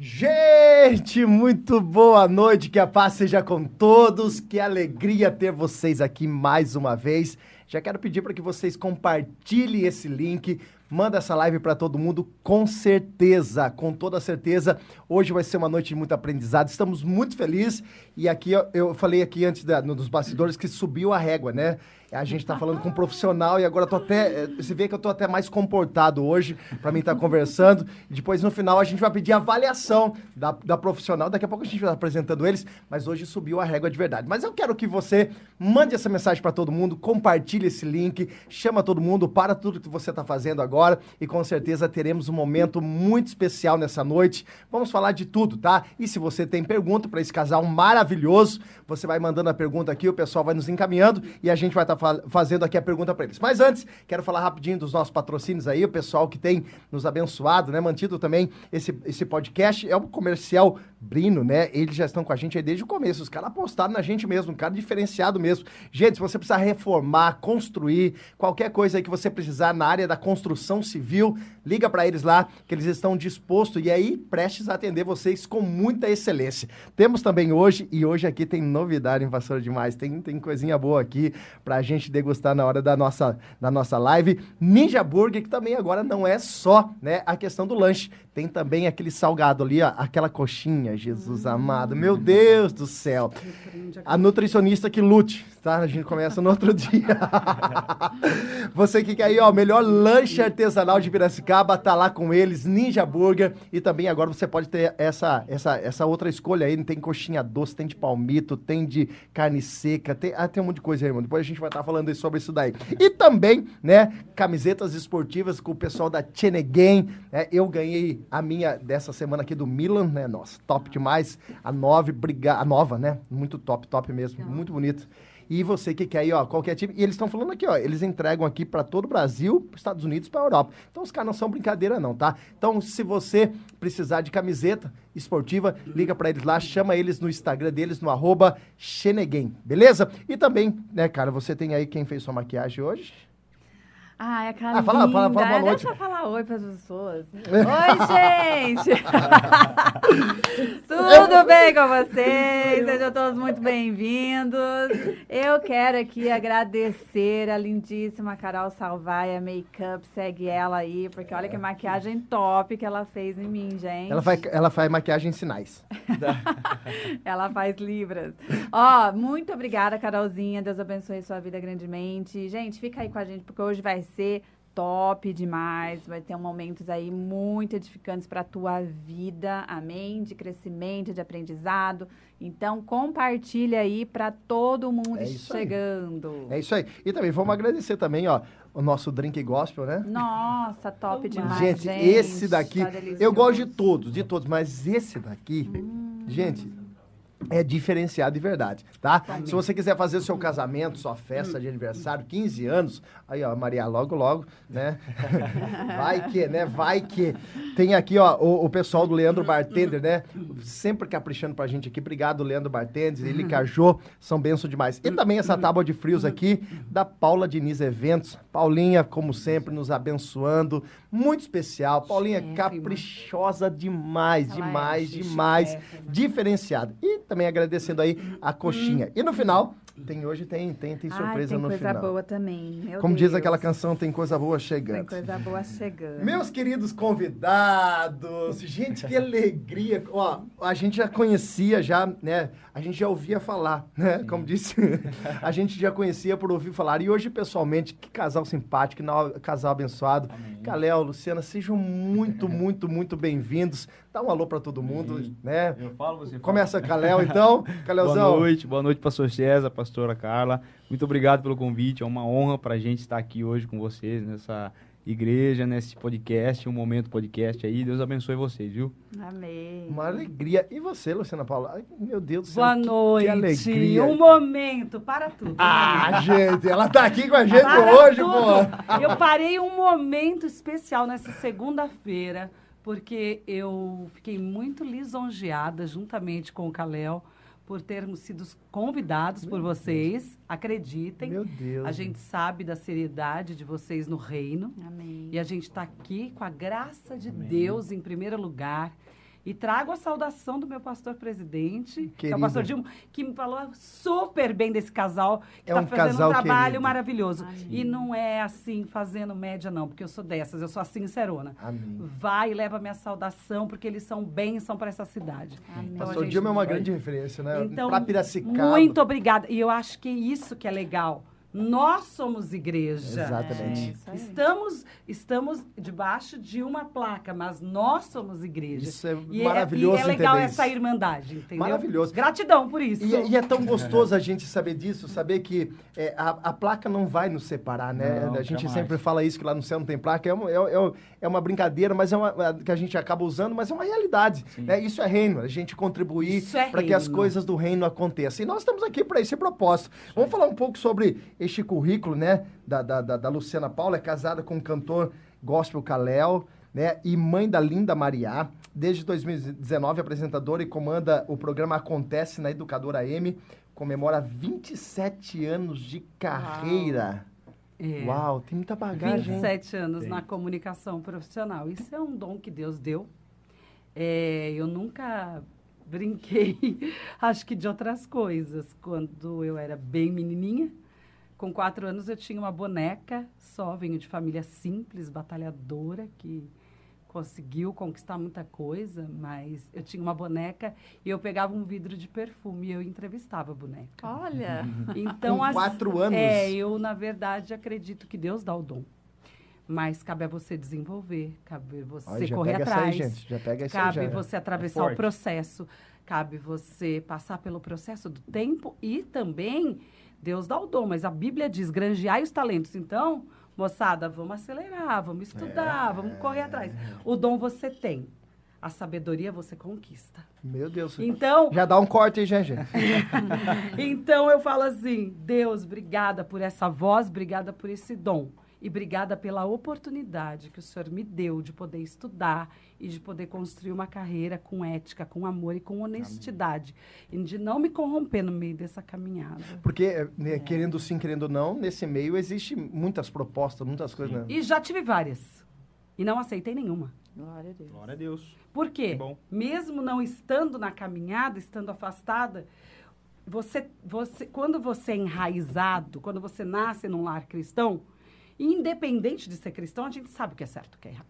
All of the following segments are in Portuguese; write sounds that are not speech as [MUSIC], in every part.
Gente, muito boa noite, que a paz seja com todos, que alegria ter vocês aqui mais uma vez. Já quero pedir para que vocês compartilhem esse link, manda essa live para todo mundo, com certeza, com toda certeza. Hoje vai ser uma noite de muito aprendizado, estamos muito felizes. E aqui eu, eu falei aqui antes da, no, dos bastidores que subiu a régua, né? A gente tá falando com um profissional e agora tô até. eh, Você vê que eu tô até mais comportado hoje para mim estar conversando. E depois no final a gente vai pedir avaliação da, da profissional. Daqui a pouco a gente vai apresentando eles, mas hoje subiu a régua de verdade. Mas eu quero que você mande essa mensagem para todo mundo, compartilhe esse link, chama todo mundo para tudo que você tá fazendo agora e com certeza teremos um momento muito especial nessa noite. Vamos falar de tudo, tá? E se você tem pergunta para esse casal maravilhoso, você vai mandando a pergunta aqui, o pessoal vai nos encaminhando e a gente vai estar fa- fazendo aqui a pergunta para eles. Mas antes, quero falar rapidinho dos nossos patrocínios aí, o pessoal que tem nos abençoado, né? Mantido também esse, esse podcast. É o comercial Brino, né? Eles já estão com a gente aí desde o começo. Os caras apostaram na gente mesmo, um cara diferenciado mesmo. Gente, se você precisar reformar, construir, qualquer coisa aí que você precisar na área da construção civil, liga para eles lá, que eles estão dispostos e aí prestes a atender vocês com muita excelência. Temos também hoje, e hoje aqui tem novidade, pastor demais. Tem, tem coisinha boa aqui pra degustar na hora da nossa, da nossa live. Ninja Burger, que também agora não é só né, a questão do lanche. Tem também aquele salgado ali, ó, aquela coxinha, Jesus amado. Meu Deus do céu. A nutricionista que lute, tá? A gente começa no outro [LAUGHS] dia. Você que quer aí, ó, melhor lanche artesanal de Piracicaba, tá lá com eles, Ninja Burger. E também agora você pode ter essa, essa, essa outra escolha aí. Tem coxinha doce, tem de palmito, tem de carne seca, tem, ah, tem um monte de coisa aí, irmão. Depois a gente vai estar falando aí sobre isso daí. E também, né, camisetas esportivas com o pessoal da Cheneguen. Né? Eu ganhei a minha dessa semana aqui do Milan, né? Nossa, top demais. A nove, briga... a nova, né? Muito top, top mesmo. Muito bonito. E você que quer aí, ó, qualquer time. E eles estão falando aqui, ó, eles entregam aqui para todo o Brasil, pros Estados Unidos, para Europa. Então os caras não são brincadeira não, tá? Então se você precisar de camiseta esportiva, liga para eles lá, chama eles no Instagram deles no arroba Xeneguen, beleza? E também, né, cara, você tem aí quem fez sua maquiagem hoje? Ah, é aquela Ah, fala- fala- fala boa noite. Deixa eu falar oi para as pessoas. [LAUGHS] Oi, gente! [LAUGHS] Tudo bem com vocês? Sejam todos muito bem-vindos. Eu quero aqui agradecer a lindíssima Carol Salvaia Makeup. Segue ela aí, porque olha que maquiagem top que ela fez em mim, gente. Ela faz, ela faz maquiagem em sinais. [LAUGHS] Ela faz libras. Ó, muito obrigada, Carolzinha. Deus abençoe sua vida grandemente. Gente, fica aí com a gente, porque hoje vai ser top demais. Vai ter momentos aí muito edificantes para a tua vida. Amém? De crescimento, de aprendizado. Então, compartilha aí para todo mundo É aí. chegando. É isso aí. E também vamos agradecer também, ó, o nosso drink gospel, né? Nossa, top demais, gente, gente. esse daqui, Tá eu gosto de todos, de todos, mas esse daqui, Hum. gente, é diferenciado de verdade, tá? Se você quiser fazer o seu casamento, sua festa de aniversário, 15 anos, aí ó, Maria, logo, logo, né? [LAUGHS] Vai que, né? Vai que. Tem aqui, ó, o, o pessoal do Leandro Bartender, né? Sempre caprichando pra gente aqui. Obrigado, Leandro Bartender, ele Cajô, são benção demais. E também essa tábua de frios aqui, da Paula Diniz Eventos. Paulinha, como sempre, nos abençoando. Muito especial. Paulinha, caprichosa demais, é, demais, demais. Diferenciada. E também agradecendo aí a coxinha. E no final, tem hoje, tem, tem, tem Ai, surpresa tem no coisa final. boa também. meu Como diz Deus. aquela canção, tem coisa boa Tem chegando. coisa boa chegando. Meus queridos convidados, gente, que alegria. Ó, a gente já conhecia já, né? A gente já ouvia falar, né? Como disse, a gente já conhecia por ouvir falar. E hoje, pessoalmente, que casal simpático, que casal abençoado. Caléo, Luciana, sejam muito, [LAUGHS] muito, muito bem-vindos. Dá um alô pra todo mundo, Amém. né? Eu falo, você fala. Começa, Caléo, então. [LAUGHS] Caléuzão. Boa noite, boa noite, pastor César, pastora Carla. Muito obrigado pelo convite. É uma honra para a gente estar aqui hoje com vocês nessa igreja, nesse podcast, um momento podcast aí. Deus abençoe vocês, viu? Amém. Uma alegria. E você, Luciana Paula? Ai, meu Deus do céu. Boa noite. Que alegria. Um momento, para tudo. Ah, gente, ela tá aqui com a gente Para hoje, tudo. pô. Eu parei um momento especial nessa segunda-feira, porque eu fiquei muito lisonjeada, juntamente com o Caléu, por termos sido convidados por vocês. Acreditem. Meu Deus. A gente sabe da seriedade de vocês no reino. Amém. E a gente está aqui com a graça de Deus em primeiro lugar. E trago a saudação do meu pastor presidente, que é o pastor Dilma, que me falou super bem desse casal, que É está um fazendo casal um trabalho querido. maravilhoso. Amém. E não é assim, fazendo média, não, porque eu sou dessas, eu sou a sincerona. Amém. Vai e leva minha saudação, porque eles são bênção para essa cidade. Amém. Então, Pastor gente Dilma é uma grande referência, né? Então, pra Piracicaba. muito obrigada. E eu acho que é isso que é legal. Nós somos igreja. Exatamente. É. Estamos, estamos debaixo de uma placa, mas nós somos igreja. Isso é E maravilhoso E é legal entender essa irmandade, entendeu? Maravilhoso. Gratidão por isso. E, é- e é tão gostoso a gente saber disso, saber que é, a, a placa não vai nos separar, né? Não, a gente jamais. sempre fala isso, que lá no céu não tem placa. É, um- é, é- é uma brincadeira, mas é uma é, que a gente acaba usando, mas é uma realidade. Né? Isso é reino, a gente contribuir é para que as coisas do reino aconteçam. E nós estamos aqui para esse propósito. Vamos falar um pouco sobre este currículo, né? Da, da, da, Luciana Paula, é casada com o cantor gospel Kalel, né? E mãe da Linda Mariá. Desde 2019, apresentadora e comanda o programa Acontece na Educadora M. Comemora 27 anos de carreira. É. Uau, tem muita bagagem. hein? 27 anos Tem. na comunicação profissional. Isso é um dom que Deus deu. É, eu nunca brinquei, [LAUGHS] acho que de outras coisas. Quando eu era bem menininha, com quatro anos eu tinha uma boneca só, venho de família simples, batalhadora, que conseguiu conquistar muita coisa, mas eu tinha uma boneca e eu pegava um vidro de perfume e eu entrevistava a boneca. Olha, [LAUGHS] Então, Com as- quatro anos? É, eu, na verdade, acredito que Deus dá o dom. Mas cabe a você desenvolver, cabe você Olha, já correr pega atrás. essa aí, gente. Já pega essa aí, Cabe já. né? você atravessar o forte. processo, cabe você passar pelo processo do tempo e também Deus dá o dom, mas a Bíblia diz granjeai os talentos. Então, moçada, vamos acelerar, vamos É. estudar, vamos correr atrás. O dom você tem, a sabedoria você conquista. Meu Deus. Então, Já dá um corte aí, gente. [LAUGHS] então eu falo assim, Deus, obrigada por essa voz, obrigada por esse dom. E obrigada pela oportunidade que o Senhor me deu de poder estudar e de poder construir uma carreira com ética, com amor e com honestidade. E de não me corromper no meio dessa caminhada. Porque, né, querendo sim, querendo não, nesse meio existe muitas propostas, muitas coisas. Né? E já tive várias. E não aceitei nenhuma. glória a Deus. Glória a Deus. Por quê? Mesmo não estando na caminhada, estando afastada, você, você, quando você é enraizado, quando você nasce num lar cristão, independente de ser cristão, a gente sabe o que é certo e o que é errado.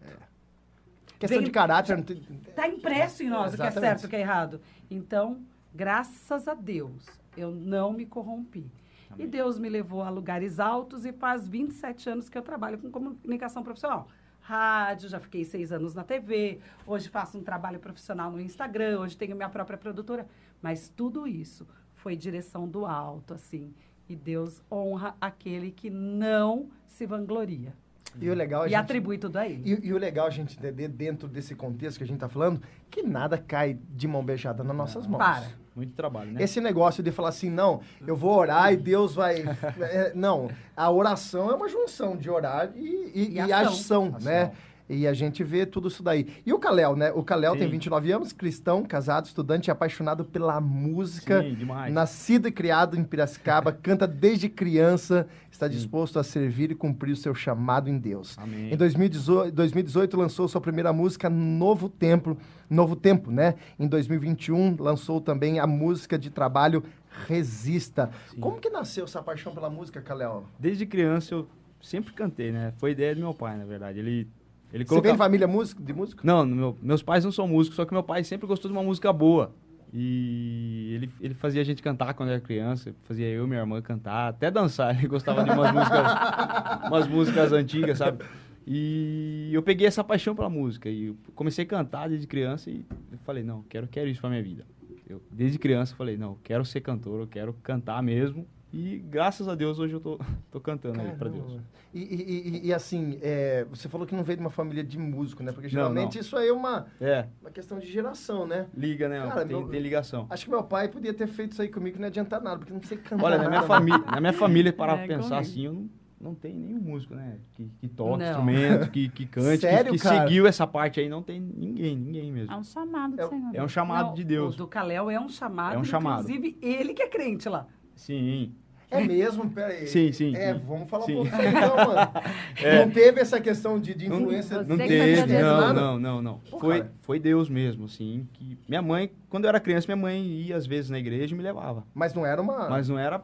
Questão Vem- de caráter. Está impresso em nós o que é certo e o que é errado. Então, graças a Deus, eu não me corrompi. E Deus me levou a lugares altos e faz 27 anos que eu trabalho com comunicação profissional. Rádio, já fiquei seis anos na TV, hoje faço um trabalho profissional no Instagram, hoje tenho minha própria produtora. Mas tudo isso foi direção do alto, assim. E Deus honra aquele que não se vangloria. E o legal é E gente- atribui tudo a ele. E, e o legal a gente entender dentro desse contexto que a gente tá falando, que nada cai de mão beijada nas nossas mãos. Para. Muito trabalho, né? Esse negócio de falar assim, não, eu vou orar e Deus vai. [LAUGHS] É, não, a oração é uma junção de orar e, e, E e ação. ação, né? Ação. E a gente vê tudo isso daí. E o Kalel, né? O Kalel tem Sim. 29 anos, cristão, casado, estudante apaixonado pela música. Sim, demais. Nascido e criado em Piracicaba, [LAUGHS] canta desde criança, está disposto a servir e cumprir o seu chamado em Deus. Amém. Em 2018, 2018 lançou sua primeira música Novo Tempo, Novo Tempo, né? Em 2021 lançou também a música de trabalho Resista. Sim. Como que nasceu essa paixão pela música, Kalel? Desde criança eu sempre cantei, né? Foi ideia do meu pai, na verdade. Ele, ele Você vem de colocava... família música, de músico? Não, meu- meus pais não são músicos, só que meu pai sempre gostou de uma música boa. E ele, ele fazia a gente cantar quando era criança, fazia eu e minha irmã cantar, até dançar. [LAUGHS] Ele gostava de umas músicas, umas músicas antigas, sabe? E eu peguei essa paixão pela música e comecei a cantar desde criança e falei, não, quero, quero isso pra minha vida. Eu, desde criança eu falei, não, quero ser cantor, eu quero cantar mesmo. E graças a Deus hoje eu tô, [LAUGHS] tô cantando aí pra Deus. Caramba. E, e- e- e, assim, é, você falou que não veio de uma família de músico, né? Porque Não, geralmente não. isso aí é uma, É, uma questão de geração, né? liga, né? Cara, tem, meu- tem ligação. Acho que meu pai podia ter feito isso aí comigo que não adianta nada, porque não sei cantar. Olha, na minha, família, na minha família, para É, pensar comigo. assim, eu não, não tem nenhum músico, né? Que, que toque Não. instrumento, que, que [LAUGHS] cante, que- Sério, que, cara? seguiu essa parte aí. Não tem ninguém, ninguém mesmo. É um chamado do É- Senhor. É um chamado Não, de Deus. O do Calel é um chamado. É um chamado. Inclusive, ele que é crente lá. Sim. É mesmo? Pera aí. Sim, sim, É, sim. vamos falar Sim. um aí, então, mano. [LAUGHS] Não teve essa questão de, de Não- influência? Não que teve, pra não, não, não, não. Pô, Foi, cara. foi Deus mesmo, assim, que minha mãe, quando eu era criança, minha mãe ia às vezes na igreja e me levava. Mas não era uma... Mas não era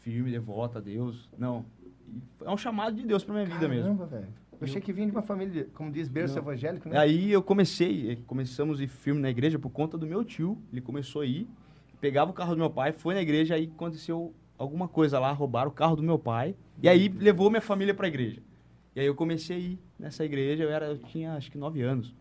firme, devota a Deus, não. É um chamado de Deus pra minha vida mesmo. Caramba, velho. Eu achei que vinha de uma família, como diz, berço Não. evangélico, né? Aí eu comecei, começamos a ir firme na igreja por conta do meu tio. Ele começou a ir, pegava o carro do meu pai, foi na igreja, aí aconteceu alguma coisa lá, roubaram o carro do meu pai. E aí levou minha família pra igreja. E aí eu comecei a ir nessa igreja, eu, era, eu tinha acho que nove anos.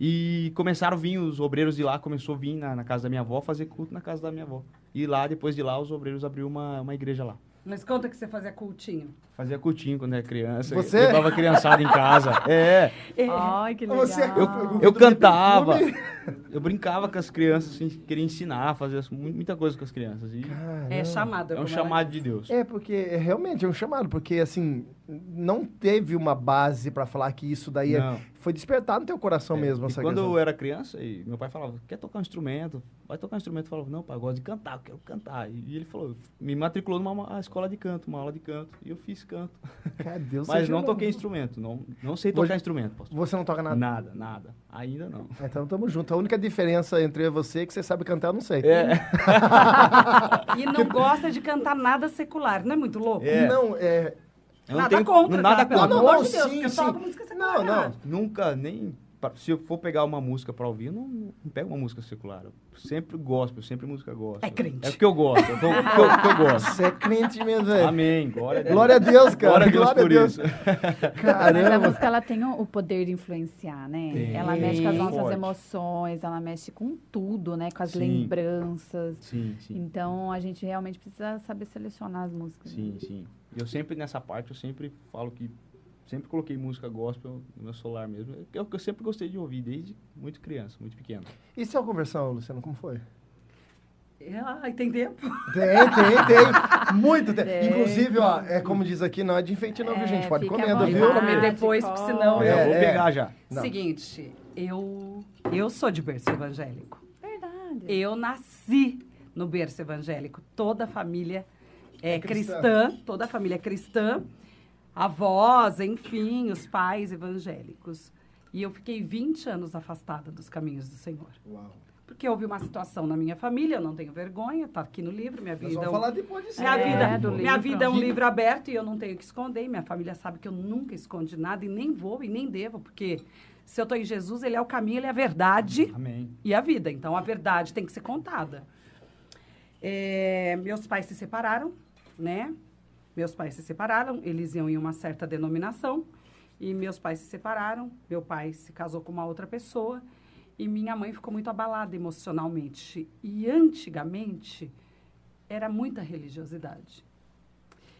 E começaram a vir os obreiros de lá, começou a vir na, na casa da minha avó, fazer culto na casa da minha avó. E lá, depois de lá, os obreiros abriu uma, uma igreja lá. Mas conta que você fazia cultinho. Fazia cultinho quando era criança. Você? Eu levava criançada em casa. [LAUGHS] É. Ai, que legal. Você- eu- Eu do cantava, eu brincava com as crianças, assim, queria ensinar, fazer muita coisa com as crianças. E É chamada. é um chamado diz. de Deus. É, porque é, realmente é um chamado, porque assim, não teve uma base pra falar que isso daí é- foi despertado no teu coração mesmo. É, E essa quando questão. eu era criança, e meu pai falava, quer tocar um instrumento? Vai tocar um instrumento? Eu falava, não, pai, eu gosto de cantar, eu quero cantar. E ele falou, me matriculou numa ma- escola de canto, uma aula de canto, e eu fiz canto. Cara, Deus [LAUGHS] Mas não toquei instrumento, não, não sei Hoje- tocar instrumento, pastor. Você não toca nada? Nada, nada. Ainda não. Então tamo junto. A única diferença entre eu e você é que você sabe cantar, eu não sei. É, [LAUGHS] E não gosta de cantar nada secular, não é muito louco? É. Não, é. eu não Nada tenho contra, nada tá? Pelo contra. Não, não, amor de Deus, sim, porque eu sim. toco música secular. Não, não. Nunca, nem. Pa- Se eu for pegar uma música pra ouvir, eu não, não pego uma música secular. Eu sempre gospel, sempre música gospel. É crente. É porque eu gosto, é o que eu, o que eu- o que eu gosto. Você é crente mesmo, velho. Amém. Glória a Deus. Glória a Deus, cara. Glória a Deus por isso. [LAUGHS] Mas a Caramba. música ela tem o o poder de influenciar, né? Tem. Ela mexe com as nossas Forte. emoções, ela mexe com tudo, né? Com as Sim. lembranças. Sim, sim. Então a gente realmente precisa saber selecionar as músicas. Sim, sim. E eu sempre, nessa parte, eu sempre falo que sempre coloquei música gospel no meu celular mesmo. É o que eu sempre gostei de ouvir, desde muito criança, muito pequeno. E sua conversão, Luciano, como foi? Ai, tem tempo? Tem, tem, tem. [LAUGHS] Muito tempo. Tem. Inclusive, ó, é como diz aqui, não é de enfeite não, viu, É, gente? Pode comendo, viu? Vou comer Ah, depois, de porque senão Eu eu... É, vou é. pegar já. Não. Seguinte, eu, eu sou de berço evangélico. Verdade. Eu nasci no berço evangélico. Toda a família é, É cristã. cristã. toda a família é cristã. Avós, enfim, os pais evangélicos. E eu fiquei 20 anos afastada dos caminhos do Senhor. Uau. Porque houve uma situação na minha família, eu não tenho vergonha, tá aqui no livro, minha vida. vamos é um- falar depois disso. minha É, vida, do minha livro. vida é um livro aberto e eu não tenho que esconder. Minha família sabe que eu nunca escondi nada e nem vou e nem devo, porque se eu estou em Jesus, ele é o caminho, ele é a verdade Amém. e a vida. Então, a verdade tem que ser contada. É, meus pais se separaram, né? Meus pais se separaram, eles iam em uma certa denominação. E meus pais se separaram, meu pai se casou com uma outra pessoa. E minha mãe ficou muito abalada emocionalmente. E antigamente, era muita religiosidade.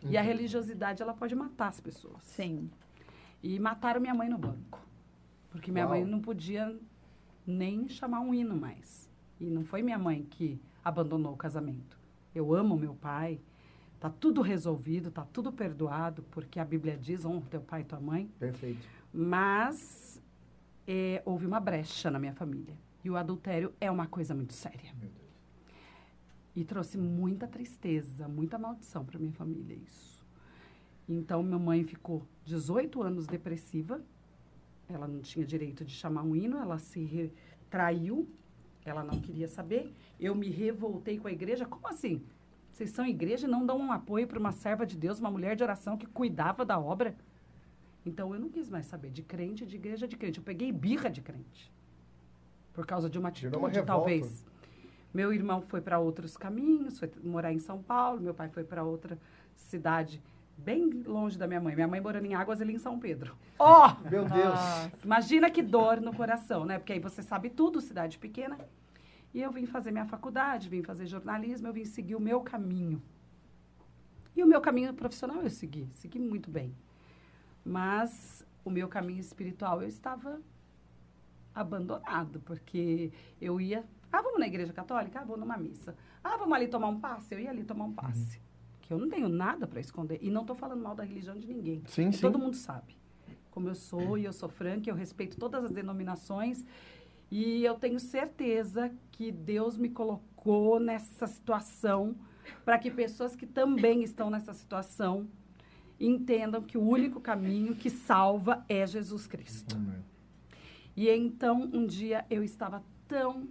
E a religiosidade, ela pode matar as pessoas. Sim. E mataram minha mãe no banco. Porque minha Uau. mãe não podia nem chamar um hino mais. E não foi minha mãe que abandonou o casamento. Eu amo meu pai. Tá tudo resolvido, tá tudo perdoado, porque a Bíblia diz, honra teu pai e tua mãe. Perfeito. Mas é, houve uma brecha na minha família. E o adultério é uma coisa muito séria. E trouxe muita tristeza, muita maldição para minha família isso. Então, minha mãe ficou 18 anos depressiva. Ela não tinha direito de chamar um hino, ela se re- traiu. Ela não queria saber. Eu me revoltei com a igreja. Como assim? Vocês são igreja e não dão um apoio para uma serva de Deus, uma mulher de oração que cuidava da obra? Então eu não quis mais saber de crente, de igreja, de crente. Eu peguei birra de crente. Por causa de uma uma atitude, revolta. talvez. Meu irmão foi para outros caminhos, foi morar em São Paulo. Meu pai foi para outra cidade bem longe da minha mãe. Minha mãe morando em Águas, ele em São Pedro. Ó! Meu Deus. Imagina que dor no coração, né? Porque aí você sabe tudo, cidade pequena. E eu vim fazer minha faculdade, vim fazer jornalismo, eu vim seguir o meu caminho. E o meu caminho profissional eu segui, segui muito bem. Mas o meu caminho espiritual eu estava abandonado, porque eu ia, ah, vamos na igreja católica? Ah, vou numa missa. Ah, vamos ali tomar um passe? Eu ia ali tomar um passe. Que eu não tenho nada para esconder. E não estou falando mal da religião de ninguém. Sim, sim. Todo mundo sabe como eu sou e eu sou franca, eu respeito todas as denominações e eu tenho certeza que Deus me colocou nessa situação para que pessoas que também estão nessa situação entendam que o único caminho que salva é Jesus Cristo. Amém. E então, um dia eu estava tão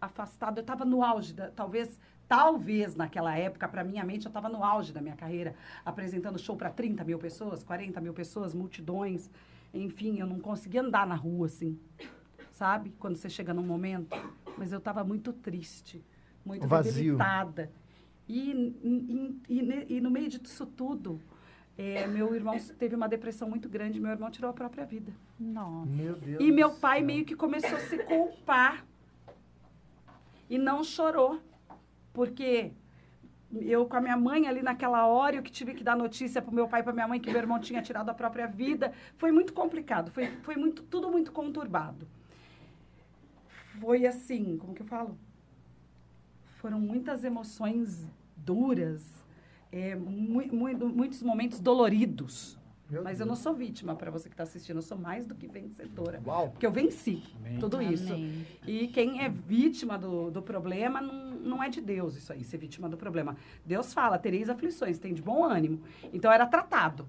afastada, eu estava no auge, da, talvez, talvez naquela época, para minha mente, eu estava no auge da minha carreira, apresentando show para 30 mil pessoas, 40 mil pessoas, multidões, enfim, eu não conseguia andar na rua assim, sabe? Quando você chega num momento. Mas eu estava muito triste, muito Vazio. debilitada. E, e, e, e no meio disso tudo, é, meu irmão teve uma depressão muito grande, meu irmão tirou a própria vida. Nossa. Meu Deus. E meu pai céu. meio que começou a se culpar. E não chorou. Porque eu com a minha mãe ali naquela hora, eu que tive que dar notícia pro meu pai e pra minha mãe que meu irmão tinha tirado a própria vida. Foi muito complicado, foi, foi muito, tudo muito conturbado. Foi assim, como que eu falo? Foram muitas emoções duras, é, mui- mui- muitos momentos doloridos. Meu Mas eu Deus. não sou vítima, para você que está assistindo, eu sou mais do que vencedora. Uau. Porque eu venci Amém. tudo isso. Amém. E quem é vítima do, do problema não, não é de Deus isso aí, ser vítima do problema. Deus fala, tereis aflições, tem de bom ânimo. Então era tratado.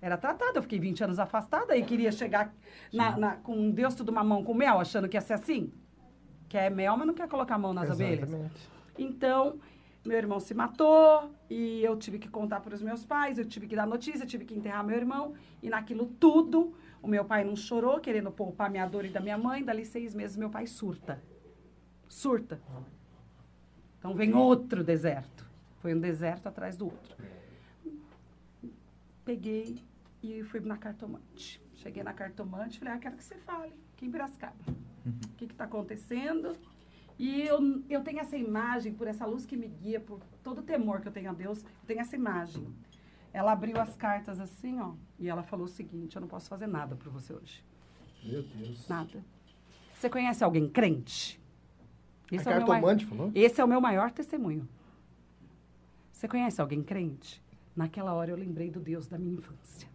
Era tratado. Eu fiquei 20 anos afastada e queria chegar na, na- com Deus tudo mamão com mel, achando que ia ser assim. Quer mel, mas não quer colocar a mão nas abelhas. Exatamente. Então, meu irmão se matou e eu tive que contar para os meus pais, eu tive que dar notícia, tive que enterrar meu irmão. E naquilo tudo, o meu pai não chorou, querendo poupar minha dor e da minha mãe. Dali seis meses, meu pai surta. Surta. Então vem outro deserto. Foi um deserto atrás do outro. Peguei e fui na cartomante. Cheguei na cartomante, falei, ah, quero que você fale, aqui em Piracicaba. O que está acontecendo? E eu, eu tenho essa imagem, por essa luz que me guia, por todo o temor que eu tenho a Deus, eu tenho essa imagem. Ela abriu as cartas assim, ó, e ela falou o seguinte: eu não posso fazer nada por você hoje. Meu Deus. Nada. Você conhece alguém crente? A é cartomante falou? esse é o meu maior testemunho. Você conhece alguém crente? Naquela hora eu lembrei do Deus da minha infância.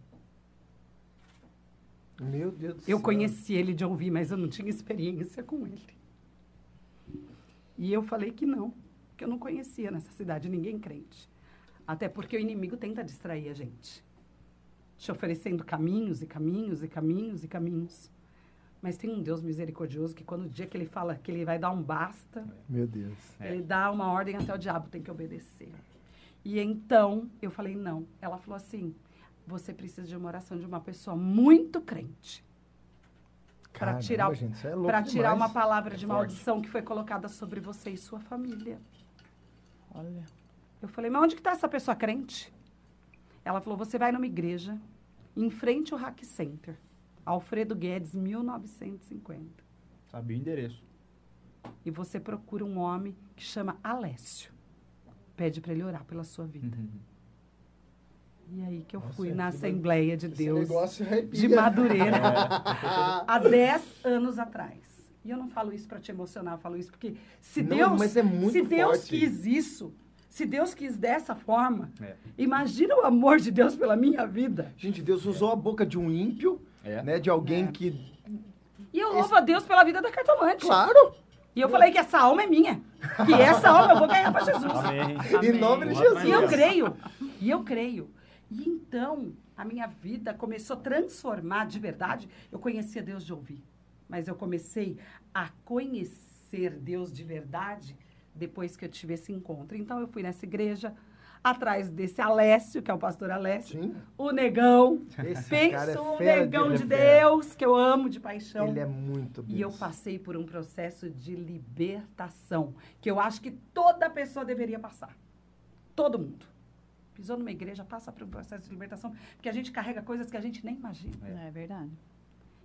Meu Deus do Eu céu. conheci ele de ouvir, mas eu não tinha experiência com ele. E eu falei que não, que eu não conhecia nessa cidade ninguém crente. Até porque o inimigo tenta distrair a gente, te oferecendo caminhos e caminhos e caminhos e caminhos. Mas tem um Deus misericordioso que quando o dia que ele fala que ele vai dar um basta, Meu Deus. É. ele dá uma ordem até o diabo tem que obedecer. E então eu falei não. Ela falou assim: você precisa de uma oração de uma pessoa muito crente para tirar, gente, isso é louco para tirar uma palavra de É forte. maldição que foi colocada sobre você e sua família. Olha. Eu falei, mas onde que está essa pessoa crente? Ela falou, você vai numa igreja, em frente ao Hack Center, Alfredo Guedes, 1950. Sabia o endereço. E você procura um homem que chama Alessio. Pede para ele orar pela sua vida. Uhum. E aí que eu Nossa, fui na Assembleia de Deus negócio arrepia. de Madureira, [LAUGHS] há 10 anos atrás. E eu não falo isso para te emocionar, eu falo isso porque se Não, Deus, mas é muito se Deus forte. quis isso, se Deus quis dessa forma, É. imagina o amor de Deus pela minha vida. Gente, Deus usou a boca de um ímpio, É. né? De alguém É. que... E eu louvo a Deus pela vida da cartomante. Claro! E eu falei que essa alma é minha. Que essa alma eu vou ganhar para Jesus. Amém. Em nome de Amém. Jesus. E eu creio. E eu creio. E então, a minha vida começou a transformar de verdade. Eu conhecia Deus de ouvir. Mas eu comecei a conhecer Deus de verdade depois que eu tive esse encontro. Então, eu fui nessa igreja, atrás desse Alessio, que é o pastor Alessio, Sim. o negão. [LAUGHS] Esse cara é negão de fera. Deus, que eu amo de paixão. Ele é muito E eu Deus. passei por um processo de libertação, que eu acho que toda pessoa deveria passar. Todo mundo. Pisou numa igreja, passa por um processo de libertação, porque a gente carrega coisas que a gente nem imagina. É verdade.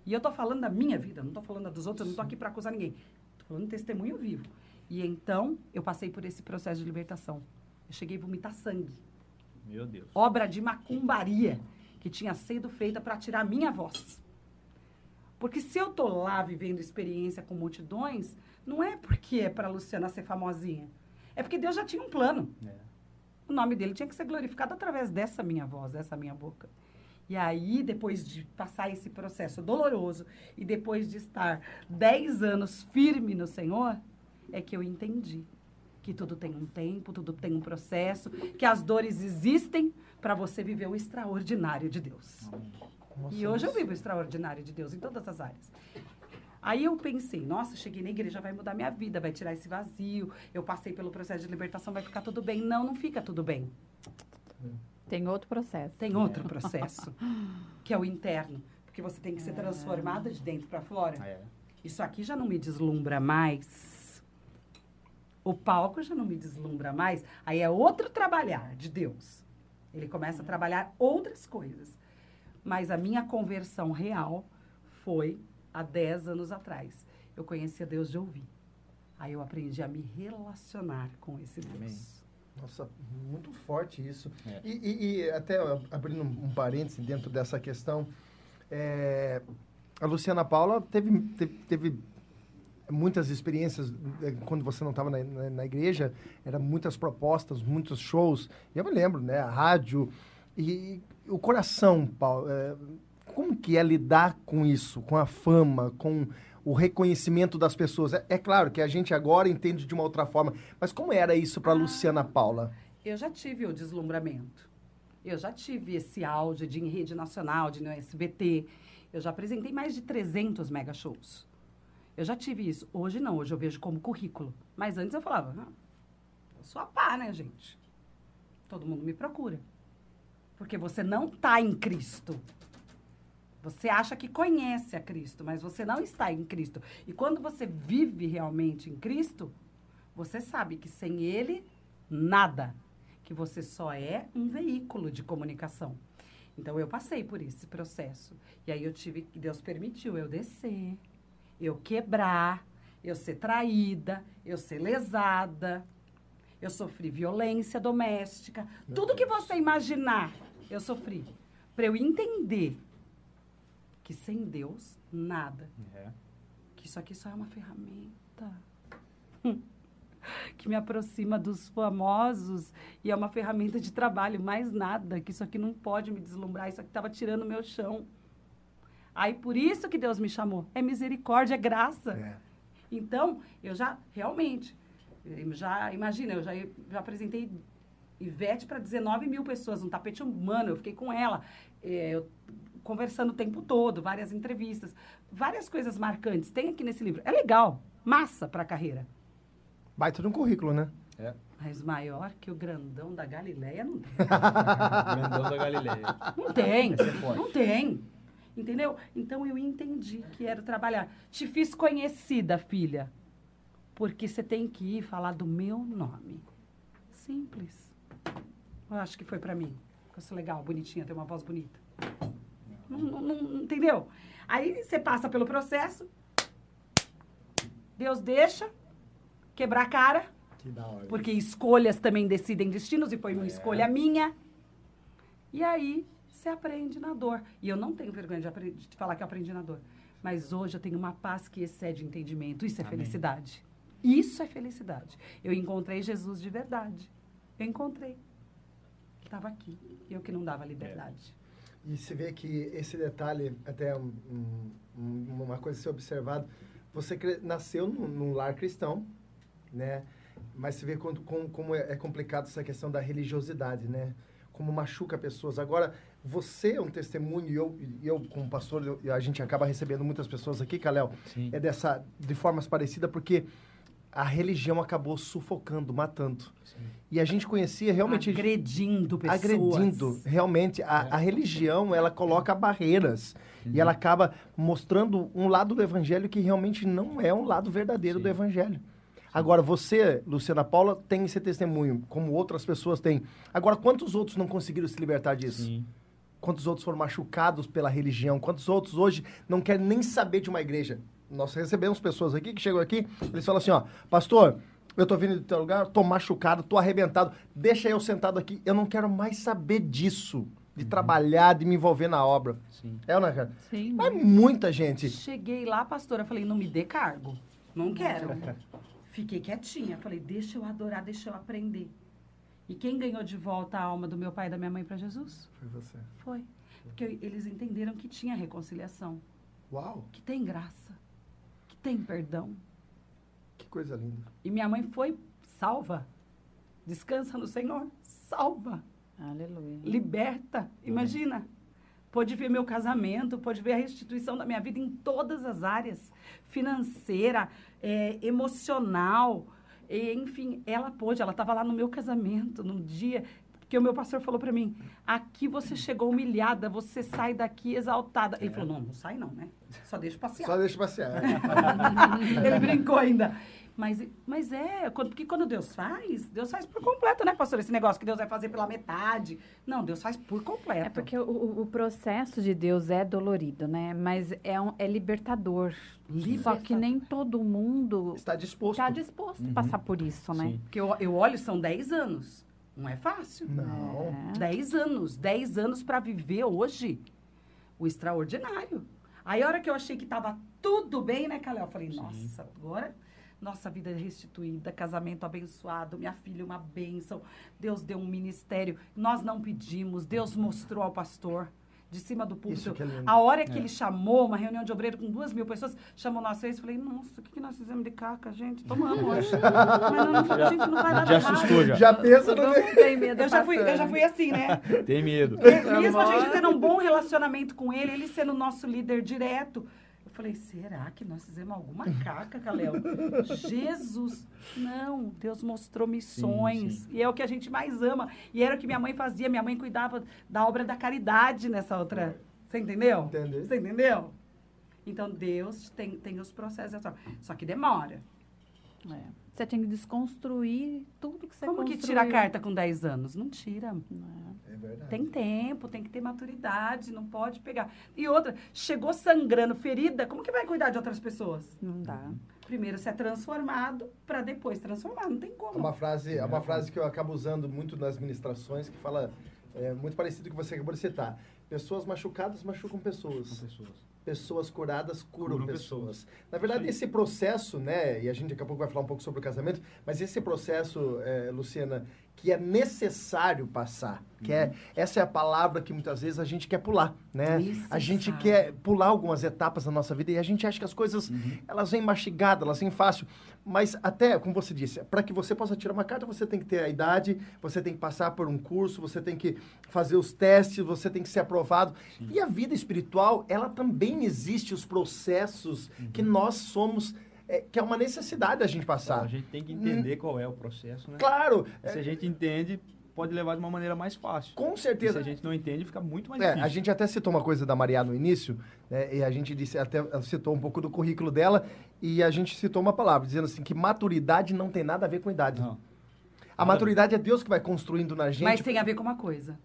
E eu tô falando da minha vida, não tô falando da dos outros, eu não tô aqui para acusar ninguém. Tô falando de testemunho vivo. E então, eu passei por esse processo de libertação. Eu cheguei a vomitar sangue. Meu Deus. Obra de macumbaria que tinha sido feita para tirar a minha voz. Porque se eu tô lá vivendo experiência com multidões, não é porque é para Luciana ser famosinha. É porque Deus já tinha um plano. É. O nome dele tinha que ser glorificado através dessa minha voz, dessa minha boca. E aí, depois de passar esse processo doloroso e depois de estar 10 anos firme no Senhor, é que eu entendi que tudo tem um tempo, tudo tem um processo, que as dores existem para você viver o extraordinário de Deus. Nossa, E hoje eu vivo o extraordinário de Deus em todas as áreas. Aí eu pensei, nossa, cheguei na igreja, vai mudar minha vida, vai tirar esse vazio. Eu passei pelo processo de libertação, vai ficar tudo bem. Não, não fica tudo bem. Tem outro processo. Tem outro processo, que é o interno. Porque você tem que ser transformada de dentro para fora. Ah, é. Isso aqui já não me deslumbra mais. O palco já não me deslumbra mais. Aí é outro trabalhar de Deus. Ele começa a trabalhar outras coisas. Mas a minha conversão real foi há 10 anos atrás. Eu conhecia Deus de ouvir. Aí eu aprendi a me relacionar com esse Deus. Amém. Nossa, muito forte isso. É. E, e- e até abrindo um parêntese dentro dessa questão, é, a Luciana Paula teve, teve, teve muitas experiências eh, quando você não estava na, na, na igreja, eram muitas propostas, muitos shows. E eu me lembro, né? A rádio. E o coração, Paulo, eh, como que é lidar com isso, com a fama, com o reconhecimento das pessoas? É, é claro que a gente agora entende de uma outra forma, mas como era isso para Luciana Paula? Eu já tive o deslumbramento. Eu já tive esse áudio de em rede nacional, de no SBT. Eu já apresentei mais de 300 mega shows. Eu já tive isso. Hoje não, hoje eu vejo como currículo. Mas antes eu falava, ah, eu sou a pá, né, gente? Todo mundo me procura. Porque você não está em Cristo. Você acha que conhece a Cristo, mas você não está em Cristo. E quando você vive realmente em Cristo, você sabe que sem Ele, nada. Que você só é um veículo de comunicação. Então, eu passei por esse processo. E aí, eu tive, Deus permitiu eu descer, eu quebrar, eu ser traída, eu ser lesada, eu sofri violência doméstica. Tudo que você imaginar, eu sofri. Para eu entender que sem Deus, nada. É. Que isso aqui só é uma ferramenta. [LAUGHS] Que me aproxima dos famosos e é uma ferramenta de trabalho, mais nada. Que isso aqui não pode me deslumbrar, isso aqui estava tirando o meu chão. Aí por isso que Deus me chamou. É misericórdia, é graça. É. Então, eu já, realmente, eu já, imagina, eu já, já apresentei Ivete para 19 mil pessoas, um tapete humano, eu fiquei com ela, é, eu, conversando o tempo todo, várias entrevistas, várias coisas marcantes. Tem aqui nesse livro. É legal, massa para a carreira. Baita de um currículo, né? É. Mas maior que o grandão da Galileia não tem. [LAUGHS] Grandão da Galileia. Não tem. É. Não tem. Entendeu? Então eu entendi que era trabalhar. Te fiz conhecida, filha. Porque você tem que ir falar do meu nome. Simples. Eu acho que foi pra mim. Eu sou legal, bonitinha, tenho uma voz bonita. Não, não- não- entendeu? Aí você passa pelo processo. Deus deixa quebrar a cara. Que da hora. Porque escolhas também decidem destinos e foi uma É. escolha minha. E aí você aprende na dor. E eu não tenho vergonha de, de falar que eu aprendi na dor. Mas hoje eu tenho uma paz que excede entendimento. Isso é Amém. felicidade. Isso é felicidade. Eu encontrei Jesus de verdade. Eu encontrei. Ele estava aqui. Eu que não dava liberdade. E se vê que esse detalhe, até um- um- um- uma coisa a ser observado, você nasceu num, num lar cristão, né? Mas se vê quando, como, como é é complicado essa questão da religiosidade, né? Como machuca pessoas. Agora, você é um testemunho, e eu, eu como pastor, eu- a gente acaba recebendo muitas pessoas aqui, Sim. é dessa, de formas parecidas, porque a religião acabou sufocando, matando. Sim. E a gente conhecia realmente... Agredindo pessoas. agredindo. Realmente, a, a religião, ela coloca barreiras. E ela acaba mostrando um lado do evangelho que realmente não é um lado verdadeiro Sim. do evangelho. Agora, você, Luciana Paula, tem esse testemunho, como outras pessoas têm. Agora, quantos outros não conseguiram se libertar disso? Sim. Quantos outros foram machucados pela religião? Quantos outros hoje não querem nem saber de uma igreja? Nós recebemos pessoas aqui que chegam aqui, eles falam assim, ó, pastor, eu tô vindo do teu lugar, tô machucado, tô arrebentado, deixa eu sentado aqui, eu não quero mais saber disso, de trabalhar, de me envolver na obra. Sim. É, né, cara? Sim. Mas muita gente. Cheguei lá, pastora, falei, não me dê cargo. Não quero. [LAUGHS] Fiquei quietinha. Falei, deixa eu adorar, deixa eu aprender. E quem ganhou de volta a alma do meu pai e da minha mãe para Jesus? Foi você. Foi. Porque eles entenderam que tinha reconciliação, Uau, que tem graça, tem perdão. que coisa linda. E minha mãe foi salva. Descansa no Senhor, salva. Aleluia. liberta. Imagina. Pode ver meu casamento, pode ver a restituição da minha vida em todas as áreas financeira, é, emocional. E, enfim, ela pôde, ela estava lá no meu casamento, no dia que o meu pastor falou para mim: aqui você chegou humilhada, você sai daqui exaltada. Ele falou: não, não sai não, né? Só deixa passear. Só deixa passear. [LAUGHS] Ele brincou ainda. Mas, mas é, quando- porque quando Deus faz, Deus faz por completo, né, pastor? Esse negócio que Deus vai fazer pela metade. Não, Deus faz por completo. É porque o, o- processo de Deus é dolorido, né? Mas é, um, é libertador. Só que nem todo mundo Está disposto. está disposto a passar por isso, né? Sim. Porque eu, eu olho, são 10 anos. Não é fácil. Não. É. 10 anos. 10 anos para viver hoje o extraordinário. Aí, a hora que eu achei que tava tudo bem, né, Calel? Eu falei, nossa, agora nossa vida é restituída, casamento abençoado, minha filha uma bênção. Deus deu um ministério. Nós não pedimos, Deus mostrou ao pastor. De cima do púlpito. Que é. A hora que ele chamou uma reunião de obreiro com duas mil pessoas, chamou nós três, falei, nossa, o que, que nós fizemos de caca, gente? Tomamos [LAUGHS] hoje. Mas não, não, a gente não vai dar Já errado. assustou já. Já pensa no. Mundo tem medo, Eu já, fui, eu já fui assim, né? Tem medo. Mesmo a gente tendo um bom relacionamento com ele, ele sendo nosso líder direto. Falei, será que nós fizemos alguma [LAUGHS] caca, Calel? Jesus! Não, Deus mostrou missões. Sim, E é o que a gente mais ama. E era o que minha mãe fazia. Minha mãe cuidava da obra da caridade nessa outra. Você entendeu? Entendi. Você entendeu? Então, Deus tem, tem os processos. Só que demora. É. Você tem que desconstruir tudo que você Como que construiu. tira a carta com 10 anos? Não tira. É verdade. Tem tempo, tem que ter maturidade, não pode pegar. E outra, chegou sangrando, ferida, como que vai cuidar de outras pessoas? Não dá. Primeiro você é transformado para depois transformar, não tem É como. uma frase, é uma frase que eu acabo usando muito nas ministrações que fala é, muito parecido com o que você acabou de citar. Pessoas machucadas machucam pessoas. pessoas. Pessoas curadas curam, Curam pessoas. pessoas. Na verdade, esse processo, né? E a gente daqui a pouco vai falar um pouco sobre o casamento, mas esse processo, é, Luciana, que é necessário passar, que é essa é a palavra que muitas vezes a gente quer pular, né? A gente quer pular algumas etapas da nossa vida e a gente acha que as coisas elas vêm mastigadas, elas vêm fácil, mas até como você disse, para que você possa tirar uma carta, você tem que ter a idade, você tem que passar por um curso, você tem que fazer os testes, você tem que ser aprovado. E a vida espiritual, ela também existe os processos que nós somos é, que é uma necessidade da gente Então, passar. a gente tem que entender qual é o processo, né? Claro, Se a gente entende, pode levar de uma maneira mais fácil. com E se certeza. a gente não entende, fica muito mais É, difícil. a gente até citou uma coisa da Maria no início, né, e a gente disse, até citou um pouco do currículo dela, e a gente citou uma palavra, dizendo assim, que maturidade não tem nada a ver com idade. Não. A maturidade é Deus que vai construindo na gente. Mas tem a ver com uma coisa.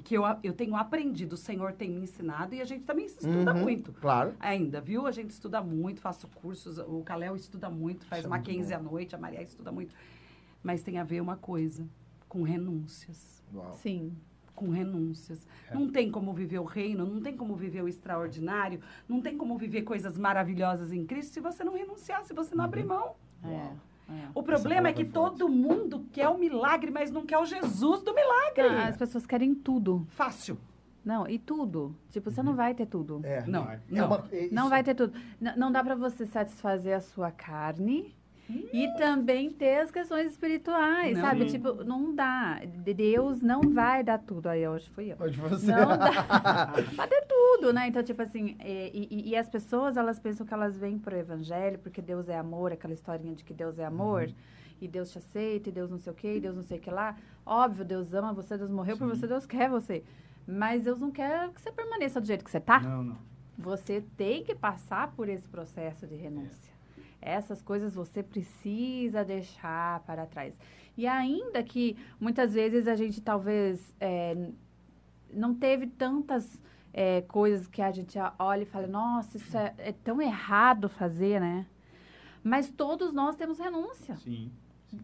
E que eu, eu tenho aprendido, o Senhor tem me ensinado e a gente também estuda Uhum, muito. Claro. Ainda, viu? A gente estuda muito, faço cursos, o Caléu estuda muito, faz Isso é muito Mackenzie à noite, a Maria estuda muito. Mas tem a ver uma coisa, com renúncias. Uau. Sim. com renúncias. É. Não tem como viver o reino, não tem como viver o extraordinário, não tem como viver coisas maravilhosas em Cristo se você não renunciar, se você não abrir mão. É. é. O problema é que é todo mundo quer o milagre, mas não quer o Jesus do milagre. Ah, as pessoas querem tudo. Fácil. Não, e tudo. Tipo, você não vai ter tudo. É. Não, vai. É não. uma- é Não vai ter tudo. N- não dá pra você satisfazer a sua carne e também ter as questões espirituais, Não. sabe? Sim. Tipo, não dá. De- Deus não vai dar tudo. Aí hoje fui eu. Pode você. Não dá [LAUGHS] pra ter tudo, né? Então, tipo assim, é, e, e- e as pessoas, elas pensam que elas vêm pro evangelho porque Deus é amor, aquela historinha de que Deus é amor, e Deus te aceita, e Deus não sei o quê, e Deus não sei o que lá. Óbvio, Deus ama você, Deus morreu por você, Deus quer você. Mas Deus não quer que você permaneça do jeito que você tá. Não, não. Você tem que passar por esse processo de renúncia. Essas coisas você precisa deixar para trás. E ainda que muitas vezes a gente talvez é, não teve tantas é, coisas que a gente olha e fala, nossa, isso é, é tão errado fazer, né? Mas todos nós temos renúncia. Sim.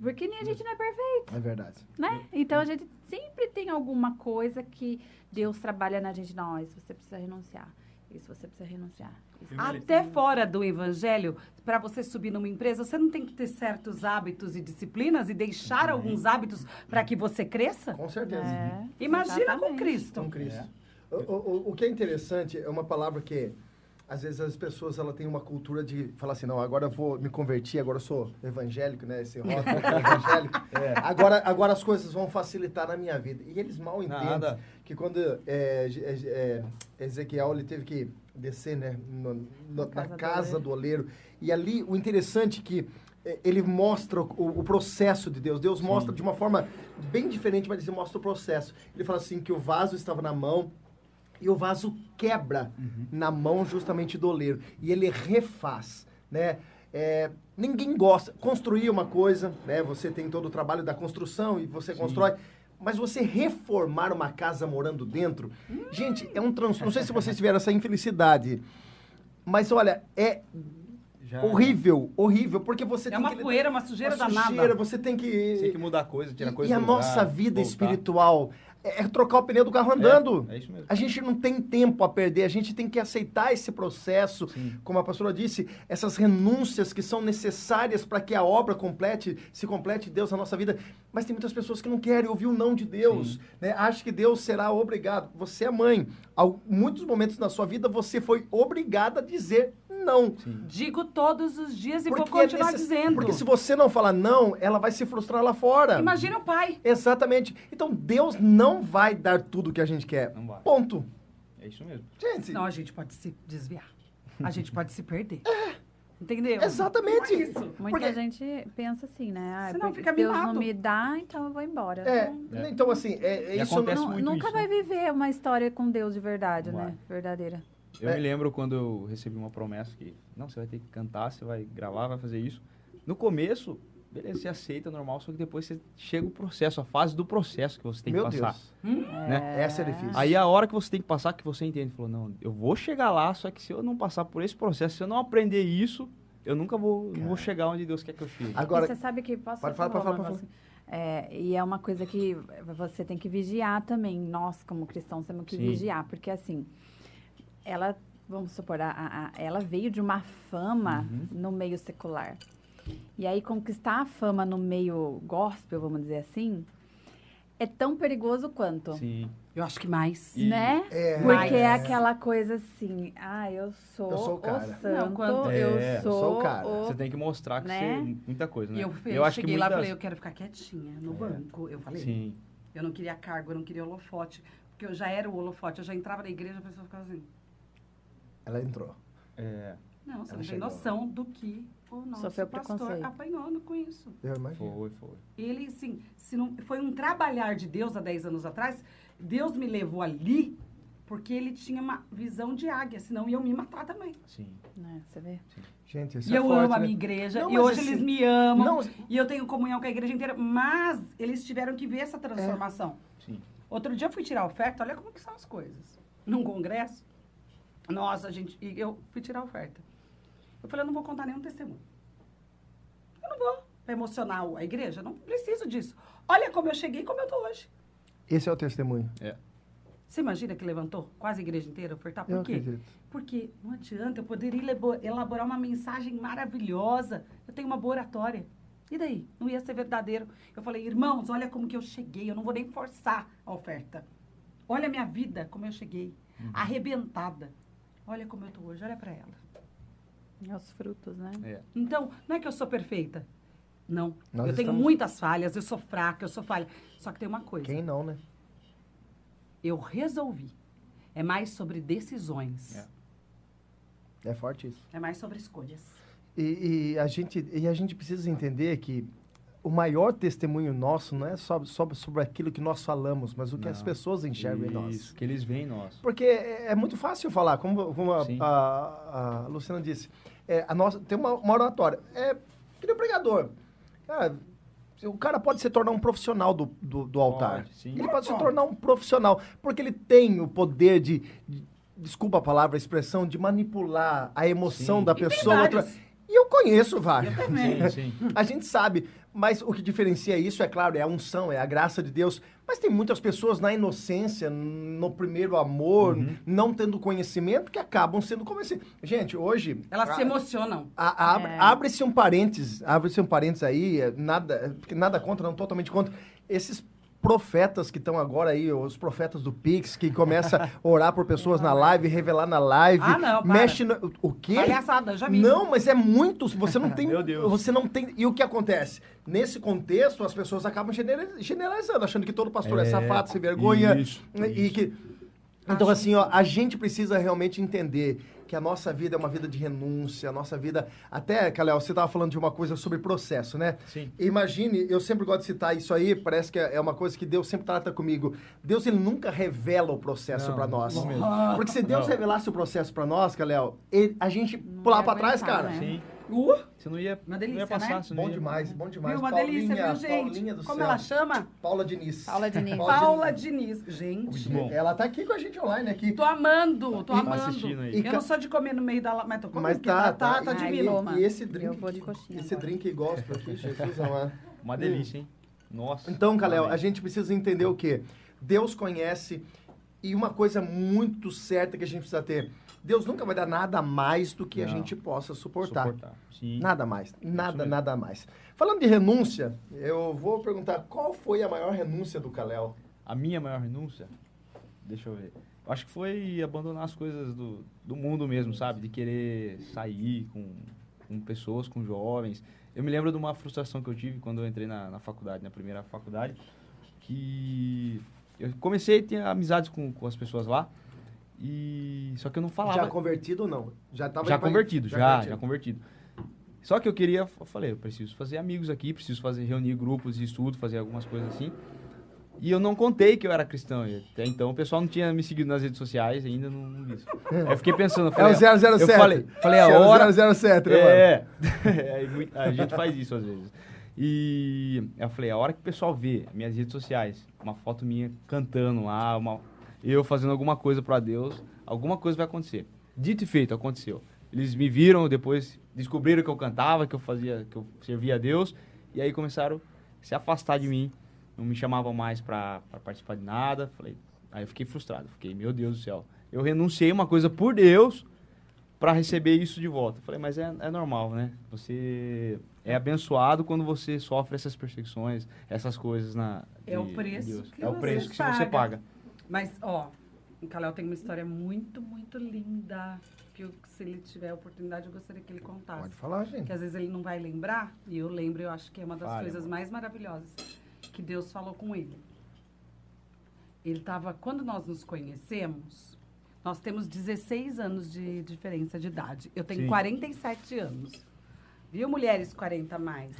Porque nem a gente não é perfeito É verdade. né? Então a gente sempre tem alguma coisa que Deus trabalha na gente. Isso você precisa renunciar. Isso você precisa renunciar. Isso Até fora do evangelho, para você subir numa empresa, você não tem que ter certos hábitos e disciplinas e deixar alguns hábitos para que você cresça? Com certeza. É, Imagina com exatamente. Cristo. Com Cristo. O, o- o que é interessante é uma palavra que às vezes as pessoas ela têm uma cultura de falar assim, não, agora eu vou me convertir, agora eu sou evangélico, né? Esse rótulo [LAUGHS] que é evangélico. Agora, agora as coisas vão facilitar na minha vida. E eles mal entendem Nada. que quando é, é, é, Ezequiel ele teve que descer, né, no- no- na casa do casa do oleiro. E ali o interessante é que é, ele mostra o, o processo de Deus. Deus mostra de uma forma bem diferente, mas ele mostra o processo. Ele fala assim que o vaso estava na mão e o vaso quebra na mão justamente do oleiro e ele refaz, né? É, ninguém gosta construir uma coisa, né? Você tem todo o trabalho da construção e você constrói, mas você reformar uma casa morando dentro, gente, é um trans. Não sei se vocês tiveram essa infelicidade, mas olha, é Já- horrível, horrível, porque você É tem uma que poeira, uma sujeira uma danada. sujeira, você tem que Tem que mudar coisa, tirar e, coisa e a do nossa lugar, vida voltar. espiritual é, é trocar o pneu do carro andando. É, é isso mesmo. A gente não tem tempo a perder, a gente tem que aceitar esse processo. Sim. Como a pastora disse, essas renúncias que são necessárias para que a obra complete, se complete Deus na nossa vida. Mas tem muitas pessoas que não querem ouvir o não de Deus. Né? Acham que Deus será obrigado. Você é mãe. Em muitos momentos na sua vida você foi obrigada a dizer não. Digo todos os dias e vou Porque continuar é necess- dizendo. Porque se você não falar não, ela vai se frustrar lá fora. Imagina o pai. Exatamente. Então Deus não vai dar tudo que a gente quer. Não vai. Ponto. É isso mesmo. Gente, Não, a gente pode se desviar. A gente pode se perder. Entendeu? exatamente. É isso. Muita Porque- gente pensa assim, né? Ah, Senão fica Deus mimado. não me dá, então eu vou embora. É, Não- então assim, é, é isso acontece não- muito nunca isso, vai né? viver uma história com Deus de verdade, Não né? vai. Verdadeira. Eu É. me lembro quando eu recebi uma promessa que, não, você vai ter que cantar, você vai gravar, vai fazer isso. No começo, beleza, você aceita normal, só que depois você chega o processo, a fase do processo que você tem Meu que passar. Deus. Né? Essa é difícil. Aí a hora que você tem que passar, que você entende, falou, não, eu vou chegar lá, só que se eu não passar por esse processo, se eu não aprender isso, eu nunca vou, vou chegar onde Deus quer que eu chegue. Agora, e você sabe que posso Pode falar, falar, pode falar, negócio? É, e é uma coisa que você tem que vigiar também. Nós, como cristãos, temos que Sim. vigiar, porque assim, ela, vamos supor, a, a- a- ela veio de uma fama Uhum. no meio secular. E aí conquistar a fama no meio gospel, vamos dizer assim, é tão perigoso quanto. Sim. Eu acho que mais. E- Né? É, Porque Mas- é aquela coisa assim, ah, eu sou, Eu sou o o cara. santo, Não, quando- eu, É, eu sou sou o cara. o Você tem que mostrar que Né? você... Muita coisa, né? E eu, eu acho cheguei que lá e muitas... falei, eu quero ficar quietinha no banco. Eu falei, Sim. eu não queria cargo, eu não queria holofote. Porque eu já era o holofote, eu já entrava na igreja, a pessoa ficava assim. Ela entrou. É, Não, você Ela não tem chegou. noção do que o nosso Sofreu pastor apanhou com isso. Eu imagino. foi, foi. Ele, assim, se não, foi um trabalhar de Deus há 10 anos atrás. Deus me levou ali porque ele tinha uma visão de águia, senão iam me matar também. Sim. Né, você vê? Gente, isso e é eu forte, amo a né? minha igreja, Não, e hoje assim, eles me amam, não, e eu tenho comunhão com a igreja inteira, mas eles tiveram que ver essa transformação. Sim. Outro dia eu fui tirar a oferta, olha como que são as coisas. Num congresso, nossa, gente, e eu fui tirar a oferta. Eu falei, eu não vou contar nenhum testemunho. Eu não vou pra emocionar a igreja, não preciso disso. Olha como eu cheguei e como eu tô hoje. Esse é o testemunho. Você imagina que levantou quase a igreja inteira a ofertar? Por Eu quê? acredito. Porque não adianta, eu poderia elabo- elaborar uma mensagem maravilhosa. Eu tenho uma boa oratória. E daí? Não ia ser verdadeiro. Eu falei, irmãos, olha como que eu cheguei. Eu não vou nem forçar a oferta. Olha a minha vida, como eu cheguei. Arrebentada. Olha como eu tô hoje, olha para ela. É os frutos, né? É. Então, não é que eu sou perfeita. Não. Nós eu tenho estamos- muitas falhas, eu sou fraca, eu sou falha. Só que tem uma coisa. Quem não, né? Eu resolvi. É mais sobre decisões. É. É forte isso. É mais sobre escolhas. E, e a gente, e a gente precisa entender que o maior testemunho nosso não é só sobre, sobre aquilo que nós falamos, mas o que Não. as pessoas enxergam em nós. Isso, que eles veem em nós. Porque é, é muito fácil falar, como, como a, a- a Luciana disse. É, a nossa, tem uma, uma oratória. É que nem o pregador. Cara, o cara pode se tornar um profissional do, do, do altar. Pode. Ele pode se tornar um profissional, porque ele tem o poder de, de- desculpa a palavra, a expressão, de manipular a emoção Sim. da E tem pessoa. outra- vários. E eu conheço vários. Eu também. Sim, sim. A gente sabe, mas o que diferencia isso, é claro, é a unção, é a graça de Deus. Mas tem muitas pessoas na inocência, no primeiro amor, Uhum. não tendo conhecimento, que acabam sendo convencidos. Gente, hoje... Elas a- se emocionam. É. Abre-se um parênteses, abre-se um parênteses aí, é, nada, é, porque nada contra, não totalmente contra. Esses profetas que estão agora aí, os profetas do Pix, que começa a orar por pessoas na live, revelar na live. Ah, não, para. Mexe no... O quê? Palhaçada, já vi. Não, mas é muito. Você não [LAUGHS] tem. Meu Deus. Você não tem. E o que acontece? Nesse contexto, as pessoas acabam genera- generalizando, achando que todo pastor é, É, safado, se vergonha. isso, e que. Então, assim, ó, a gente precisa realmente entender que a nossa vida é uma vida de renúncia, a nossa vida. Até, Kalel, você estava falando de uma coisa sobre processo, né? Sim. Imagine, eu sempre gosto de citar isso aí, parece que é uma coisa que Deus sempre trata comigo. Deus, ele nunca revela o processo para nós. não mesmo. Porque se Deus Não. revelasse o processo para nós, ele- a gente pular para trás, cara. né? Sim. Uh, Você não ia, Uma não ia delícia, passar. né? não Bom ia- demais, bom demais. viu? Uma Paulinha, delícia, viu, gente? Paulinha do Como céu. ela chama? Paula Diniz. Paula Diniz. Paula Diniz. Gente, bom. Ela tá aqui com a gente online aqui. tô amando, tô E- amando. assistindo aí. Eu ca- não sou de comer no meio da... Mas tô comendo, Mas tá, tá, tá, tá Ai, divino. toma. E esse Eu drink, vou de coxinha esse agora. drink gospel aqui, Jesus amado. Uma delícia, hein? Nossa. Então, Amém. a gente precisa entender o quê? Deus conhece e uma coisa muito certa que a gente precisa ter. Deus nunca vai dar nada a mais do que a Não. gente possa suportar. Suportar. Nada mais, nada, nada mais. Falando de renúncia, eu vou perguntar qual foi a maior renúncia do Kalel? A minha maior renúncia, deixa eu ver. Eu acho que foi abandonar as coisas do, do mundo mesmo, sabe? De querer sair com, com pessoas, com jovens. Eu me lembro de uma frustração que eu tive quando eu entrei na, na faculdade, na primeira faculdade, que eu comecei a ter amizades com, com as pessoas lá, e só que eu não falava. Já convertido ou não? Já tava Já convertido, já, convertido. já convertido. Só que eu queria, eu falei, eu preciso fazer amigos aqui, preciso fazer reunir grupos de estudo, fazer algumas coisas assim. E eu não contei que eu era cristão. Até então o pessoal não tinha me seguido nas redes sociais, ainda não, não vi isso. Aí eu fiquei pensando, eu É falei, o 007. Eu falei, falei a É hora. 007, né, mano? É, [LAUGHS] a gente faz isso às vezes. E eu falei, a hora que o pessoal vê minhas redes sociais, uma foto minha cantando lá, uma, eu fazendo alguma coisa para Deus, alguma coisa vai acontecer. Dito e feito, aconteceu. Eles me viram, depois descobriram que eu cantava, que eu fazia, que eu servia a Deus, e aí começaram a se afastar de mim, não me chamavam mais para participar de nada. Falei, aí eu fiquei frustrado, fiquei, meu Deus do céu. Eu renunciei uma coisa por Deus para receber isso de volta. Falei, mas é, é normal, né? Você é abençoado quando você sofre essas perseguições, essas coisas na É de- o de preço Deus. que É o preço que você paga. Mas, ó, o Kalel tem uma história muito, muito linda. Que eu, se ele tiver a oportunidade, eu gostaria que ele contasse. Pode falar, gente. Que às vezes ele não vai lembrar, e eu lembro, eu acho que é uma das Fale, coisas amor. mais maravilhosas que Deus falou com ele. Ele estava, quando nós nos conhecemos, nós temos 16 anos de diferença de idade. Eu tenho Sim. 47 anos. Viu, mulheres 40 a mais?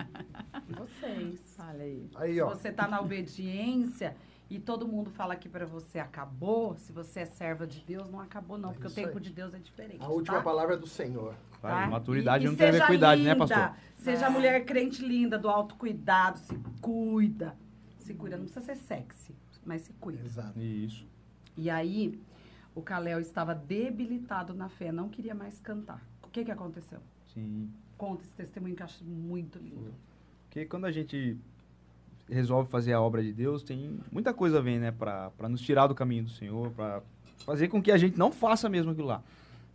[LAUGHS] Vocês. Olha aí. Aí, Se ó. você está na obediência e todo mundo fala que para você acabou, se você é serva de Deus, não acabou não, É porque o tempo aí. de Deus é diferente. A última tá? palavra é do Senhor. Tá? Maturidade E- e não tem a ver seja com idade, né, pastor? Seja É. mulher crente linda, do autocuidado, se cuida. Se cuida, não precisa ser sexy, mas se cuida. Exato. Isso. E aí, o Kalel estava debilitado na fé, não queria mais cantar. O que que aconteceu? Sim. Conta esse testemunho que eu acho muito lindo. Porque quando a gente resolve fazer a obra de Deus, tem muita coisa vem, né, para nos tirar do caminho do Senhor, para fazer com que a gente não faça mesmo aquilo lá.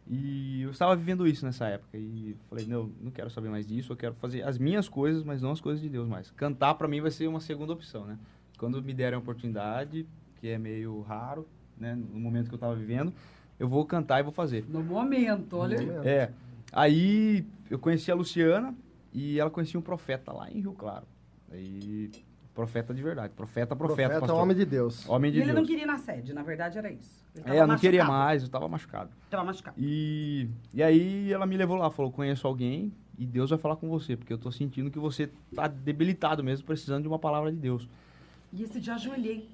E eu estava vivendo isso nessa época e falei, não, não quero saber mais disso, eu quero fazer as minhas coisas, mas não as coisas de Deus mais. Cantar para mim vai ser uma segunda opção, né? Quando me derem a oportunidade, que é meio raro, né, no momento que eu estava vivendo, eu vou cantar e vou fazer. No momento, olha. No momento. É. Aí eu conheci a Luciana e ela conhecia um profeta lá em Rio Claro. Aí, profeta de verdade. Profeta, profeta, Profeta, pastor. homem de Deus. Homem de E ele Deus. não queria ir na sede, na verdade era isso. Ele É, eu não queria mais, eu tava machucado. Tava machucado. E, e aí ela me levou lá, falou, conheço alguém e Deus vai falar com você, porque eu tô sentindo que você tá debilitado mesmo, precisando de uma palavra de Deus. E esse dia eu ajoelhei.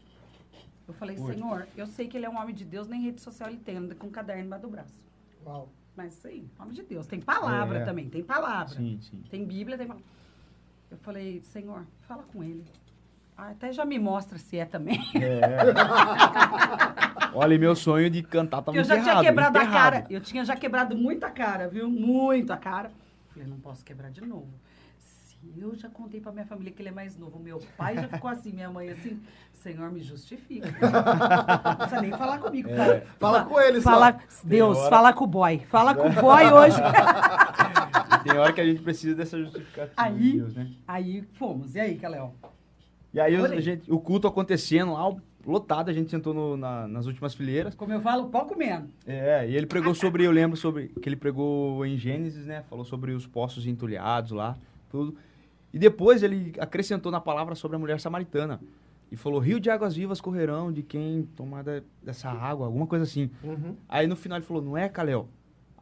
Eu falei, Oi. Senhor, eu sei que ele é um homem de Deus, nem rede social ele tem, anda com um caderno embaixo do braço. Uau. Mas sim, homem de Deus. Tem palavra É. também, tem palavra. Sim, sim. Tem Bíblia, tem palavra. Eu falei, Senhor, fala com ele. Ah, até já me mostra se é também. [LAUGHS] Olha, e meu sonho de cantar tava Porque eu já enterrado, tinha quebrado a enterrado. cara. Eu tinha já quebrado muita cara, viu? Muito a cara. Falei, não posso quebrar de novo. Se eu já contei pra minha família que ele é mais novo, meu pai já ficou assim, minha mãe assim, Senhor, me justifica. [LAUGHS] Não precisa nem falar comigo. É. Fala com ele, só. Fala, Deus, hora- fala com o boy. Fala com o [LAUGHS] boy hoje. Tem hora que a gente precisa dessa justificativa Aí- de Deus, né? Aí fomos. E aí, Caléo? E aí os- gente, o culto acontecendo lá, o- lotado, a gente sentou no- na- nas últimas fileiras. Como eu falo, pouco menos. É, e ele pregou sobre, eu lembro sobre, que ele pregou em Gênesis, né? Falou sobre os poços entulhados lá, tudo. E depois ele acrescentou na palavra sobre a mulher samaritana. E falou, rio de águas vivas correrão de quem tomar da- dessa água, alguma coisa assim. Uhum. Aí no final ele falou, não é, Kalel?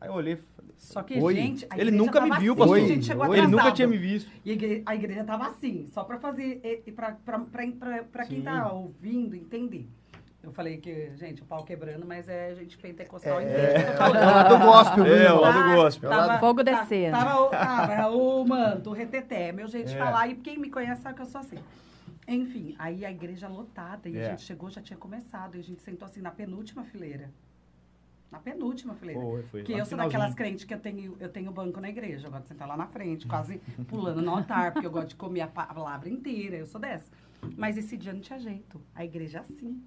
Aí eu olhei, falei, Só que, Oi. gente, a Ele nunca me tava viu, assim, pastor. Ele nunca tinha me visto. E a igre- a igreja tava assim, só pra fazer, pra quem tá ouvindo entender. Eu falei que, gente, o pau quebrando, mas é gente pentecostal É, tô é falando. o lado do gospel, viu? É, o lado do gospel. Tava, Fogo tá- descendo. Tava, o- tava o manto, o reteté, meu jeito de É. falar. E quem me conhece sabe que eu sou assim. Enfim, aí a igreja lotada, e É. a gente chegou, já tinha começado, e a gente sentou assim na penúltima fileira. Na penúltima fileira. Foi, foi. Porque lá eu sou finalzinho. daquelas crentes que eu tenho, eu tenho banco na igreja. Eu gosto de sentar lá na frente, quase pulando no altar, porque eu gosto de comer a pa- a palavra inteira. Eu sou dessa. Mas esse dia não tinha jeito. A igreja assim.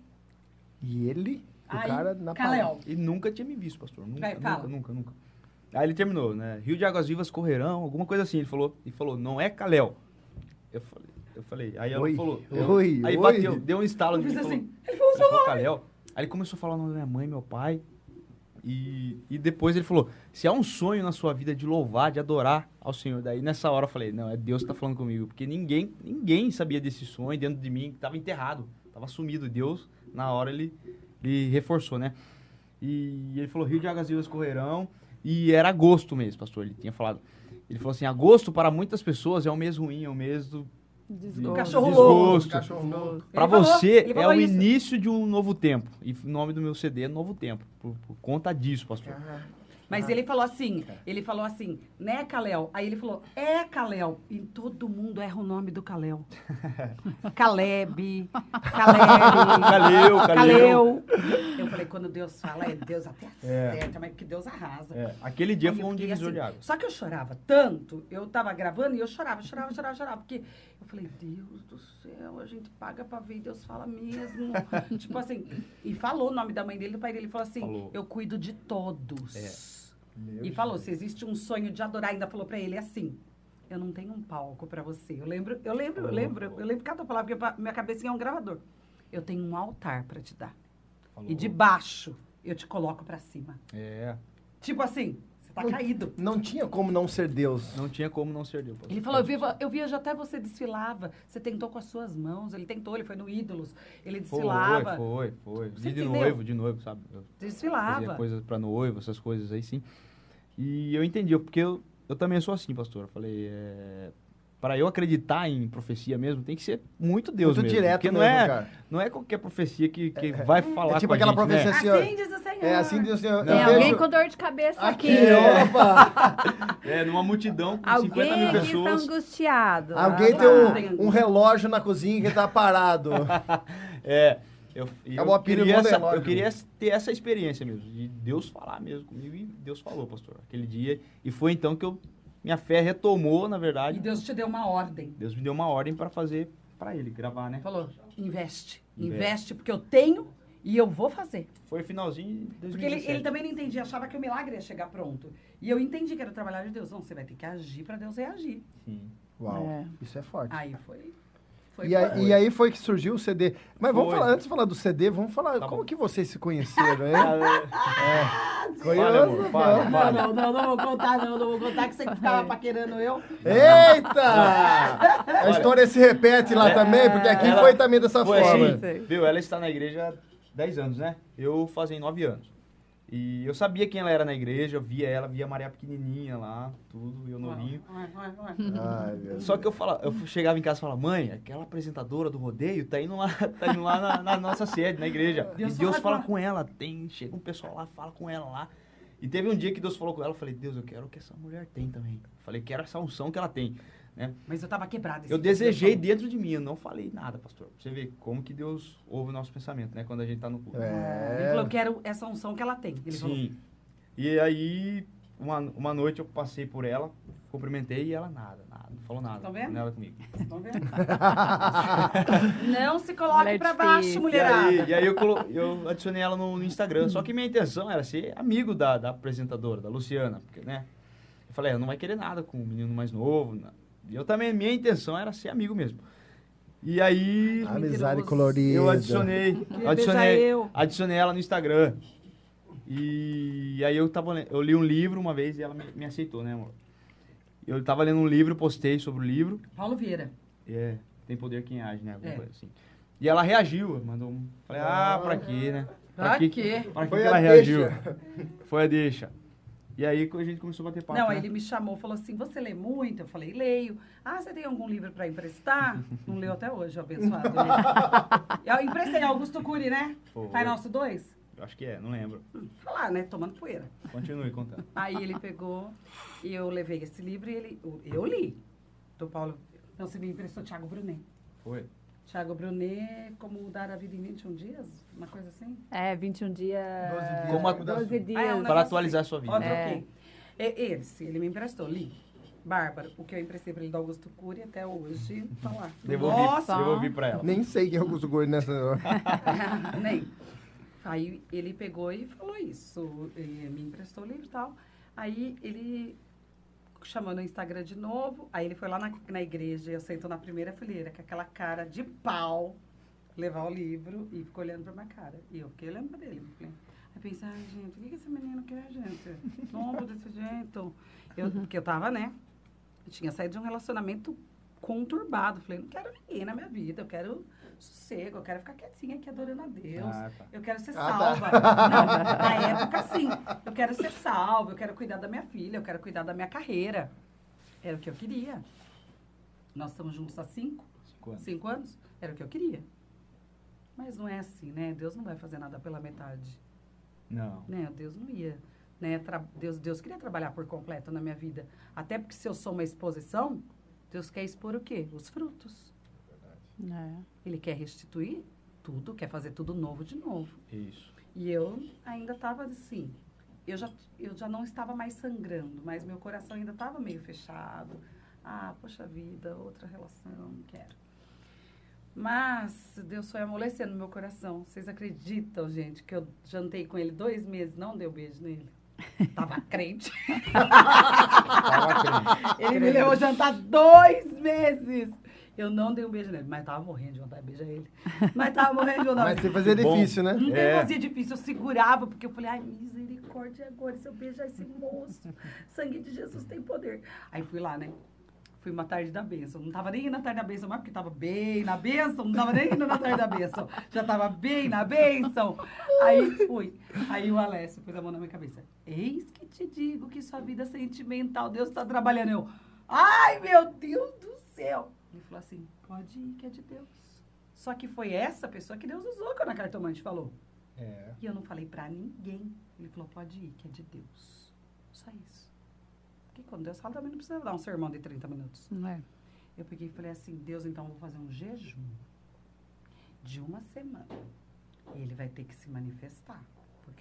E ele, o Aí, cara na Kalel. palavra. E nunca tinha me visto, pastor. Nunca, Vai, nunca, nunca, nunca. Aí ele terminou, né? Rio de Águas Vivas correrão, alguma coisa assim. Ele falou, e falou, não é Kalel. Eu falei, eu falei. Aí ela Oi, falou. eu- oi, aí oi. bateu, deu um estalo. Ele falou- assim. Ele falou, Ele falou Kalel. Aí ele começou a falar o nome da minha mãe, meu pai. E, e depois ele falou: se há um sonho na sua vida de louvar, de adorar ao Senhor. Daí nessa hora eu falei: não, é Deus que tá falando comigo. Porque ninguém, ninguém sabia desse sonho dentro de mim, tava enterrado, tava sumido. Deus, na hora, ele, ele reforçou, né? E ele falou: Rio de Águas Vivas correrão. E era agosto mesmo, pastor. Ele tinha falado. Ele falou assim: agosto para muitas pessoas é o mês ruim, é o mês do Desgosto. Cachorro desgosto. Cachorro louco. Pra falou- você, é o isso. início de um novo tempo. E o nome do meu CD é Novo Tempo. Por, por conta disso, pastor. Mas ele falou assim, ele falou assim, né, Kalel? Aí ele falou, é, Kalel. E todo mundo erra o nome do Kalel. [LAUGHS] Caleb, Caleb. Caleu, Caleu. Eu falei, quando Deus fala, é Deus até É. acerta, mas porque Deus arrasa. É, aquele dia Aí foi um divisor assim, de águas. Só que eu chorava tanto, eu tava gravando e eu chorava, chorava, chorava, chorava. Porque eu falei, Deus do céu, a gente paga pra ver e Deus fala mesmo. [LAUGHS] tipo assim, e falou o nome da mãe dele, do pai dele, falou assim, Falou. eu cuido de todos. É. E falou, se existe um sonho de adorar, ainda falou pra ele assim, eu não tenho um palco pra você. Eu lembro, eu lembro, eu lembro, eu lembro cada palavra, porque minha cabecinha é um gravador. Eu tenho um altar pra te dar. Falou. E de baixo eu te coloco pra cima. É, Tipo assim, você tá Não- caído. Não tinha como não ser Deus. não tinha como não ser Deus. pastor. Ele falou, eu, vi, eu via já até você desfilava. Você tentou com as suas mãos. Ele tentou, ele foi no Ídolos. Ele Foi, desfilava. foi, foi. Você De, noivo, de noivo, sabe? Eu fazia Desfilava. coisas pra noivo, essas coisas aí, sim. E eu entendi, porque eu, eu também sou assim, pastor. Eu falei, é, para eu acreditar em profecia mesmo, tem que ser muito Deus Muito mesmo. direto porque não mesmo, é, cara. não é qualquer profecia que, que vai falar é tipo com a aquela gente, né? profecia assim, ó. Assim diz o Senhor. É assim diz o Senhor. Tem eu alguém vejo- com dor de cabeça aqui. Aqui, opa! [LAUGHS] É, numa multidão com 50 Alguém mil aqui está pessoas. angustiado. Alguém Ah, tem lá. Tem- um, um relógio na cozinha que tá parado. [LAUGHS] É, eu, Acabou eu, a pilha queria essa, eu queria ter essa experiência mesmo, de Deus falar mesmo comigo, e Deus falou, pastor, aquele dia. E foi então que eu, minha fé retomou, na verdade. E Deus te deu uma ordem. Deus me deu uma ordem para fazer para ele, gravar, né? Falou, investe. Investe. Investe, porque eu tenho e eu vou fazer. Foi finalzinho de 2017. Porque ele, ele também não entendia, achava que o milagre ia chegar pronto. E eu entendi que era trabalhar de Deus. Não, você vai ter que agir para Deus reagir. Sim. Uau, É. isso é forte. Aí foi. Foi E aí, e aí foi que surgiu o CD. Mas vamos Foi. falar, antes de falar do CD, vamos falar Tá como bom. que vocês se conheceram, hein? [LAUGHS] Curioso, amor, fala, não. fala. Não, não, não vou contar, não, não vou contar que você É. ficava paquerando eu. Eita! A história se repete lá também, porque aqui Ela- foi também dessa Foi forma. assim, viu? Ela está na igreja há 10 anos, né? Eu fazia 9 anos. E eu sabia quem ela era na igreja, eu via ela, via a Maria pequenininha lá, tudo, eu novinho. Vai, vai, vai. Ai. Só que eu falava, eu chegava em casa e falava, mãe, aquela apresentadora do rodeio tá indo lá, [LAUGHS] tá indo lá na, na nossa sede, na igreja. Deus e Deus fala com ela, tem, chega um pessoal lá, fala com ela lá. E teve um dia que Deus falou com ela, eu falei, Deus, eu quero o que essa mulher tem também. Eu falei, quero essa unção que ela tem. Né? Mas eu tava quebrada. esse Eu desejei falou. dentro de mim, eu não falei nada, pastor. Pra você ver como que Deus ouve o nosso pensamento, né? Quando a gente tá no culto. Ele É. falou, eu quero essa unção que ela tem. Ele falou, Sim. E aí, uma, uma noite eu passei por ela, cumprimentei e ela nada, nada, não falou nada. Tá vendo? Nada comigo. [LAUGHS] Estão vendo? [LAUGHS] Não se coloque difícil. baixo, E mulherada. aí, e aí eu, colo- eu adicionei ela no, no Instagram. Só que minha intenção era ser amigo da, da apresentadora, da Luciana. Porque, né? Eu falei, ela não vai querer nada com um menino mais novo. Eu também, minha intenção era ser amigo mesmo. E aí Amizade colorida. eu adicionei, [LAUGHS] adicionei, eu. adicionei ela no Instagram. E aí eu tava eu li um livro uma vez e ela me, me aceitou, né, amor? Eu tava lendo um livro, postei sobre o livro. Paulo Vieira. É, tem poder quem age, né? Alguma É. coisa assim. E ela reagiu, mandou um. Falei, ah, pra quê, né? Pra que- quê? Pra que, Foi que a ela deixa. reagiu? Foi a deixa. E aí a gente começou a bater papo. Não, né? aí ele me chamou, falou assim, você lê muito? Eu falei, leio. Ah, você tem algum livro para emprestar? [LAUGHS] Não leu até hoje, abençoado. [LAUGHS] eu emprestei Augusto Cury, né? Foi. Pai Nosso 2? Eu Acho que é, não lembro. Falar, né? Tomando poeira. Continue contando. Aí ele pegou e eu levei esse livro e ele... Eu li. Do Paulo... Não, você me emprestou Thiago Brunet. Foi. Thiago Brunet, Como Dar a Vida em 21 Dias? Uma coisa assim? É, 21 dias. 12 dias. Como a- 12 dias. Ah, é um Para atualizar assim. a sua vida. Ó, É. É, Esse, ele me emprestou, li. Bárbara, o que eu emprestei para ele do Augusto Cury até hoje, tá lá. Devolvi, Nossa! devolvi pra ela. Nem sei quem é o Augusto Gordo nessa. [LAUGHS] Nem. Aí ele pegou e falou isso. Ele me emprestou o livro e tal. Aí ele chamou no Instagram de novo. Aí ele foi lá na, na igreja, eu sento na primeira fileira, com aquela cara de pau, levar o livro e ficou olhando pra minha cara. E eu fiquei olhando pra ele. Falei, aí pensei, ai, gente, o que que esse menino quer, gente? Novo desse jeito. Eu, porque eu tava, né? Eu tinha saído de um relacionamento conturbado. Falei, não quero ninguém na minha vida, eu quero sossego, eu quero ficar quietinha aqui adorando a Deus. Ah, tá. Eu quero ser Ah, tá. salva. [LAUGHS] Não, na época, sim. Eu quero ser salva, eu quero cuidar da minha filha, eu quero cuidar da minha carreira. Era o que eu queria. Nós estamos juntos há cinco, Cinco anos. cinco anos. Era o que eu queria. Mas não é assim, né? Deus não vai fazer nada pela metade. Não. Né? Deus não ia. Né? Tra- Deus, Deus queria trabalhar por completo na minha vida. Até porque se eu sou uma exposição, Deus quer expor o quê? Os frutos. É. Ele quer restituir tudo, quer fazer tudo novo de novo. Isso. E eu ainda estava assim. Eu já, eu já não estava mais sangrando, mas meu coração ainda estava meio fechado. Ah, poxa vida, outra relação, não quero. Mas Deus foi amolecendo meu coração. Vocês acreditam, gente, que eu jantei com ele dois meses, não dei um beijo nele? [LAUGHS] Tava crente. Tava crente. Ele me levou jantar dois meses. Eu não dei um beijo nele, mas tava morrendo de vontade de beijar ele. Mas tava morrendo de vontade. Mas você fazia Bom. difícil, né? Não É. fazia difícil, eu segurava, porque eu falei, ai, misericórdia agora, se eu beijar esse moço, sangue de Jesus tem poder. Aí fui lá, né? Fui uma tarde da bênção. Não tava nem indo na tarde da bênção, mas porque tava bem na bênção, não tava nem indo na tarde da bênção. Já tava bem na bênção. Aí fui. Aí o Alessio pôs a mão na minha cabeça. Eis que te digo que sua vida sentimental, Deus está trabalhando. Eu, ai, meu Deus do céu. Ele falou assim, pode ir, que é de Deus. Só que foi essa pessoa que Deus usou quando a cartomante falou. É. E eu não falei pra ninguém. Ele falou, pode ir, que é de Deus. Só isso. Porque quando Deus fala, também não precisa dar um sermão de 30 minutos. É. Eu peguei e falei assim, Deus, então eu vou fazer um jejum de uma semana. Ele vai ter que se manifestar.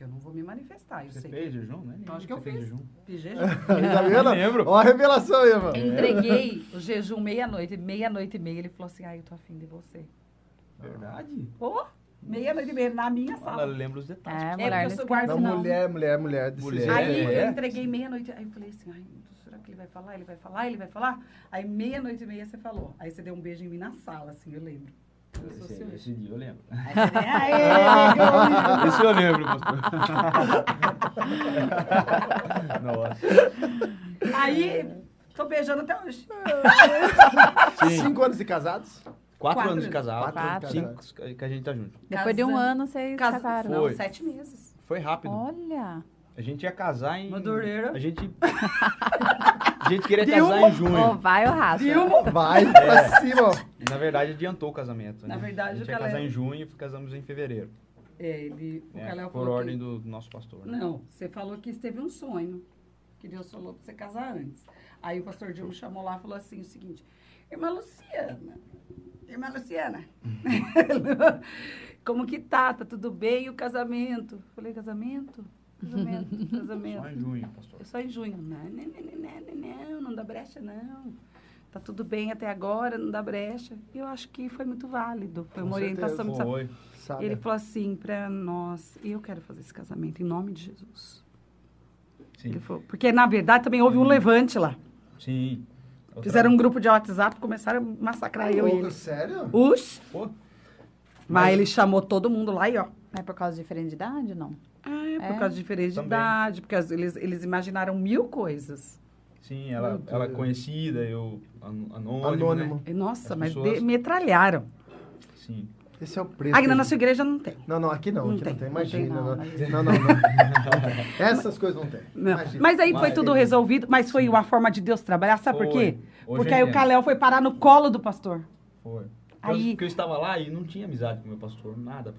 Porque eu não vou me manifestar. Eu Você sei fez jejum, né? Acho que eu fiz. jejum. que fiz jejum. [LAUGHS] Tá vendo? [LAUGHS] lembro. Ó a revelação aí, mano. Entreguei [LAUGHS] o jejum meia-noite, meia-noite e meia. Ele falou assim, ai, eu tô afim de você. Verdade. Pô, meia-noite e meia na minha Ela sala. lembra os detalhes. É, mulher eu não sou esquece, guarda- Não, não. mulher, mulher, mulher. Mulher. Aí É. eu entreguei meia-noite. Aí eu falei assim, ai, será que ele vai falar? Ele vai falar? Ele vai falar? Aí meia-noite e meia você falou. Aí você deu um beijo em mim na sala, assim, eu lembro. Esse, esse dia eu lembro. [LAUGHS] [LAUGHS] Esse eu lembro, pastor. [LAUGHS] Nossa. Aí, tô beijando até hoje. Sim. Cinco anos de casados? Quatro, Quatro anos de casal. Quatro Cinco que a gente tá junto. Depois de um ano, vocês Casa- casaram. Não, sete meses. Foi rápido. Olha. A gente ia casar em. Madureira. A gente. [LAUGHS] A gente queria Dilma. casar em junho. vai o rato. Dilma. Vai pra cima, ó. E, na verdade, adiantou o casamento. Na né? verdade, a gente o ia casar em junho e casamos em fevereiro. É, ele, o né? Caleb Por ordem que... do nosso pastor. né? Não, você falou que teve um sonho, que Deus falou pra você casar antes. Aí o pastor Dilma chamou lá e falou assim, o seguinte, Irmã Luciana, Irmã Luciana, [LAUGHS] como que tá? Tá tudo bem? E o casamento? Falei, casamento? Casamento, casamento. Só em junho, pastor. É só em junho. Não, não, não, não, não, não, não dá brecha, não. Tá tudo bem até agora, não dá brecha. E eu acho que foi muito válido. Foi Com uma orientação certeza. Foi. Sabe? ele falou assim pra nós, eu quero fazer esse casamento em nome de Jesus. Sim. Ele falou, porque na verdade também houve um levante lá. Sim. Outra- Fizeram um grupo de WhatsApp, começaram a massacrar eu e ele. Sério? Ux, Pô, mas ele chamou todo mundo lá e ó. É por causa de diferente de idade, não? É por É? causa de diferença de Também. idade, porque as- eles, eles imaginaram mil coisas. sim, ela, Meu ela é conhecida, eu an- anônimo, Anônimo. né? Nossa, As mas pessoas- de- metralharam. Sim. Esse é o preço. Aqui na nossa igreja não tem. Não, não, aqui não. Não aqui tem, não tem. Imagina. não, Não, não, não. não. [LAUGHS] Essas coisas não tem. Mas aí foi Mas- tudo resolvido, mas foi uma forma de Deus trabalhar, sabe por Foi. quê? Hoje Porque aí o entendo. Caléu foi parar no colo do pastor. Foi. Aí- porque eu estava lá e não tinha amizade com o meu pastor, nada.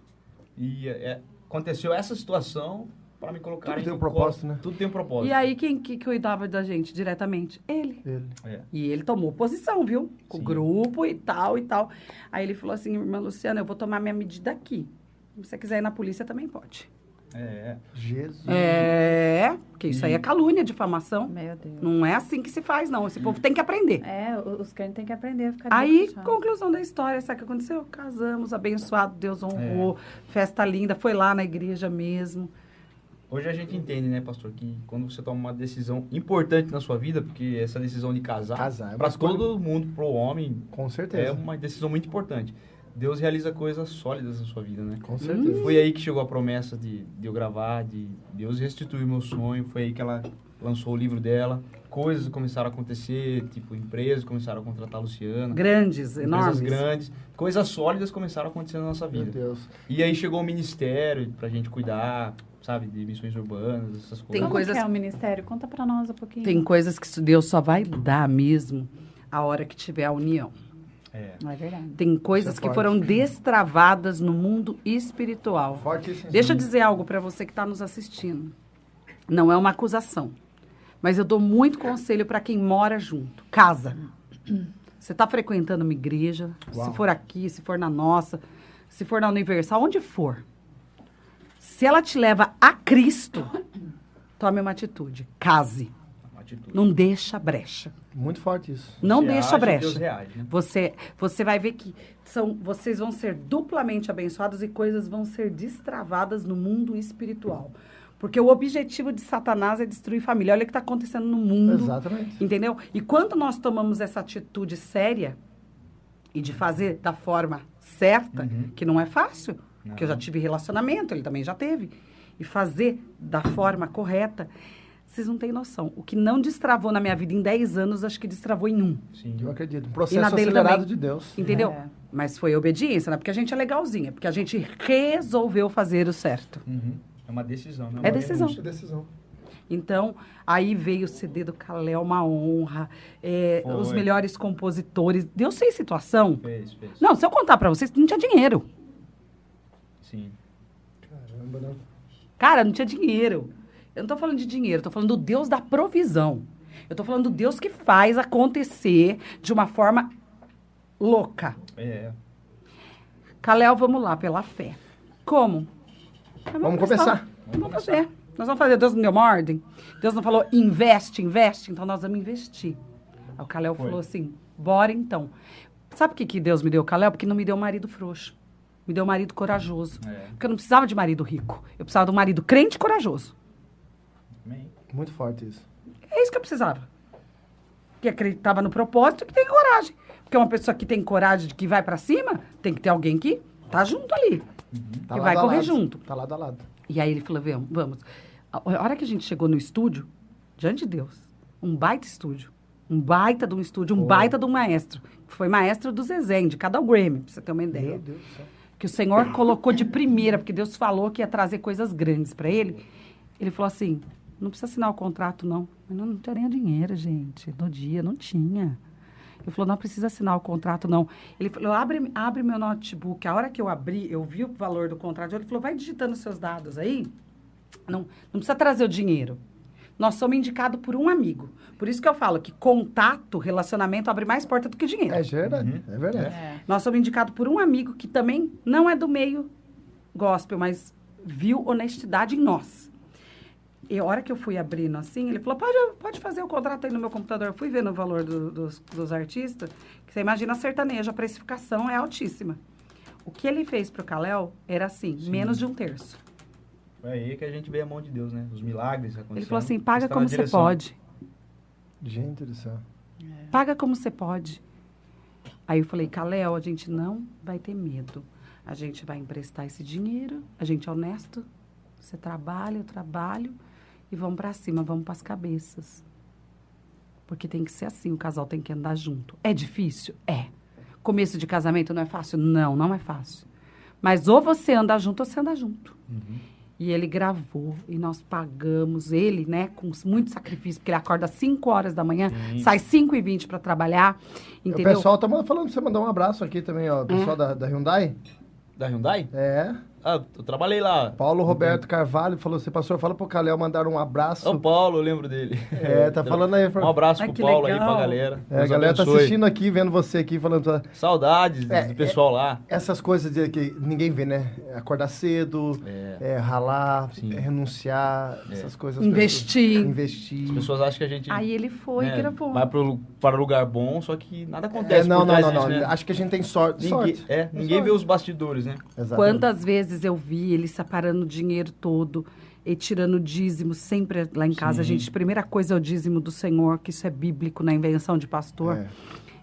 E é, aconteceu essa situação para me colocar Tudo tem um propósito, né? Tudo tem um propósito. E aí quem que cuidava da gente diretamente? Ele. Ele. É. E ele tomou posição, viu? Com o grupo e tal e tal. Aí ele falou assim, irmã Luciana, eu vou tomar minha medida aqui. Se você quiser ir na polícia, também pode. É, é. Jesus. É, porque isso aí é calúnia, difamação. Meu Deus. Não é assim que se faz, não. Esse povo tem que aprender. É, o- os crentes têm que aprender a ficar de Aí, conclusão da história, sabe o que aconteceu? Casamos, abençoado, Deus honrou, festa linda, foi lá na igreja mesmo. Hoje a gente entende, né, pastor, que quando você toma uma decisão importante na sua vida, porque essa decisão de casar, Casar é para todo mundo, pro homem, Com é certeza. uma decisão muito importante. Deus realiza coisas sólidas na sua vida, né? Com certeza. Foi aí que chegou a promessa de, de eu gravar, de Deus restituir meu sonho. Foi aí que ela lançou o livro dela. Coisas começaram a acontecer, tipo, empresas começaram a contratar a Luciana. Grandes, enormes. Empresas grandes. Coisas sólidas começaram a acontecer na nossa Meu vida. Deus. E aí chegou o ministério pra gente cuidar, sabe, de missões urbanas, essas coisas. Tem Como coisas- que é o ministério? Conta pra nós um pouquinho. Tem coisas que Deus só vai dar mesmo a hora que tiver a união. É. Não é verdade. Tem coisas é que foram destravadas no mundo espiritual. Fortíssimo. Deixa eu dizer algo para você que está nos assistindo. Não é uma acusação, mas eu dou muito conselho para quem mora junto. Casa. Você está frequentando uma igreja, Uau. se for aqui, se for na nossa, se for na Universal, onde for. Se ela te leva a Cristo, tome uma atitude. Case. Atitude. Não deixa brecha. Muito forte isso. Não Você deixa age, brecha. Deus reage, né? Você, você vai ver que são, vocês vão ser duplamente abençoados e coisas vão ser destravadas no mundo espiritual. Porque o objetivo de Satanás é destruir família. Olha o que está acontecendo no mundo. Exatamente. Entendeu? E quando nós tomamos essa atitude séria e de fazer da forma certa, Uhum. que não é fácil, porque eu já Não. tive relacionamento, ele também já teve, e fazer da forma correta, vocês não têm noção. O que não destravou na minha vida em 10 anos, acho que destravou em um. Sim. Eu acredito. Processo acelerado de Deus. Entendeu? É. Mas foi obediência, não é porque a gente é legalzinha, porque a gente resolveu fazer o certo. Uhum. É uma decisão, né? É Uma decisão. renúncia. Decisão. Então, aí veio o CD do Calé, uma honra, é, os melhores compositores. Deu sem situação. Fez, fez. Não, se eu contar pra vocês, não tinha dinheiro. Sim. Caramba, né? Cara, não tinha dinheiro. Eu não tô falando de dinheiro, eu tô falando do Deus da provisão. Eu tô falando do Deus que faz acontecer de uma forma louca. É. Caléu, vamos lá, pela fé. Como? Vamos começar. Vamos fazer. Nós vamos fazer. Deus não deu uma ordem. Deus não falou investe, investe. Então nós vamos investir. Aí o Caléu falou assim: bora então. Sabe por que, que Deus me deu o Caléu? Porque não me deu marido frouxo. Me deu marido corajoso. É. Porque eu não precisava de marido rico. Eu precisava de um marido crente e corajoso. Amém. Muito forte isso. É isso que eu precisava. Que acreditava no propósito e que tem coragem. Porque uma pessoa que tem coragem de que vai pra cima, tem que ter alguém que tá junto ali. Tá Que vai correr lado. junto. Tá lado a lado. E aí ele falou, vamos, vamos. A a hora que a gente chegou no estúdio, diante de Deus, um baita estúdio. Um baita de um estúdio, um Oh. baita de um maestro. Foi maestro do Zezé, indicado ao Grammy, pra você ter uma ideia. Meu Deus do céu. Que o Senhor colocou de primeira, porque Deus falou que ia trazer coisas grandes para ele. Ele falou assim, não precisa assinar o contrato, não. Mas não, não tinha nem dinheiro, gente. No dia, não tinha. Ele falou, não precisa assinar o contrato, não. Ele falou, abre, abre meu notebook. A hora que eu abri, eu vi o valor do contrato. Ele falou, vai digitando seus dados aí. Não, não precisa trazer o dinheiro. Nós somos indicados por um amigo. Por isso que eu falo que contato, relacionamento, abre mais porta do que dinheiro. É verdade. Uhum. É verdade. É. Nós somos indicados por um amigo que também não é do meio gospel, mas viu honestidade em nós. E a hora que eu fui abrindo assim, ele falou, pode, pode fazer o contrato aí no meu computador. Eu fui vendo o valor do- dos, dos artistas, que você imagina a sertaneja, a precificação é altíssima. O que ele fez pro Caléu era assim, menos de um terço. Foi aí que a gente vê a mão de Deus, né? Os milagres acontecendo. Ele falou assim, paga como você pode. Gente do céu. Paga como você pode. Aí eu falei, Caléo, a gente não vai ter medo. A gente vai emprestar esse dinheiro, a gente é honesto, você trabalha, eu trabalho, e vamos para cima, vamos para as cabeças. Porque tem que ser assim, o casal tem que andar junto. É difícil? É. Começo de casamento não é fácil? Não, não é fácil. Mas ou você anda junto ou você anda junto. Uhum. E ele gravou e nós pagamos ele, né, com muito sacrifício, porque ele acorda às 5 horas da manhã, Sim. sai 5 e 20 para trabalhar, entendeu? O pessoal tá falando pra você mandar um abraço aqui também, ó. O pessoal da, da Hyundai. Da Hyundai? É. Ah, eu trabalhei lá. Paulo Roberto Carvalho falou assim, pastor, fala pro Calel mandar um abraço. São Paulo, eu lembro dele. É, tá [LAUGHS] falando aí. Um abraço Ai, pro Paulo aí, legal. pra galera. É, a galera tá abençoe. assistindo aqui, vendo você aqui, falando... Saudades É, do pessoal lá. Essas coisas de que ninguém vê, né? Acordar cedo, É. é, ralar, Sim. é, renunciar, É. essas coisas. Investir. pessoas- Investir. As pessoas acham que a gente Aí ele foi né, e gravou. vai pro, para lugar bom, só que nada É, acontece não, por não, trás não, disso, não. né? Acho que a gente tem sorte. Ninguém, sorte. é, ninguém vê os bastidores, né? Exatamente. Quantas vezes eu vi ele separando o dinheiro todo e tirando o dízimo sempre lá em casa. A Sim. gente, a primeira coisa é o dízimo do Senhor, que isso é bíblico na invenção de pastor. É.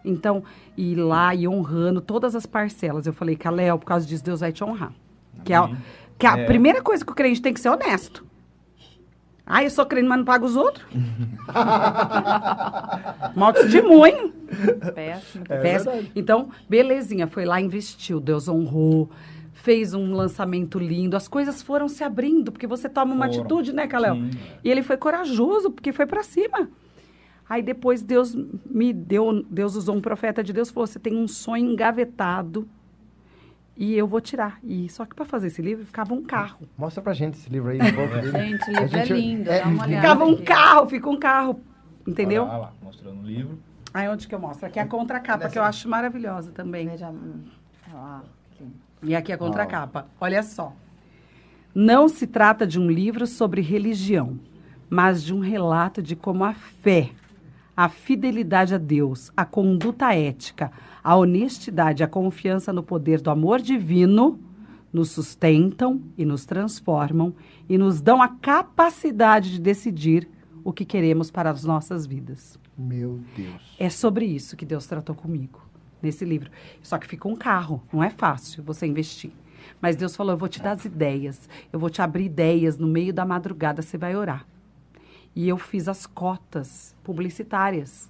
Então, ir lá e honrando todas as parcelas. Eu falei, Caléo, por causa disso, Deus vai te honrar. Que, é, a- Amém. que a É. primeira coisa que o crente tem que ser honesto. Ah, eu sou crente, mas não pago os outros? [LAUGHS] Mal testemunho. Péssimo. É Péssimo. verdade. Então, belezinha, foi lá, investiu, Deus honrou, fez um lançamento lindo, as coisas foram se abrindo, porque você toma uma Foram. atitude, né, Caléo? Sim. E ele foi corajoso, porque foi pra cima. Aí depois Deus me deu, Deus usou um profeta de Deus, falou: você tem um sonho engavetado e eu vou tirar. E só que para fazer esse livro ficava um carro. Mostra pra gente esse livro aí. [LAUGHS] um pouco dele. Gente, o livro gente- é lindo. é, dá uma olhada Ficava um aqui. carro, fica um carro, entendeu? Olha lá, olha lá, mostrando o livro. Aí onde que eu mostro? Aqui é a contracapa, que eu acho maravilhosa também. Veja, hum, olha lá. E aqui é a contracapa. Olha só. Não se trata de um livro sobre religião, mas de um relato de como a fé, a fidelidade a Deus, a conduta ética, a honestidade, a confiança no poder do amor divino nos sustentam e nos transformam e nos dão a capacidade de decidir o que queremos para as nossas vidas. Meu Deus. É sobre isso que Deus tratou comigo nesse livro. Só que fica um carro, não é fácil você investir. Mas Deus falou: eu vou te dar as ideias, eu vou te abrir ideias no meio da madrugada, você vai orar. E eu fiz as cotas publicitárias.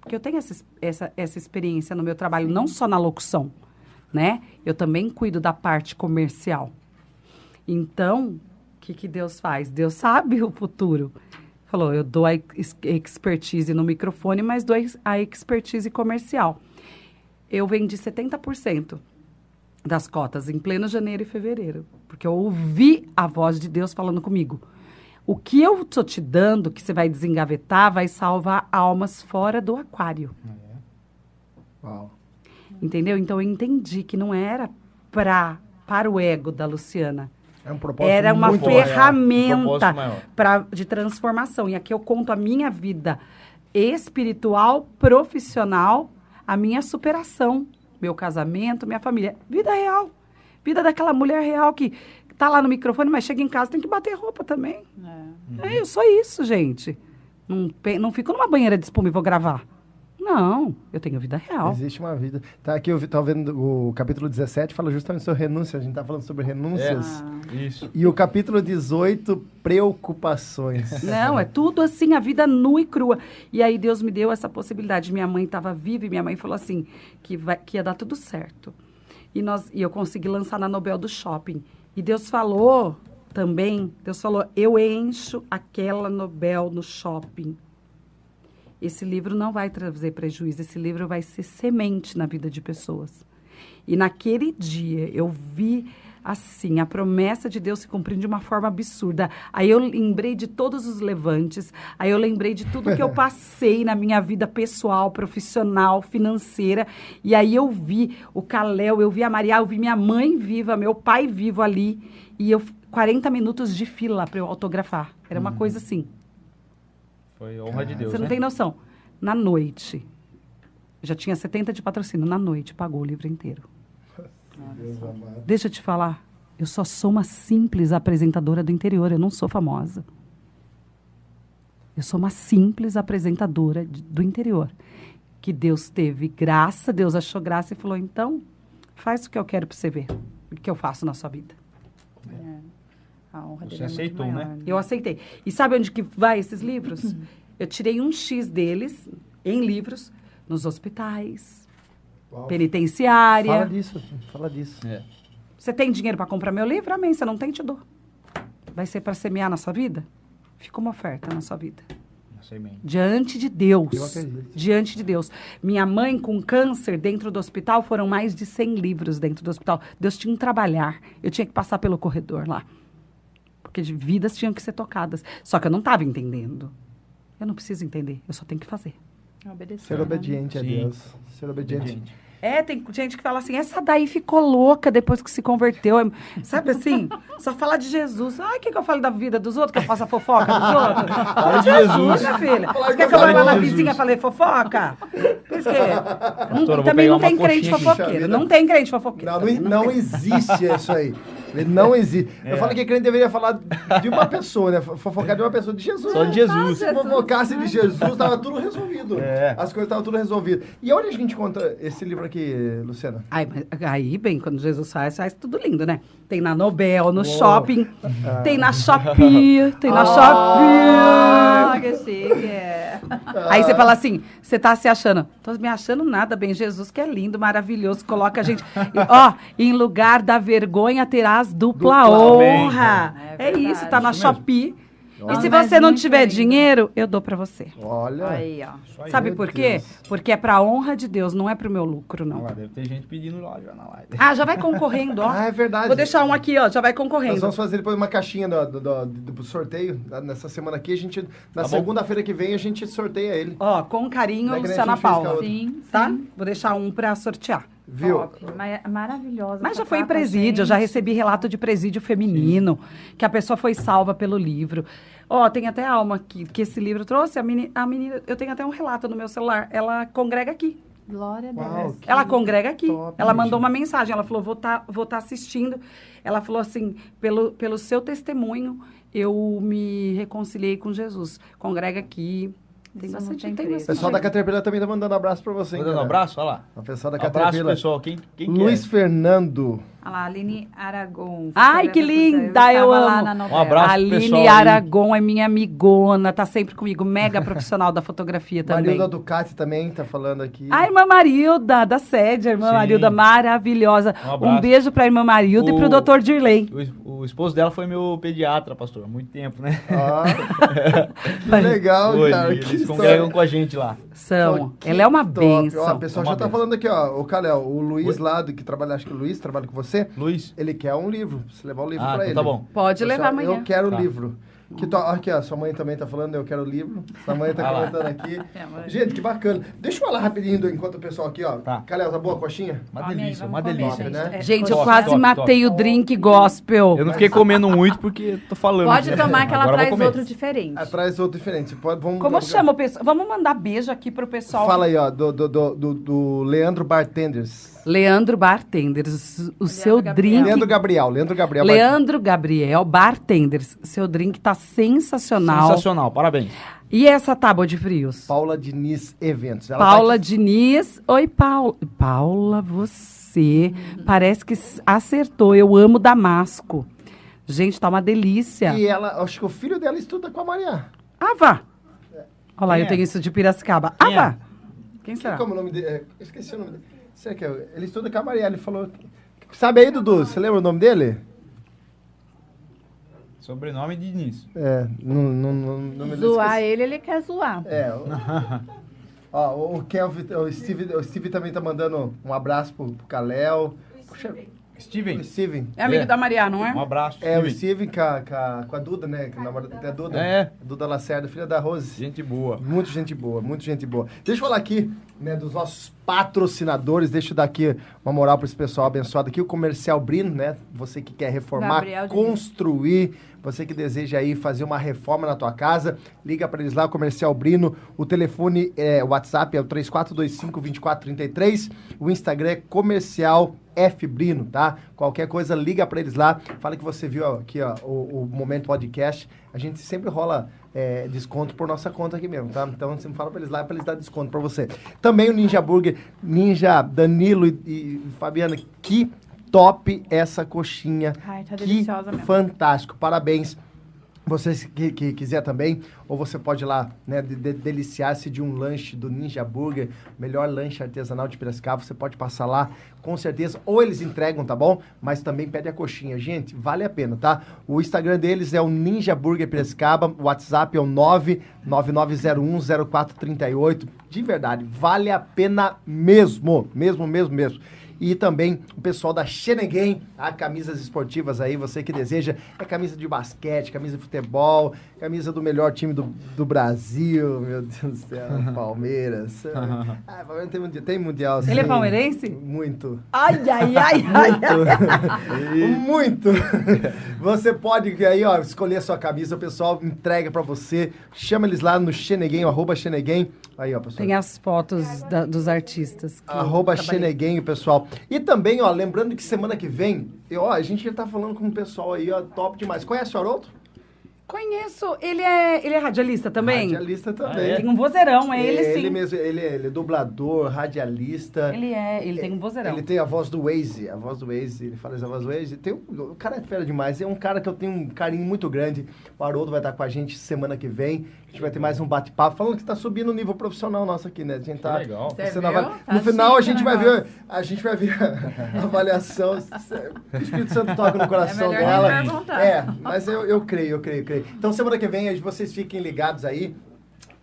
Porque eu tenho essa, es- essa, essa experiência no meu trabalho, não só na locução, né? Eu também cuido da parte comercial. Então, o que, que Deus faz? Deus sabe o futuro. Falou, eu dou a ex- expertise no microfone, mas dou a expertise comercial. Eu vendi 70% das cotas em pleno janeiro e fevereiro, porque eu ouvi a voz de Deus falando comigo. O que eu tô te dando, que você vai desengavetar, vai salvar almas fora do aquário. Uau. Entendeu? Então eu entendi que não era pra, para o ego da Luciana. É um propósito Era uma muito maior, é. Um ferramenta propósito maior. pra, de transformação. E aqui eu conto a minha vida espiritual, profissional, a minha superação, meu casamento, minha família. Vida real. Vida daquela mulher real que tá lá no microfone, mas chega em casa tem que bater roupa também. É. É, eu sou isso, gente. Não, não fico numa banheira de espuma e vou gravar. Não, eu tenho vida real. Existe uma vida. Tá aqui, eu vi- tava vendo o capítulo 17, fala justamente sobre renúncia. A gente tá falando sobre renúncias. Isso. E o capítulo 18, preocupações. Não, é tudo assim, a vida nua e crua. E aí Deus me deu essa possibilidade. Minha mãe estava viva e minha mãe falou assim, que, vai- que ia dar tudo certo. E, nós, e eu consegui lançar na Nobel do Shopping. E Deus falou também, Deus falou, eu encho aquela Nobel no shopping. Esse livro não vai trazer prejuízo, esse livro vai ser semente na vida de pessoas. E naquele dia eu vi assim a promessa de Deus se cumprindo de uma forma absurda. Aí eu lembrei de todos os levantes, aí eu lembrei de tudo que eu [LAUGHS] passei na minha vida pessoal, profissional, financeira. E aí eu vi o Caléu, eu vi a Maria, eu vi minha mãe viva, meu pai vivo ali. E eu 40 minutos de fila para eu autografar. Era uma coisa assim. Foi honra de Deus, Você não né? tem noção. Na noite, já tinha 70 de patrocínio. Na noite, pagou o livro inteiro. Deixa eu te falar. Eu só sou uma simples apresentadora do interior. Eu não sou famosa. Eu sou uma simples apresentadora de- do interior. que Deus teve graça, Deus achou graça e falou: então, faz o que eu quero para você ver, o que eu faço na sua vida. É. A honra Você dele é muito aceitou, maior, né? Eu aceitei. E sabe onde que vai esses livros? Eu tirei um X deles em livros nos hospitais, Uau. penitenciária. Fala disso, fala disso. É. Você tem dinheiro para comprar meu livro? Amém. Você não tem, te dou. Vai ser para semear na sua vida? Fica uma oferta na sua vida. Diante de Deus. Diante de Deus. Minha mãe com câncer dentro do hospital foram mais de 100 livros dentro do hospital. Deus tinha um trabalhar. Eu tinha que passar pelo corredor lá. Porque de vidas tinham que ser tocadas. Só que eu não estava entendendo. Eu não preciso entender, eu só tenho que fazer. Obedecer, Ser né? obediente a Sim. Deus. Ser obediente. Gente. É, tem gente que fala assim, essa daí ficou louca depois que se converteu. É- Sabe assim? Só falar de Jesus. Ai, o que, que eu falo da vida dos outros? Que eu faço a fofoca dos outros? Fala de Jesus. minha filha. Você quer que eu vá lá na vizinha e falei fofoca? Por quê? Também não tem crente fofoqueiro. Não tem crente fofoqueiro. Não, não, não existe isso aí. Ele Não existe. [LAUGHS] Eu É. falei que crente deveria falar de uma pessoa, né? Fofocar de uma pessoa, de Jesus. Só de Jesus. Se fofocasse de Jesus, tava tudo resolvido. É. As coisas estavam tudo resolvidas. E onde a gente encontra esse livro aqui, Luciana? Ai, mas aí, bem, quando Jesus faz, faz tudo lindo, né? Tem na Nobel, no Uou. shopping, [LAUGHS] tem na Shopee, tem na Ah, Shopee. que [LAUGHS] chique. é. Aí você fala assim, você tá se achando, tô me achando nada, bem, Jesus que é lindo, maravilhoso, coloca a gente, e, ó, em lugar da vergonha terás dupla, Dupla, honra. É É, verdade. isso, tá na Isso mesmo. Shopee. Olha. E se você não tiver dinheiro, eu dou pra você. Olha. Aí, ó. Aí. Sabe por quê? Deus. Porque é pra honra de Deus, não é pro meu lucro, não. lá, deve ter gente pedindo lá já na live. Ah, já vai concorrendo, ó. [LAUGHS] Ah, é verdade. Vou deixar um aqui, ó, já vai Nós concorrendo. vamos fazer depois uma caixinha do, do, do- do sorteio né, nessa semana aqui. A gente, na Tá segunda-feira que vem, a gente sorteia ele. Ó, com carinho, Luciana Paula. Sim, Tá? sim. Vou deixar um pra sortear. Viu? Top. Maravilhosa. Mas já foi em presídio, já recebi relato de presídio feminino, que a pessoa foi salva pelo livro. Ó, tem até a alma aqui, que esse livro trouxe, a menina, a menina, eu tenho até um relato no meu celular, ela congrega aqui. Glória a Deus. Uau, que Ela congrega aqui. top, ela gente. mandou uma mensagem, ela falou, vou estar vou tá assistindo. Ela falou assim, pelo, pelo seu testemunho, eu me reconciliei com Jesus. Congrega aqui. Tem Isso bastante, tem. O pessoal da Caterpillar também tá mandando abraço pra você, hein, Vou dando um cara? abraço, olha lá. O pessoal da Abraço, Caterpillar. pessoal. Quem, quem que Luiz é? Fernando. Olha lá, Aline Aragon. Ai, que linda, eu lá amo. na Um abraço. Aline pessoal aí. Aragon é minha amigona, tá sempre comigo, mega profissional da fotografia também. Marilda Ducati também tá falando aqui. A irmã Marilda, da sede, a irmã Sim. Marilda, maravilhosa. Um Um, beijo pra irmã Marilda e O- pro doutor Dirley. O, o esposo dela foi meu pediatra, pastor, há muito tempo, né? Ah, [LAUGHS] que legal, Foi, cara. eles que congregam com a gente lá. São. Ela é uma top. benção. Ó, o pessoal É já tá benção. falando aqui, ó. O Calel, o Luiz Oi? lá, do que trabalha, acho que o Luiz trabalha com você, Luiz, ele quer um livro. Você levar o livro Ah, pra então ele. tá bom. Pode Pessoal, levar amanhã. Eu quero o Tá. livro. Que to... Aqui, ó, sua mãe também tá falando, eu quero o livro. Sua mãe tá comentando aqui. [LAUGHS] É. Gente, que bacana. Deixa eu falar rapidinho enquanto o pessoal aqui, ó. Tá. Calel, tá boa a coxinha? uma delícia, uma comer, delícia. né? É, Gente, eu Top, quase top, matei top. o drink gospel. Eu não fiquei comendo muito porque tô falando. Pode né? tomar que ela Agora eu vou traz outro diferente. Atrás outro diferente. Pode, vamos, Como vamos- chama o pessoal? Vamos mandar beijo aqui pro pessoal. Fala aí, ó, do, do, do, do- do Leandro Bartenders. Leandro Bartenders, o seu Gabriel. drink. Leandro Gabriel, Leandro Gabriel. Leandro Gabriel Bartenders, seu drink tá sensacional. Sensacional, parabéns. E essa tábua de frios? Paula Diniz Eventos. Ela Paula tá aqui- Diniz. Oi, Paula. Paula, você parece que acertou. Eu amo Damasco. Gente, tá uma delícia. E ela, acho que o filho dela estuda com a Maria. Ah, vá. Olha lá, Quem eu é? tenho isso de Piracicaba. Ah, Quem vá. é? Quem será? Como o nome dele? é, eu esqueci o nome dele. Será que é? Ele estuda com a Maria. Ele falou. Sabe aí, Dudu? Você lembra o nome dele? Sobrenome de Diniz. É, não, não, não, não me Zoar esqueci. ele, ele quer zoar. É. O, [LAUGHS] ó, o- o Kelvin, o Steve, o Steve também tá mandando um abraço pro, pro Kalel. Puxa, Steven, o Steven. É amigo É. da Maria, não é? um abraço. É, o Steven. Steven com a, com a, com a Duda, né? Que namora até a Duda. É. Duda Lacerda, filha da Rose. Gente boa. Muito gente boa, muito gente boa. Deixa eu falar aqui, né, dos nossos patrocinadores. Deixa eu dar aqui uma moral para esse pessoal abençoado aqui. O Comercial Brino, né? Você que quer reformar, Gabriel construir, você que deseja aí fazer uma reforma na tua casa, liga para eles lá, Comercial Brino. O telefone, é, o WhatsApp é o 3425-2433. O Instagram é Comercial F Brino, tá? Qualquer coisa, liga para eles lá. Fala que você viu aqui, ó, o, o Momento Podcast. A gente sempre rola é, desconto por nossa conta aqui mesmo, tá? Então você fala pra eles lá pra eles dar desconto pra você. Também o Ninja Burger, Ninja Danilo e, e Fabiana, que top essa coxinha. Ai, tá que deliciosa mesmo. fantástico. Parabéns. Você que, que quiser também, ou você pode ir lá, né, de- de- deliciar-se de um lanche do Ninja Burger, melhor lanche artesanal de Piracicaba, você pode passar lá, com certeza, ou eles entregam, tá bom? Mas também pede a coxinha. Gente, vale a pena, tá? O Instagram deles é o Ninja Burger Piracicaba, o WhatsApp é o 999010438. De verdade, vale a pena mesmo, mesmo, mesmo, mesmo. E também o pessoal da Xeneguem, a camisas esportivas aí, você que deseja, é camisa de basquete, camisa de futebol, camisa do melhor time do, do Brasil, meu Deus do céu, [LAUGHS] Palmeiras. [LAUGHS] ah, Palmeiras tem mundial, tem mundial Ele é sim. palmeirense? Muito. Ai, ai, ai, ai. [LAUGHS] Muito. Você pode aí, ó, escolher a sua camisa, o pessoal entrega pra você. Chama eles lá no Xeneguem, arroba Xeneguem. Aí, ó, pessoal. Tem as fotos da- dos artistas. Arroba. Xeneguem, pessoal. E também, ó, lembrando que semana que vem, ó, a gente já tá falando com o pessoal aí, ó, top demais. Conhece o Haroldo? Conheço. Ele é, ele é radialista também? Radialista também. Ah, Tem um vozeirão, é ele, sim. Ele mesmo, ele, é- ele é dublador, radialista. Ele é, ele tem um vozeirão. Ele tem a voz do Waze, a voz do Waze, ele fala essa voz do Waze. Tem um, o cara é fera demais, é um cara que eu tenho um carinho muito grande. O Haroldo vai estar com a gente semana que vem. A gente vai ter mais um bate-papo, falando que tá subindo o nível profissional nosso aqui, né? A gente tá. Legal. Vai- Tá no final a gente vai ver, a gente vai ver a avaliação. O Espírito Santo toca no coração É dela. É, mas eu, eu creio, eu creio, eu creio. Então semana que vem vocês fiquem ligados aí,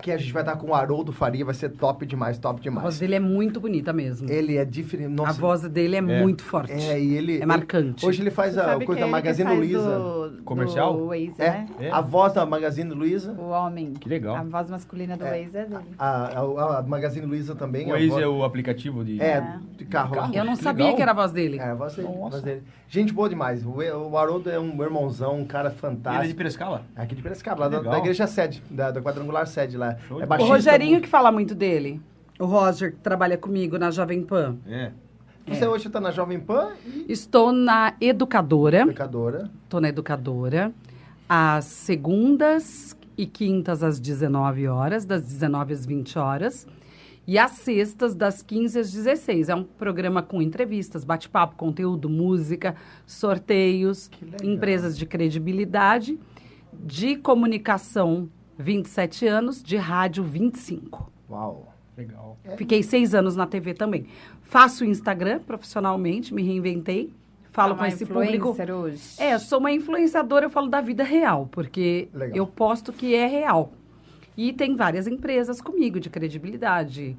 que a gente vai estar com o Haroldo Faria, vai ser top demais, top A voz demais. dele é muito bonita mesmo. Ele é diferente. a voz dele é, muito forte. É, e ele. É marcante. Hoje ele faz Você a sabe coisa que da ele Magazine Luiza. do- Comercial? Do Waze, É, né? É. a voz da Magazine Luiza. O homem. Que legal. A voz masculina do Waze é dele. A, a, a Magazine Luiza também. O a Waze voz- é o aplicativo de... É, de carro. Carro? Eu não Que sabia legal. que era a voz dele. É, a voz dele, a Nossa. voz dele. Gente boa demais. O, o Haroldo é um irmãozão, um cara Ele é de fantástico. Piracicaba? Aqui de Piracicaba, lá da, da igreja sede, da, da quadrangular sede lá. É bola. O baixista, Rogerinho que fala muito dele. O Roger, que trabalha comigo na Jovem Pan. É. Você hoje está na Jovem Pan e Estou na educadora. pecadora. Estou na educadora. Às segundas e quintas às 19 horas, das 19 às 20 horas. E às sextas, das 15 às 16. É um programa com entrevistas, bate-papo, conteúdo, música, sorteios, empresas de credibilidade, de comunicação 27 anos, de rádio 25. Uau. Legal. Fiquei seis anos na TV também. Faço Instagram profissionalmente, me reinventei. Falo É com esse público. influencer hoje. É, sou uma influenciadora, eu falo da vida real, porque Legal. eu posto que é real. E tem várias empresas comigo de credibilidade.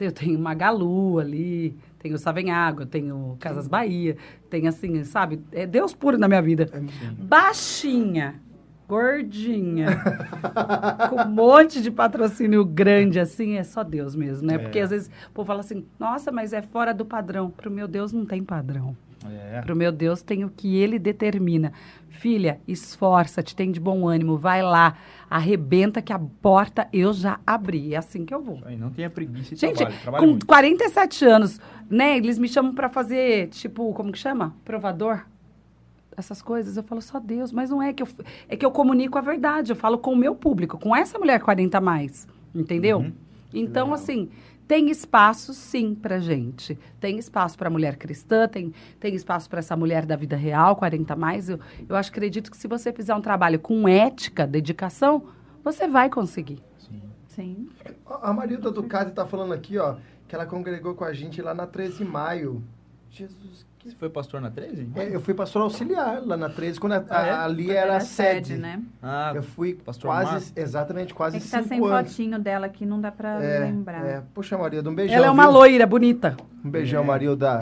Eu tenho Magalu ali, tenho Savenhago, tenho Casas Bahia, tem assim, sabe? É Deus puro na minha vida. Baixinha, gordinha, [LAUGHS] com um monte de patrocínio grande assim, é só Deus mesmo, né? É. Porque às vezes o povo fala assim, nossa, mas é fora do padrão. Pro meu Deus não tem padrão. É. Para o meu Deus tem o que ele determina. Filha, esforça-te, tem de bom ânimo, vai lá, arrebenta que a porta eu já abri. É assim que eu vou. Aí, não tenha preguiça e Gente, trabalho. Trabalho com muito. 47 anos, né? Eles me chamam para fazer, tipo, como que chama? Provador? Essas coisas. Eu falo, só Deus. Mas não é que eu... É que eu comunico a verdade. Eu falo com o meu público, com essa mulher 40 a mais. Entendeu? Uhum. Então, Legal. assim, tem espaço sim pra gente. Tem espaço pra mulher cristã, tem, tem espaço pra essa mulher da vida real, 40 a mais. Eu, eu acho, acredito que se você fizer um trabalho com ética, dedicação, você vai conseguir. Sim. Sim. A a Marilda Ducati tá falando aqui, ó, que ela congregou com a gente lá na 13 de maio. Jesus, que... Você foi pastor na 13? É, eu fui pastor auxiliar lá na 13, quando a- Ah, é? ali Quando era a sede. né? Ah, Eu fui Pastor quase, Marcos. exatamente, quase É que tá sem anos. fotinho dela aqui, não dá pra É, lembrar. é. Puxa, Marilda, um beijão. Ela é uma viu? loira, bonita. Um beijão, É. Marilda.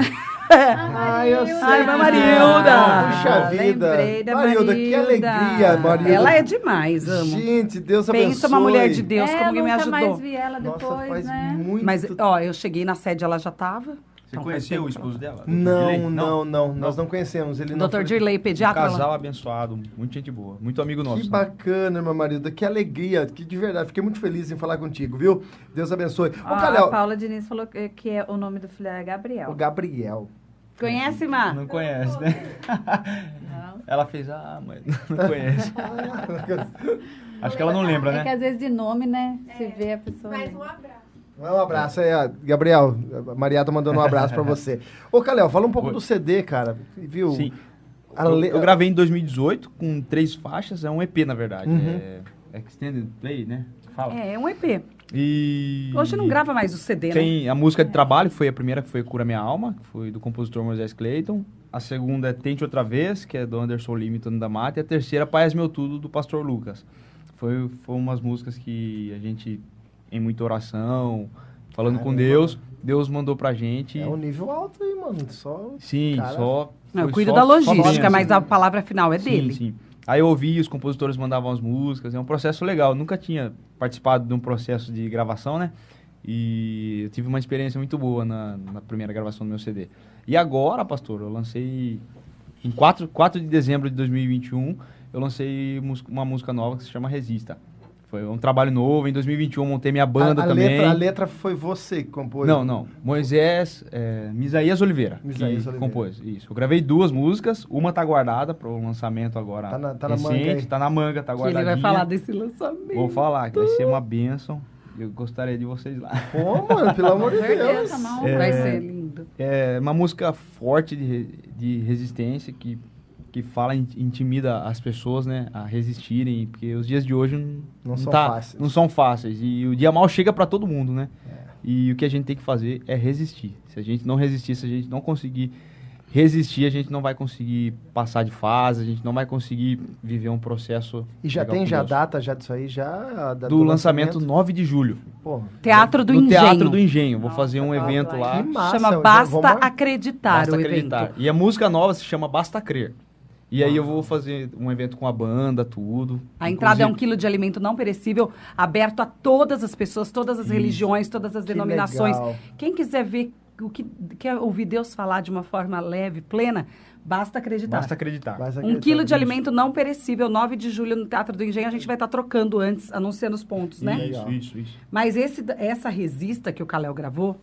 Ai, [LAUGHS] eu sei. Ai, Marilda. Puxa vida. Lembrei da Marilda, que Marilda. alegria, Marilda. Ela é demais, amo. Gente, Deus abençoe. Pensa uma mulher de Deus, é, como que me nunca ajudou. mais vi ela Nossa, depois, faz né? muito... Mas, ó, eu cheguei na sede, ela já tava. Você Então, conheceu o esposo dela? Dr. Não, não, não, Nós não conhecemos. Ele não Dr. Dirley, Um pediatra. ela- casal abençoado, muito gente boa. Muito amigo nosso. Que né? bacana, meu marido. Que alegria. Que de verdade. Fiquei muito feliz em falar contigo, viu? Deus abençoe. Ó, Ô, a Calhau, Paula Diniz falou que, que é, o nome do filho é Gabriel. o Gabriel. Conhece, Má? Não conhece, né? Não. [LAUGHS] Ela fez, ah, mas não conhece. [LAUGHS] Acho que ela não lembra, É né? que às vezes de nome, né? Se vê a pessoa. Mais um abraço. Um abraço aí, ó. Gabriel. A Maria tá mandando um abraço pra você. [LAUGHS] Ô, Calel, fala um pouco Oi. do CD, cara. Viu? Sim. Eu, eu gravei em 2018 com três faixas, é um EP na verdade. Uhum. É Extended Play, né? Fala. É, é um EP. E. Hoje não grava mais o CD, né? Tem a música de trabalho, foi a primeira que foi Cura Minha Alma, que foi do compositor Moisés Clayton. A segunda é Tente Outra Vez, que é do Anderson Lima e Tony da Mata. E a terceira, Paz Meu Tudo, do Pastor Lucas. Foi, foi umas músicas que a gente, em muita oração, falando com. Deus, Deus mandou pra gente. É um nível alto aí, mano. Só. Sim, Cara, só. Não, eu cuido só- da logística, mas a palavra final é Sim, dele. sim. Aí eu ouvi, os compositores mandavam as músicas, é um processo legal. Eu nunca tinha participado de um processo de gravação, né? E eu tive uma experiência muito boa na, na primeira gravação do meu CD. E agora, pastor, eu lancei em 4, 4 de dezembro de 2021, eu lancei uma música nova que se chama Resista. Foi um trabalho novo. Em 2021 montei minha banda a, a também. Letra, a letra foi você que compôs? Não, não. Moisés, é, Misaías Oliveira, Misaías que Oliveira. compôs. Isso. Eu gravei duas músicas, uma tá guardada para o lançamento agora Tá na- tá na recente, manga aí. tá na manga, tá Que ele vai falar desse lançamento. Vou falar, que vai ser uma bênção. Eu gostaria de vocês lá. Pô, mano, pelo amor de Deus. não. É. Vai ser lindo. É uma música forte de, de resistência que, que fala, in- intimida as pessoas, né, a resistirem, porque os dias de hoje não, Não são tá- fáceis. Não são fáceis. E o dia mal chega para todo mundo, né? É. E o que a gente tem que fazer é resistir. Se a gente não resistir, se a gente não conseguir resistir, a gente não vai conseguir passar de fase, a gente não vai conseguir viver um processo. E já tem já Deus. data já disso aí? Já? da- do, lançamento 9 de julho. Pô, Teatro do no Engenho. Teatro do Engenho. Vou Nossa, fazer um top, evento lá. que massa. Chama Basta Acreditar Basta o acreditar. evento. E a música nova se chama Basta Crer. E aí eu vou fazer um evento com a banda, tudo. A entrada é um quilo de alimento não perecível, aberto a todas as pessoas, todas as Isso. religiões, todas as Que denominações. legal. Quem quiser ver o que quer ouvir Deus falar de uma forma leve, plena, basta acreditar. Basta acreditar. Mas Um acredita- quilo de alimento não perecível, 9 de julho no Teatro do Engenho, a gente vai estar trocando antes, anunciando os pontos, né? Isso, isso, isso. Mas esse, essa resista que o Kalel gravou,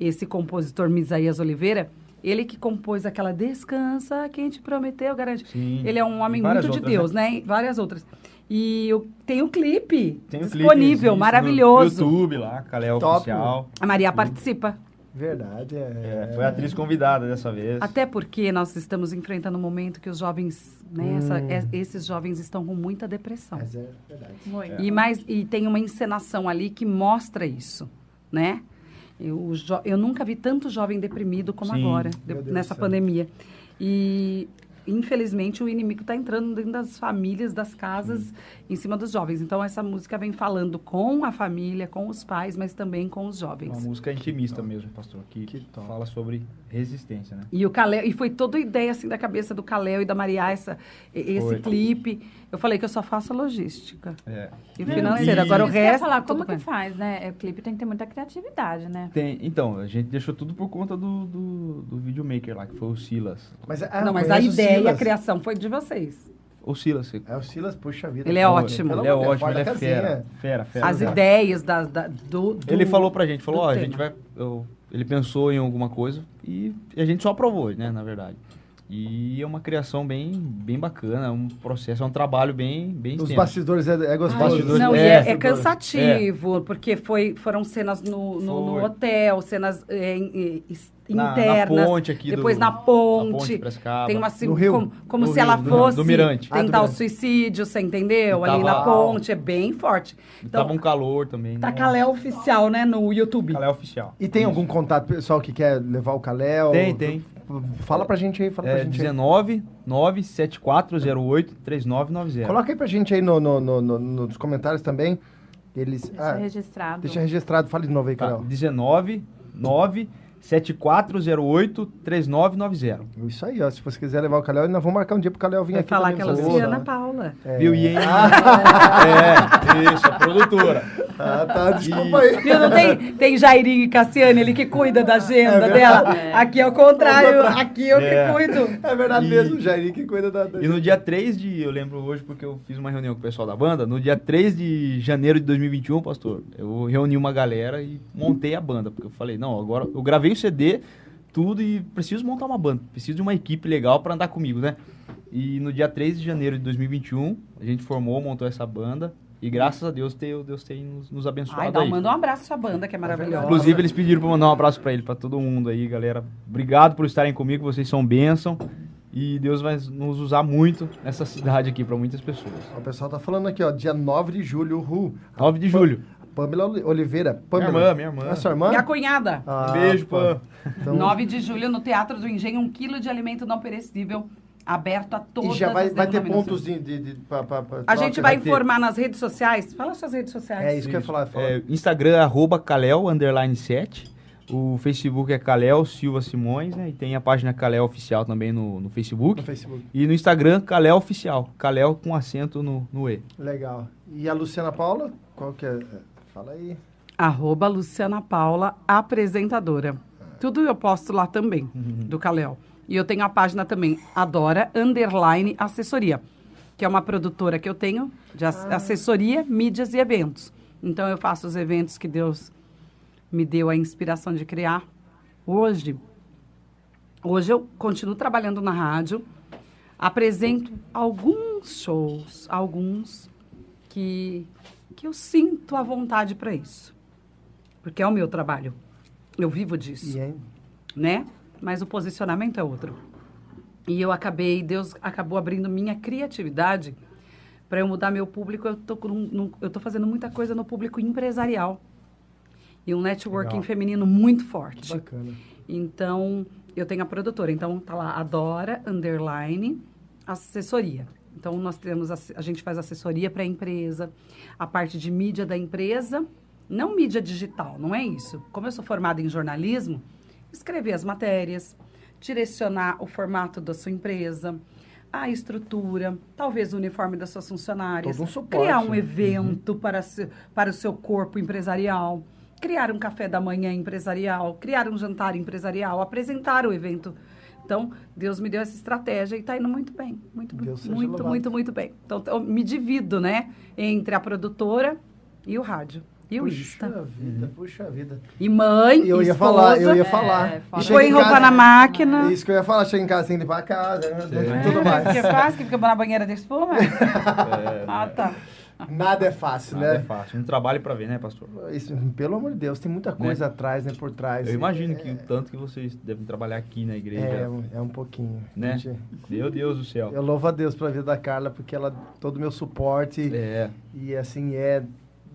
esse compositor Misaías Oliveira, ele que compôs aquela Descansa, quem te prometeu, garante. Sim. Ele é um homem muito de outras, Deus, né? E Várias outras. E o- tem o clipe Tem o clipe, disponível, isso, maravilhoso. No YouTube lá, Calé Top. Oficial. A Maria participa. Verdade, é. É, foi a atriz convidada dessa vez. Até porque nós estamos enfrentando um momento que os jovens, né, essa- Hum. é- esses jovens estão com muita depressão. Mas é verdade. Muito. E, mais, e tem uma encenação ali que mostra isso, né? Eu, eu nunca vi tanto jovem deprimido como Sim. agora, de- nessa pandemia. E, infelizmente, o inimigo está entrando dentro das famílias, das casas, em cima dos jovens. Então, essa música vem falando com a família, com os pais, mas também com os Uma jovens. música intimista mesmo, pastor, que, Que fala sobre resistência, né? E o Calé, e foi toda ideia assim da cabeça do Caléu e da Maria essa, esse Foi. clipe. Eu falei que eu só faço a logística É. e o Não, financeiro. e- Agora o resto. falar, tudo como que faz, né? O clipe tem que ter muita criatividade, né? Tem, então, a gente deixou tudo por conta do, do, do videomaker lá, que foi o Silas. Mas, ah, Não, mas a ideia e a criação foi de vocês. O Silas. É o Silas, puxa vida. Ele é Pelo- ótimo. pelo Ele é ótimo, ele é fera. Fera, fera. As ideias da, da- do, do- Ele falou pra gente, falou, ó, a tema. gente vai. eu- ele pensou em alguma coisa e a gente só aprovou, né, na verdade. E é uma criação bem, bem bacana, é um processo, é um trabalho bem, bem Os extenso. bastidores é, é gostoso. bastidores- Não, e É, é, é cansativo, porque foi, foram cenas no, no, no hotel, cenas é, em- em- Na- internas. na ponte aqui depois do- na na ponte. ponte Piracicaba. tem uma assim, No Rio. como, como No se ela Rio, do- fosse do Mirante. Ah, do tentar o Mirante. suicídio, você entendeu? E Ali na tava- ponte, é bem forte. Então, tava um calor também. tá nossa. Calé oficial, né, no YouTube. Calé oficial. E tem Isso. algum contato pessoal que quer levar o Caléu? Tem, tem. Fala pra gente aí, fala pra É gente aí. 19 97408 3990. Coloca aí pra gente aí no, no- no- no- nos comentários também. Eles. Deixa ah, registrado. deixa registrado. Fala de novo aí, Tá, Carol. 19 97408 3990. Isso aí, ó. Se você quiser levar o Caléu, nós vamos marcar um dia pro Caléu vir Vai aqui. falar que ela pra é. Ana Paula. É. Viu? E aí? [LAUGHS] é, isso, a produtora. Ah, tá. Desculpa aí. Viu? Não tem, tem Jairinho e Cassiane, ele que cuida da agenda É dela. verdade. Aqui é o contrário, aqui eu É. que cuido. É verdade E- mesmo, Jair que cuida da. da- E no dia 3 de. Eu lembro hoje porque eu fiz uma reunião com o pessoal da banda. No dia 3 de janeiro de 2021, pastor, eu reuni uma galera e montei a banda. Porque eu falei, não, agora eu gravei o CD, tudo e preciso montar uma banda. Preciso de uma equipe legal para andar comigo, né? E no dia 3 de janeiro de 2021, a gente formou, montou essa banda. E graças a Deus, Deus, Deus tem nos, nos abençoado Ai, dá, aí. manda um abraço à sua banda, que é maravilhosa. Inclusive, eles pediram pra mandar um abraço pra ele, pra todo mundo aí, galera. Obrigado por estarem comigo, vocês são bênção. E Deus vai nos usar muito nessa cidade aqui, pra muitas pessoas. O pessoal tá falando aqui, ó, dia 9 de julho, uhul. 9 de julho. Pamela Oli- Oliveira. Minha Pamela. irmã, minha irmã. É sua irmã? Minha cunhada. Ah, Beijo. Pam. Então, 9 de julho, no Teatro do Engenho, um quilo de alimento não perecível, aberto a todas e já vai, as vai ter pontos de... de, de pra, pra, pra A gente vai ter- informar nas redes sociais. Fala suas redes sociais. É isso que eu ia falar. fala. É, Instagram, arroba Kalel, underline 7. O Facebook é Kalel Silva Simões, né? E tem a página Kalel Oficial também no, no Facebook. No Facebook. E no Instagram, Kalel Oficial. Kalel com acento no, no E. Legal. E a Luciana Paula? Qual que é? Fala aí. Arroba Luciana Paula, apresentadora. Tudo eu posto lá também, do Calel. E eu tenho a página também, Adora Underline Assessoria, que é uma produtora que eu tenho de ass- assessoria, mídias e eventos. Então eu faço os eventos que Deus me deu a inspiração de criar. Hoje, hoje eu continuo trabalhando na rádio, apresento alguns shows, alguns que, que eu sinto a vontade para isso. Porque é o meu trabalho. Eu vivo disso, aí? né? Mas o posicionamento é outro. E eu acabei, Deus acabou abrindo minha criatividade para eu mudar meu público. Eu tô, um- num- eu tô fazendo muita coisa no público empresarial. E um networking Legal. feminino muito Que forte. bacana. Então, eu tenho a produtora. Então, tá lá, Adora, underline, assessoria. Então, nós temos, ass- a gente faz assessoria para a empresa, a parte de mídia da empresa, não mídia digital, não é isso. Como eu sou formada em jornalismo, escrever as matérias, direcionar o formato da sua empresa, a estrutura, talvez o uniforme das suas funcionárias, um suporte, criar um né? evento para, se- para o seu corpo empresarial, criar um café da manhã empresarial, criar um jantar empresarial, apresentar o evento. Então, Deus me deu essa estratégia e está indo muito bem. Muito, Deus muito, louvado. muito, muito bem. Então, eu me divido, né? Entre a produtora e o rádio. E o puxa Insta. vida, puxa vida. E mãe, Eu ia esposa, falar, eu ia falar. É, E põe em roupa casa- na máquina. Isso que eu ia falar, chega em casa, tem que limpar a casa, né? É. tudo mais. Que faz, que fica na banheira de espuma? [LAUGHS] ah, tá. Nada é fácil, Nada é né? fácil. Um trabalho pra ver, né, pastor? Isso, pelo amor de Deus, tem muita coisa atrás, né, por trás. Eu imagino é, que o tanto que vocês devem trabalhar aqui na igreja, É, é um pouquinho. né? Gente, Meu Deus do céu. Eu louvo a Deus pela vida da Carla, porque ela, todo o meu suporte, É, e assim, é,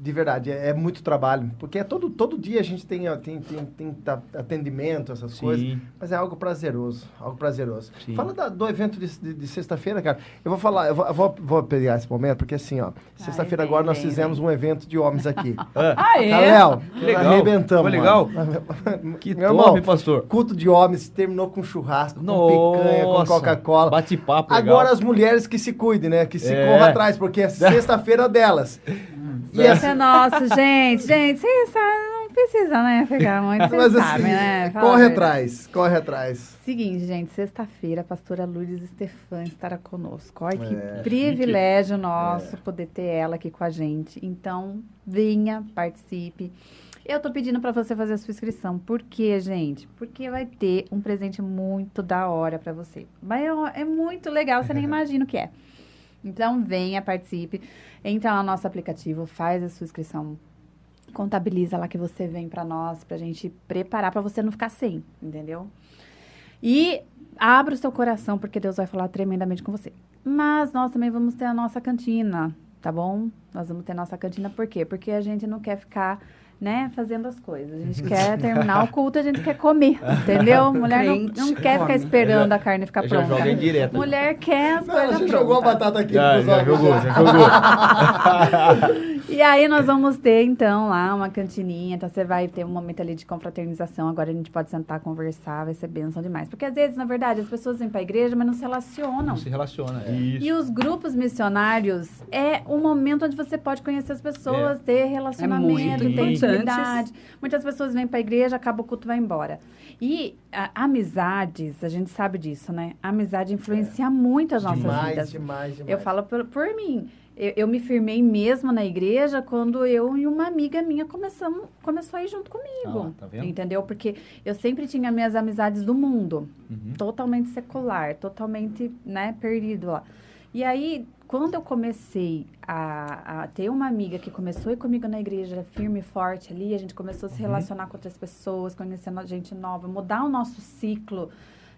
de verdade, é, é muito trabalho. Porque é todo, todo dia a gente tem, tem, tem, tem atendimento, essas coisas. sim. Mas é algo prazeroso, algo prazeroso. Sim. Fala da- do evento de, de- de sexta-feira, cara. Eu vou falar, eu vou, eu vou, vou pegar esse momento, porque assim, ó, sexta-feira agora nós fizemos um evento de homens aqui. Ah, [LAUGHS] Ah, é? Léo, Que legal. arrebentamos. Foi legal? mano. que Meu top, irmão, pastor. culto de homens terminou com churrasco, com picanha, com Nossa, Coca-Cola. Bate-papo. Agora as mulheres que se cuidem, né? Que se É. corram atrás, porque é [LAUGHS] sexta-feira delas. E Esse assim, é nosso, gente. Gente, vocês não precisa, né? Ficar muito, mas vocês assim, sabem, né? Fala corre atrás, corre atrás. Seguinte, gente, sexta-feira a pastora Lourdes Stefan estará conosco. Olha que É, privilégio nosso poder ter ela aqui com a gente. Então, venha, participe. Eu tô pedindo para você fazer a sua inscrição. Por quê, gente? Porque vai ter um presente muito da hora para você. Mas é, é muito legal, você nem [LAUGHS] imagina o que é. Então, venha, participe. Entra no nosso aplicativo, faz a sua inscrição. Contabiliza lá que você vem para nós, pra gente preparar para você não ficar sem, entendeu? E abra o seu coração, porque Deus vai falar tremendamente com você. Mas nós também vamos ter a nossa cantina, tá bom? Nós vamos ter a nossa cantina, por quê? Porque a gente não quer ficar, né, fazendo as coisas. A gente [LAUGHS] quer terminar o culto, a gente quer comer, entendeu? [LAUGHS] Mulher não, não quer ficar esperando a carne ficar Já pronta. joga direto. Mulher quer as Não, coisas já prontas. jogou a batata aqui Já, já jogou, já. já jogou. E aí nós vamos ter, então, lá uma cantininha. Então, você vai ter um momento ali de confraternização. Agora a gente pode sentar, conversar, vai ser bênção demais. Porque, às vezes, na verdade, as pessoas vêm pra igreja, mas não se relacionam. Não se relaciona. Isso. E os grupos missionários é um momento onde você pode conhecer as pessoas, ter relacionamento, muito ter intimidade. Muitas pessoas vêm para a igreja, acaba o culto vai embora. E a- amizades, a gente sabe disso, né? A amizade influencia muito as nossas Demais, vidas. demais, demais. Eu falo por, por mim. Eu, eu me firmei mesmo na igreja quando eu e uma amiga minha começamos, começou a ir junto comigo. Ah, tá vendo? Entendeu? Porque eu sempre tinha minhas amizades do mundo Uhum. totalmente secular, totalmente, né, perdido lá. E aí, quando eu comecei a, a ter uma amiga que começou comigo na igreja, firme e forte ali, a gente começou a se relacionar com outras pessoas, conhecendo gente nova, mudar o nosso ciclo,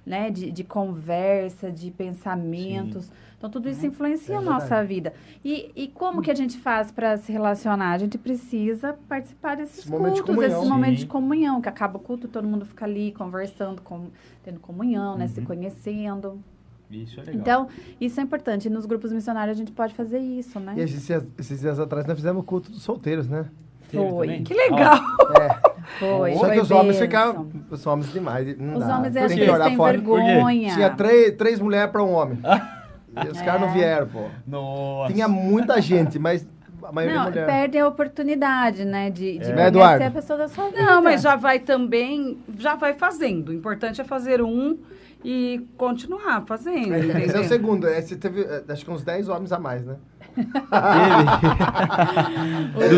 né, de, de conversa, de pensamentos. Então, tudo isso influencia É a nossa vida. E, e como que a gente faz para se relacionar? A gente precisa participar desses Esse de cultos, comunhão. desses momentos Sim. de comunhão, que acaba o culto, todo mundo fica ali conversando, com, tendo comunhão, né, Uhum. se conhecendo. Isso é legal. Então, isso é importante. Nos grupos missionários a gente pode fazer isso, né? E esses, dias- esses dias atrás nós fizemos o culto dos solteiros, né? Foi. também? Que legal! É. [LAUGHS] Foi. Só foi que os homens ficaram. Os homens demais. Não Os dá. homens, acho que olhar têm fora. vergonha. Tinha três, três mulheres para um homem. E os caras não É. vieram, pô. Nossa. Tinha muita gente, mas a maioria Não, mulher. perde a oportunidade, né? De, de É. conhecer Eduardo? a pessoa da sua vida. Não, mas já vai também, já vai fazendo. O importante é fazer um e continuar fazendo, Esse é o entendeu? segundo. Esse teve, eh, acho que uns 10 homens a mais, né? Teve.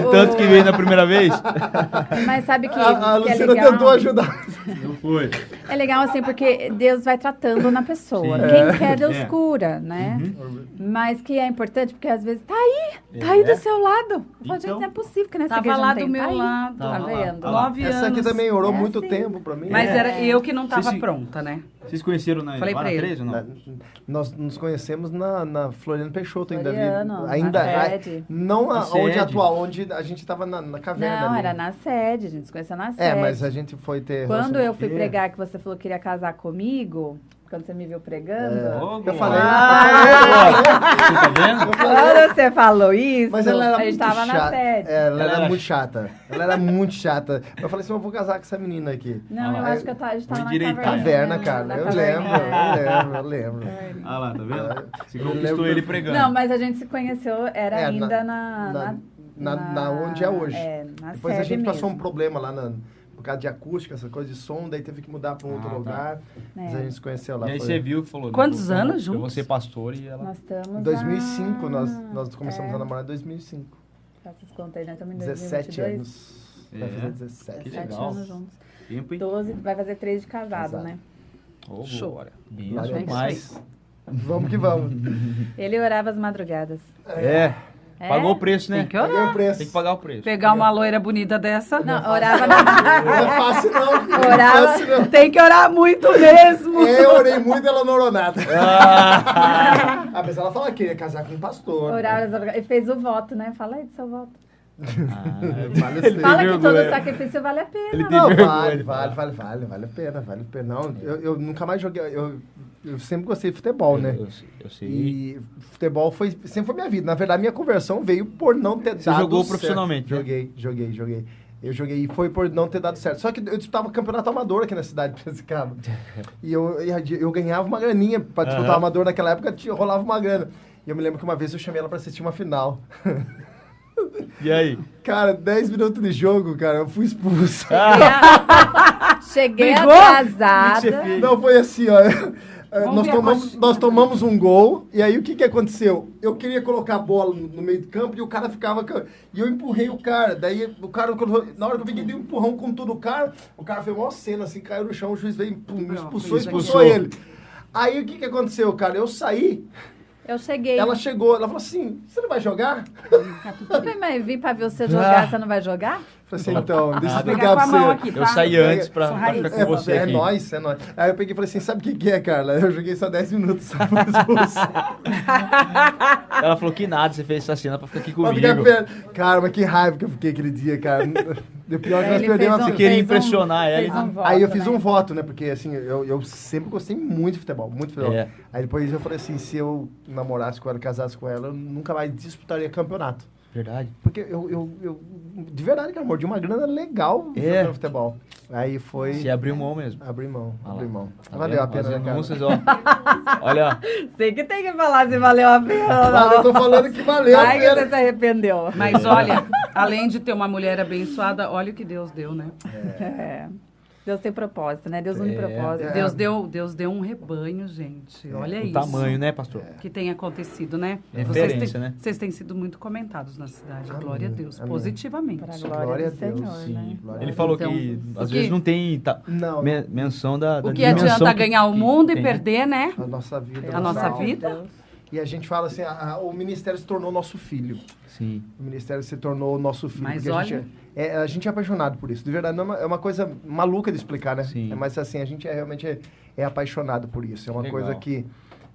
Do [LAUGHS] tanto que veio na primeira vez? Mas sabe que, A, a que é legal? tentou ajudar. Não foi. É legal assim, porque Deus vai tratando na pessoa. Sim. Quem quer, Deus É. cura, né? Uhum. Mas que é importante, porque às vezes tá aí, tá aí É. do seu lado. Pô, gente, Então. não é possível que nessa Tava lá do meu tá lado. Tá vendo? Tá lá. Nove Essa aqui anos. também orou É muito assim. tempo pra mim. Mas É. era eu que não tava Vocês pronta, né? Vocês conheceram na, Falei lá pra na ele. 13 ou não? Na- nós nos conhecemos na, na Floriano Peixoto ainda ali. Ainda na a- sede. não a, Na onde sede. atual, onde a gente tava na, na caverna Não, ali. era na sede, a gente se conheceu na sede. É, mas a gente foi ter Quando eu fui pregar que você falou que queria casar comigo, quando você me viu pregando, É. Ô, Eu Glória. falei, Você tá vendo? quando você falou isso, Mas ela era a gente muito tava chata. na sede. É, ela, Ela era era muito chata. Ela era muito chata. Eu falei assim, eu vou casar com essa menina aqui. Não, eu Aí- acho que eu tava, a gente tava na Caverna, caverna. cara. Eu lembro, eu lembro, eu lembro. Ah lá, tá vendo? Você Eu conquistou ele pregando. Não, mas a gente se conheceu, era É, ainda na- na... na- na- na onde é hoje. É, na Depois a gente passou um mesmo. problema lá na, por causa de acústica, essa coisa de som, daí teve que mudar para um outro Ah, tá. lugar. Mas É. a gente se conheceu lá. E aí foi- você viu e falou... Quantos eu anos Eu vou juntos? ser pastor e ela... Nós estamos Em 2005, há- nós, nós começamos é, a namorar em 2005. Faça as contas aí, né? Estamos em 17 2022. anos. Vai É. fazer 17. Que 17 legal. anos juntos. Tempo, hein? 12, vai fazer 3 de casado, Casado. né? Ô, Show. A Benção Deus. mais. Vamos que vamos. Ele orava às madrugadas. É. É? Pagou o preço, né? Tem que Paguei o preço. Tem que pagar o preço. Pegar uma loira bonita dessa. Não, orava na... Não é fácil não. Não é Orava- fácil não. Tem que orar muito mesmo. Eu orei muito e ela não orou nada. Ah, Ah, mas ela fala que ia casar com um pastor. Orava às madrugadas. E fez o voto, né? Fala aí do seu voto. Vale a Ele pena. Fala que todo sacrifício vale a pena. Ele tem Não, vale, vale, vale, vale, vale a pena, vale a pena. Não, eu, eu nunca mais joguei, eu, eu sempre gostei de futebol, né? Eu, eu sei. E futebol foi, sempre foi minha vida. Na verdade, minha conversão veio por não ter Você dado jogou certo. profissionalmente, né? Joguei, joguei, joguei. Eu joguei e foi por não ter dado certo. Só que eu disputava campeonato amador aqui na cidade [LAUGHS] de Piracicaba. e eu, eu, eu ganhava uma graninha pra disputar Aham. amador naquela época, tinha, rolava uma grana. E eu me lembro que uma vez eu chamei ela pra assistir uma final. [LAUGHS] E aí? Cara, 10 minutos de jogo, cara, eu fui expulso. [LAUGHS] Cheguei Brigou? atrasada. Fez? Não, foi assim, ó. É, Nós tomamos, nós tomamos um gol, e aí o que que aconteceu? Eu queria colocar a bola no no meio do campo e o cara ficava. ca- E eu empurrei o cara. Daí o cara, na hora que eu peguei, dei um empurrão com tudo o cara, o cara fez uma cena assim, caiu no chão, o juiz veio, pum, expulsou, expulsou ele. Aí o que que aconteceu, cara? Eu saí, Eu cheguei. ela chegou, ela falou assim: você não vai jogar? [LAUGHS] Eu falei, mas vim pra ver você jogar, Ah. você não vai jogar? Eu falei assim, então, deixa eu Ah, explicar pra você. aqui, tá? Eu saí antes pra, pra ficar com você é, é aqui. nóis, é nóis. Aí eu peguei e falei assim, sabe o que que é, Carla? Eu joguei só 10 minutos, só expulso. [LAUGHS] Ela falou que nada, você fez essa cena pra ficar aqui Pra comigo. ficar. Cara, mas que raiva que eu fiquei aquele dia, cara. O pior é que nós Ele perdemos fez a um- queria impressionar ela, um voto, Aí eu fiz né? um voto, né? Porque assim, eu, eu sempre gostei muito de futebol, muito de futebol. É. Aí depois eu falei assim, se eu namorasse com ela, casasse com ela, eu nunca mais disputaria campeonato. Verdade. Porque eu, eu, eu de verdade, cara, mordi uma grana legal É. jogando futebol. Aí foi... Você abriu mão mesmo. Abri mão, Ah abri mão. Tá Valeu a pena, né, cara? anúncios, ó. Olha, ó. [LAUGHS] Sei que tem que falar se valeu a pena eu tô falando que valeu Ai, que você se arrependeu. Mas olha, além de ter uma mulher abençoada, olha o que Deus deu, né? É. [LAUGHS] Deus tem propósito, né? Deus une É. propósito. É. Deus deu, Deus deu um rebanho, gente. Olha o isso. tamanho, né, pastor? Que tem acontecido, né? Referência, vocês têm, né? Vocês têm sido muito comentados na cidade. Amém, Glória a Deus. amém. Positivamente. Para a Glória glória, a Deus, Senhor, Sim. né? Glória Ele a falou Então, que às o vezes que- não tem ta- Não, men- menção da, da O que dimensão adianta que- ganhar o que mundo e tem. perder, né? a nossa vida. A nossa vida. Deus. E a gente fala assim, a- a- o ministério se tornou nosso filho. Sim. O ministério se tornou nosso filho. Mas olha- gente é, a gente é apaixonado por isso. De verdade, não é uma, é uma coisa maluca de explicar, né? Sim. É, mas assim, a gente é, realmente é, é apaixonado por isso. É uma Legal. coisa que...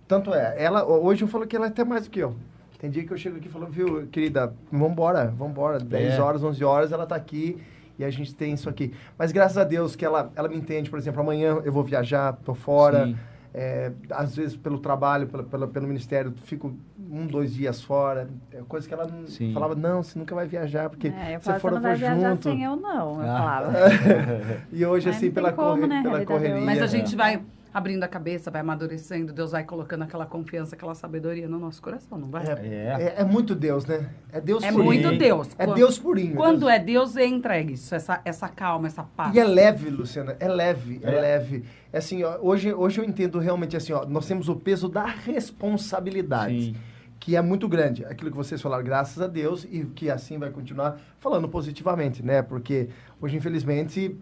Tanto é, ela, hoje eu falo que ela é até mais do que eu. Tem dia que eu chego aqui e falo, viu, querida, vambora, vambora. 10 É. horas, 11 horas, ela tá aqui e a gente tem isso aqui. Mas graças a Deus que ela, ela me entende, por exemplo, amanhã eu vou viajar, tô fora. Sim. É, às vezes pelo trabalho, pela, pela- pelo ministério, fico um, dois dias fora. É coisa que ela não- falava, não, você nunca vai viajar, porque É, se for, você eu não vai vou junto. sem eu, não. Eu Ah. falava. [LAUGHS] E hoje, Mas assim, pela, como, corre- né, pela é correria... Mas a É. gente vai abrindo a cabeça, vai amadurecendo, Deus vai colocando aquela confiança, aquela sabedoria no nosso coração, não vai? É, É. é, é muito Deus, né? É Deus É purinho. muito Deus. É Quando- Deus purinho. Quando Deus. é Deus, entra isso, essa, essa calma, essa paz. E é leve, Luciana, é leve, é, É. leve. É assim, ó, hoje, hoje eu entendo realmente assim, ó, nós temos o peso da responsabilidade. Sim. Que é muito grande. Aquilo que vocês falaram, graças a Deus, e que assim vai continuar falando positivamente, né? Porque hoje, infelizmente,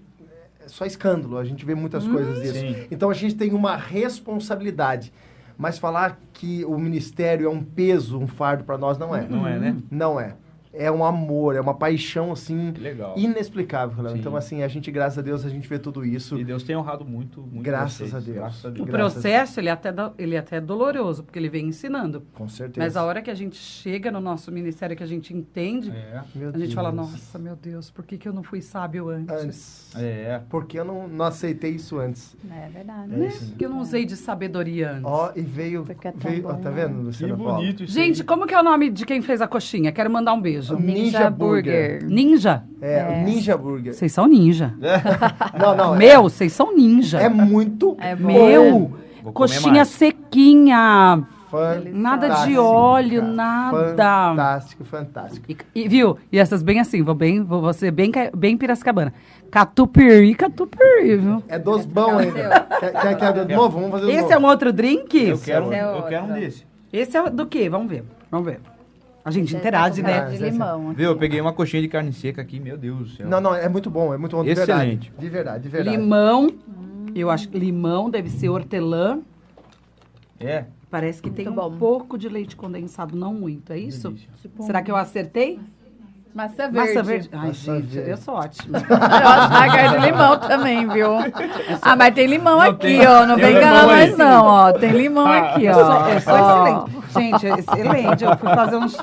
é só escândalo. A gente vê muitas coisas disso. Sim. Então a gente tem uma responsabilidade. Mas falar que o ministério é um peso, um fardo para nós, não é. Não é, né? Não é. É um amor, é uma paixão, assim, Que legal. inexplicável. Léo. Sim. Então, assim, a gente, graças a Deus, a gente vê tudo isso. E Deus tem honrado muito, muito Graças vocês. a Deus. Graças a O Deus. Graças. processo, ele é, até, ele é até doloroso, porque ele vem ensinando. Com certeza. Mas a hora que a gente chega no nosso ministério, que a gente entende, É. A gente fala, nossa, meu Deus, por que, que eu não fui sábio antes? Antes. É. Porque eu não, não aceitei isso antes. É verdade. É Né? Porque eu não usei de sabedoria antes. Ó, e veio. Veio ó, bom, tá né? vendo, Que Luciana Paula? bonito isso Gente, aí. como que é o nome de quem fez a coxinha? Quero mandar um beijo. Ninja Burger. Ninja? É, É. o Ninja Burger. Vocês são ninja. [LAUGHS] Não, não. Meu, vocês são ninja. É, é muito É bom. Meu, coxinha mais. sequinha. fantástico. Nada de óleo, nada. Fantástico, fantástico. E, e, viu? E essas bem assim, vou bem, vou ser bem, bem piracicabana. Catupiry, catupiry, viu? É dos bons ainda. Quer, quer, quer do novo? Vamos fazer Esse novo. é um outro drink? Eu quero, é eu quero um desse. Esse é do quê? Vamos ver. Vamos ver. A gente Você interage, tá né? de limão. Viu? Eu peguei uma coxinha de carne seca aqui, meu Deus do céu. Não, não, é muito bom, é muito bom. De Excelente. verdade. De verdade, de verdade. Limão. Eu acho que limão deve ser hortelã. É. Parece que tem um Muito bom. pouco de leite condensado, não muito, é isso? Delícia. Será que eu acertei? Maçã verde. Massa verde. Ai, Maçã gente, verde. eu sou ótima. [LAUGHS] Eu acho que é de limão também, viu? Ah, mas tem limão Não, aqui, tem- ó. Não vem enganar limão nós, aí. não, ó. Tem limão aqui, Eu sou, ó. eu sou Ó. excelente. Gente, excelente. Eu fui fazer uns.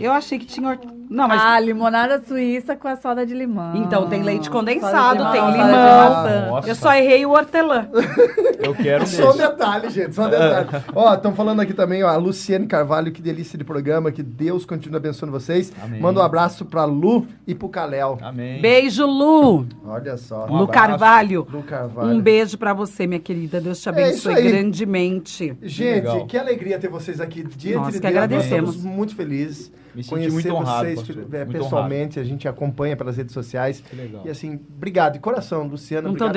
Eu achei que tinha. Não, mas. Ah, limonada suíça com a soda de limão. Então tem leite condensado, limão, tem limão. Nossa. Eu só errei o hortelã. [LAUGHS] Eu quero Só um detalhe, gente, só um detalhe. [LAUGHS] ó, estão falando aqui também, ó, a Luciane Carvalho, que delícia de programa, que Deus continue abençoando vocês. Amém. Manda um abraço pra Lu e pro Caléu. Amém. Beijo, Lu. Olha só. Um Lu. Carvalho. Lu Carvalho. Um beijo pra você, minha querida. Deus te É abençoe aí. grandemente. Gente, legal. que alegria ter vocês aqui. Diante Nós de que agradecemos. Nós estamos muito felizes. Me senti Conhecer muito honrado, vocês. É, pessoalmente, a gente acompanha pelas redes sociais. Que legal. E assim, obrigado de coração, Luciana. Não a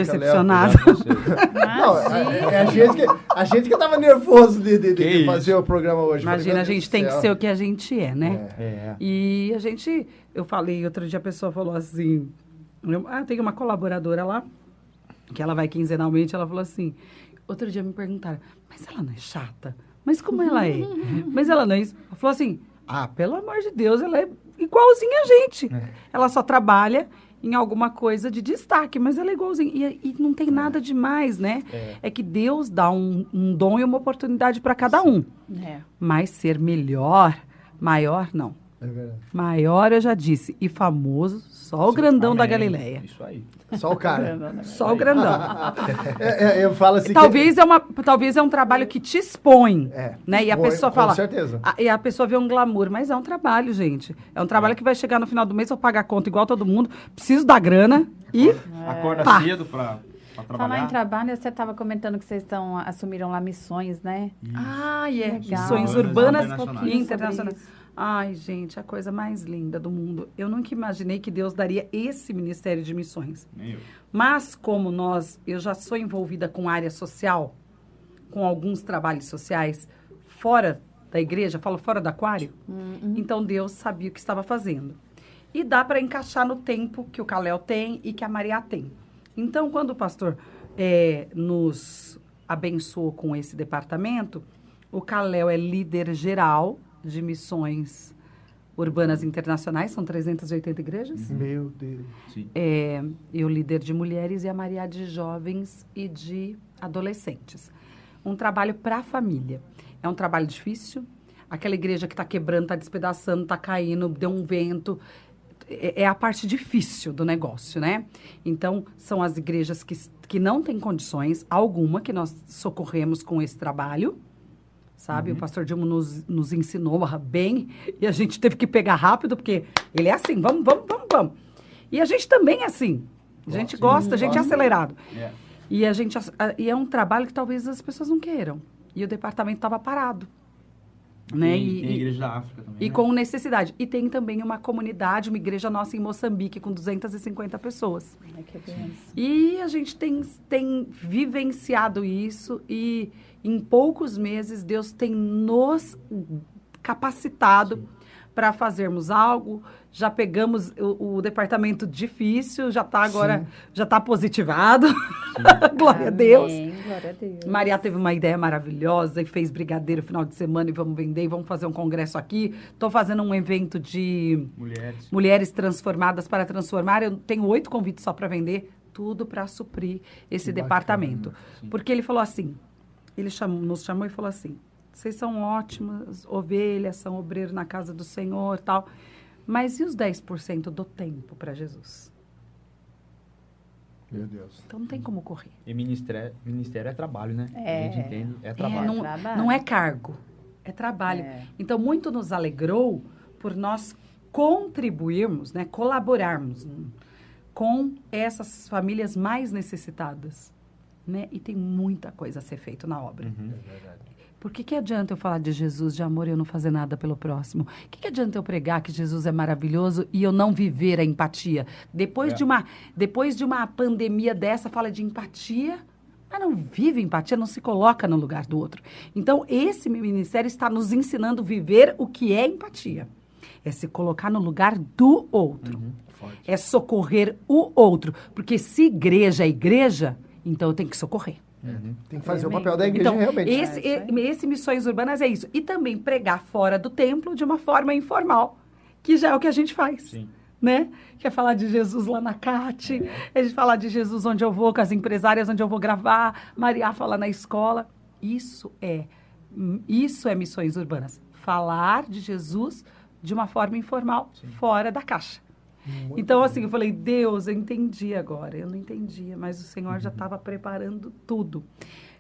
você. Não, é, é a gente que, a gente que tava nervoso de, de- de- fazer o programa hoje. Imagina, a gente tem que ser o que a gente é, né? É. É. E a gente, eu falei, outro dia a pessoa falou assim, eu- ah, tem uma colaboradora lá, que ela vai quinzenalmente, ela falou assim, outro dia me perguntaram, mas ela não é chata? Mas como ela é? [LAUGHS] mas ela não é isso? Ela falou assim, ah, pelo amor de Deus, ela é igualzinha a gente. Ela só trabalha em alguma coisa de destaque, mas ela é igualzinha. E, e não tem nada demais, né? É. É que Deus dá um, um dom e uma oportunidade para cada um. É. Mas ser melhor, maior, não. É verdade. Maior, eu já disse. E famoso, só o grandão da. Galileia. Isso aí. Só o cara. Só o grandão. É, é, eu falo assim. que- talvez, é uma, talvez é um trabalho que te expõe. É, né? E a pessoa com fala. certeza. a- e a pessoa vê um glamour, mas é um trabalho, gente. É um trabalho que vai chegar no final do mês, eu pagar a conta igual todo mundo, preciso da grana e. Acorda Pá. cedo pra, Falar em trabalho, você estava comentando que vocês estão, assumiram lá missões, né? Ai, é. Legal. Missões Urbanas urbanas e internacionais. Ai, gente, a coisa mais linda do mundo. Eu nunca imaginei que Deus daria esse ministério de missões. Nem eu. Mas como nós, eu já sou envolvida com área social, com alguns trabalhos sociais fora da igreja, falo fora do aquário, então Deus sabia o que estava fazendo. E dá para encaixar no tempo que o Caléu tem e que a Maria tem. Então, quando o pastor eh, nos abençoou com esse departamento, O Caléu é líder geral de missões urbanas internacionais, são 380 igrejas. Meu Deus. Sim. É, eu líder de mulheres e a Maria de jovens e de adolescentes. Um trabalho para a família. É um trabalho difícil. Aquela igreja que está quebrando, está despedaçando, está caindo, deu um vento. É, é a parte difícil do negócio, né? Então, são as igrejas que, que não têm condições alguma que nós socorremos com esse trabalho sabe? O pastor Dilma nos, nos ensinou bem e a gente teve que pegar rápido, porque ele é assim, vamos, vamos, vamos, vamos. E a gente também é assim. A gente gosta, a gente é acelerado. É. E, a gente, e é um trabalho que talvez as pessoas não queiram. E o departamento estava parado. Né? Tem, E- tem a igreja da África também. e né? com necessidade. E tem também uma comunidade, uma igreja nossa em Moçambique, com 250 pessoas. Ai, que benção. E a gente tem, tem vivenciado isso e em poucos meses Deus tem nos capacitado para fazermos algo. Já pegamos o, o departamento difícil, já está agora, já está positivado. [LAUGHS] Glória a Deus. Amém, Glória a Deus. Maria teve uma ideia maravilhosa e fez brigadeiro final de semana e vamos vender e vamos fazer um congresso aqui. Estou fazendo um evento de Mulheres. Mulheres Transformadas para Transformar. Eu tenho oito convites só para vender, tudo para suprir esse Que departamento. Sim. Porque ele falou assim, ele chamou- nos chamou e falou assim, vocês são ótimas ovelhas, são obreiros na casa do Senhor tal, mas e os 10% do tempo para Jesus? Meu Deus. Então não tem como correr. E ministério, ministério é trabalho, né? É. A gente entende, é É, trabalho. não, Trabalho. não é cargo, é trabalho. É. Então, muito nos alegrou por nós contribuirmos, né, colaborarmos com essas famílias mais necessitadas. Né? E tem muita coisa a ser feita na obra. Uhum. Por que, que adianta eu falar de Jesus, de amor, e eu não fazer nada pelo próximo? O que, que adianta eu pregar que Jesus é maravilhoso e eu não viver a empatia? Depois, É. de, uma, depois de uma pandemia dessa, fala de empatia, mas não vive empatia, não se coloca no lugar do outro. Então, esse ministério está nos ensinando a viver o que é empatia. É se colocar no lugar do outro. Forte. É socorrer o outro. Porque se igreja é igreja, então eu tenho que socorrer. Tem que fazer o Amém. papel da igreja Então, realmente. esse, É isso esse Missões Urbanas é isso. E também pregar fora do templo de uma forma informal, que já é o que a gente faz. Sim. Né? Quer falar de Jesus lá na CAT, a gente falar de Jesus onde eu vou, com as empresárias onde eu vou gravar, Maria fala na escola. Isso é, isso é Missões Urbanas. Falar de Jesus de uma forma informal, fora da caixa. Muito Então, bom. assim, eu falei, Deus, eu entendi agora. Eu não entendia, mas o Senhor já estava preparando tudo.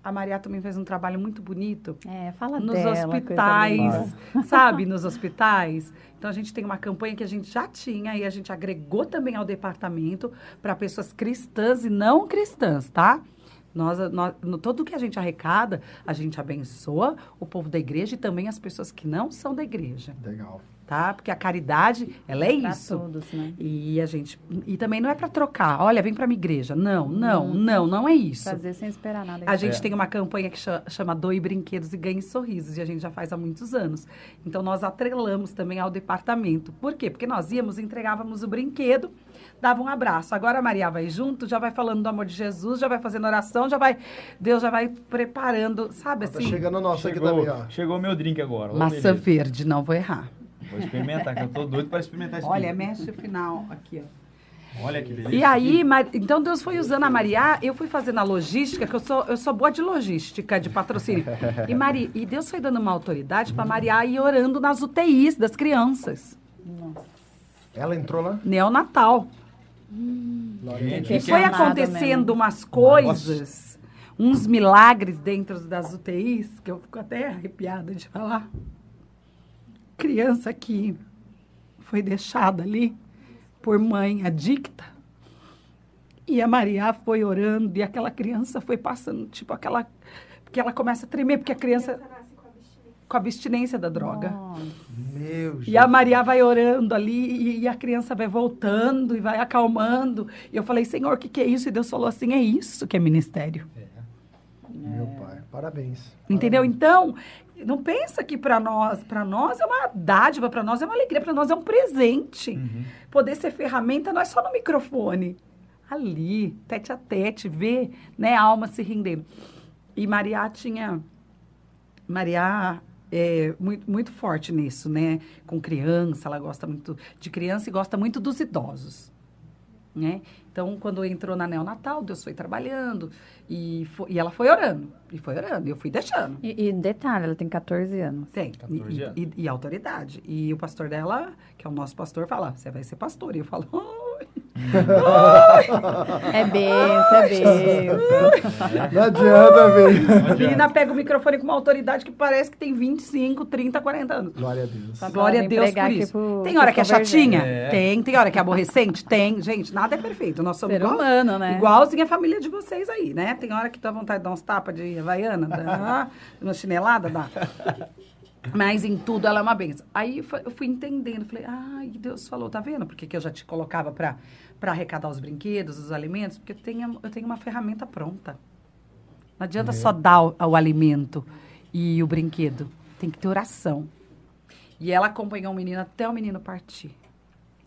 A Maria também fez um trabalho muito bonito É, fala nos dela, hospitais, sabe? Nos hospitais. Então, a gente tem uma campanha que a gente já tinha e a gente agregou também ao departamento para pessoas cristãs e não cristãs, tá? Nós, nós, no, tudo que a gente arrecada, a gente abençoa o povo da igreja e também as pessoas que não são da igreja, Legal. Tá? Porque a caridade, ela é Pra isso. todos, né? E a gente e também não é para trocar. Olha, vem para minha igreja. Não, não, não, não é isso. Fazer sem esperar nada. A gente É. tem uma campanha que cha- chama Doe Brinquedos e Ganhe Sorrisos, e a gente já faz há muitos anos. Então, nós atrelamos também ao departamento. Por quê? Porque nós íamos, entregávamos o brinquedo, dava um abraço. Agora a Maria vai junto, já vai falando do amor de Jesus, já vai fazendo oração, já vai... Deus já vai preparando, sabe Tá assim? chegando o nosso aqui Chegou, também, ó. chegou o meu drink agora. Maçã beleza. verde, não vou errar. Vou experimentar, que eu tô doido para experimentar esse Olha, mexe o final aqui, ó. Olha que beleza. E aí, então Deus foi usando a Maria, eu fui fazendo a logística, que eu sou, eu sou boa de logística, de patrocínio. E, Maria, e Deus foi dando uma autoridade para Maria ir orando nas UTIs das crianças, Ela entrou lá? neonatal. Deus. E foi acontecendo mesmo. umas coisas, uns milagres dentro das UTIs, que eu fico até arrepiada de falar. Criança que foi deixada ali por mãe adicta. E a Maria foi orando e aquela criança foi passando, tipo, aquela. Porque ela começa a tremer, porque a criança. Com a abstinência da droga. Nossa. Meu E a Maria vai orando ali e, e a criança vai voltando e vai acalmando. E eu falei, Senhor, o que, que é isso? E Deus falou assim: é isso que é ministério. Meu pai, parabéns. Entendeu? Parabéns. Então, não pensa que para nós, para nós é uma dádiva, para nós é uma alegria, para nós é um presente. Uhum. Poder ser ferramenta não é só no microfone. Ali, tete a tete, ver né, a alma se rendendo. E Maria tinha Maria é muito, muito forte nisso, né? Com criança, ela gosta muito de criança e gosta muito dos idosos. Né? Então, quando entrou na neonatal, Deus foi trabalhando e, fo- e ela foi orando. E foi orando, e eu fui deixando. E, e detalhe, ela tem 14 anos. Tem. 14 E, anos. e, e autoridade. E o pastor dela, que é o nosso pastor, fala: você vai ser pastor. E eu falo: [LAUGHS] "Oi". É benção, é benção. Não adianta, velho. A menina pega o microfone com uma autoridade que parece que tem 25, 30, 40 anos. Glória a Deus. Tá. Glória a Deus por isso. pro- tem hora que é chatinha? É. Tem. Tem hora que é aborrecente? Tem. Gente, nada é perfeito. Nós somos Ser igual- humano, né? Igualzinho a família de vocês aí, né? Tem hora que dá vontade de dar uns tapas de havaiana, dá uma chinelada, dá. Mas em tudo ela é uma benção. Aí eu fui entendendo, falei, ai, Deus falou, tá vendo? Por que, eu já te colocava para arrecadar os brinquedos, os alimentos? Porque eu tenho, eu tenho uma ferramenta pronta. Não adianta só dar o, o alimento e o brinquedo. Tem que ter oração. E ela acompanhou o menino até o menino partir.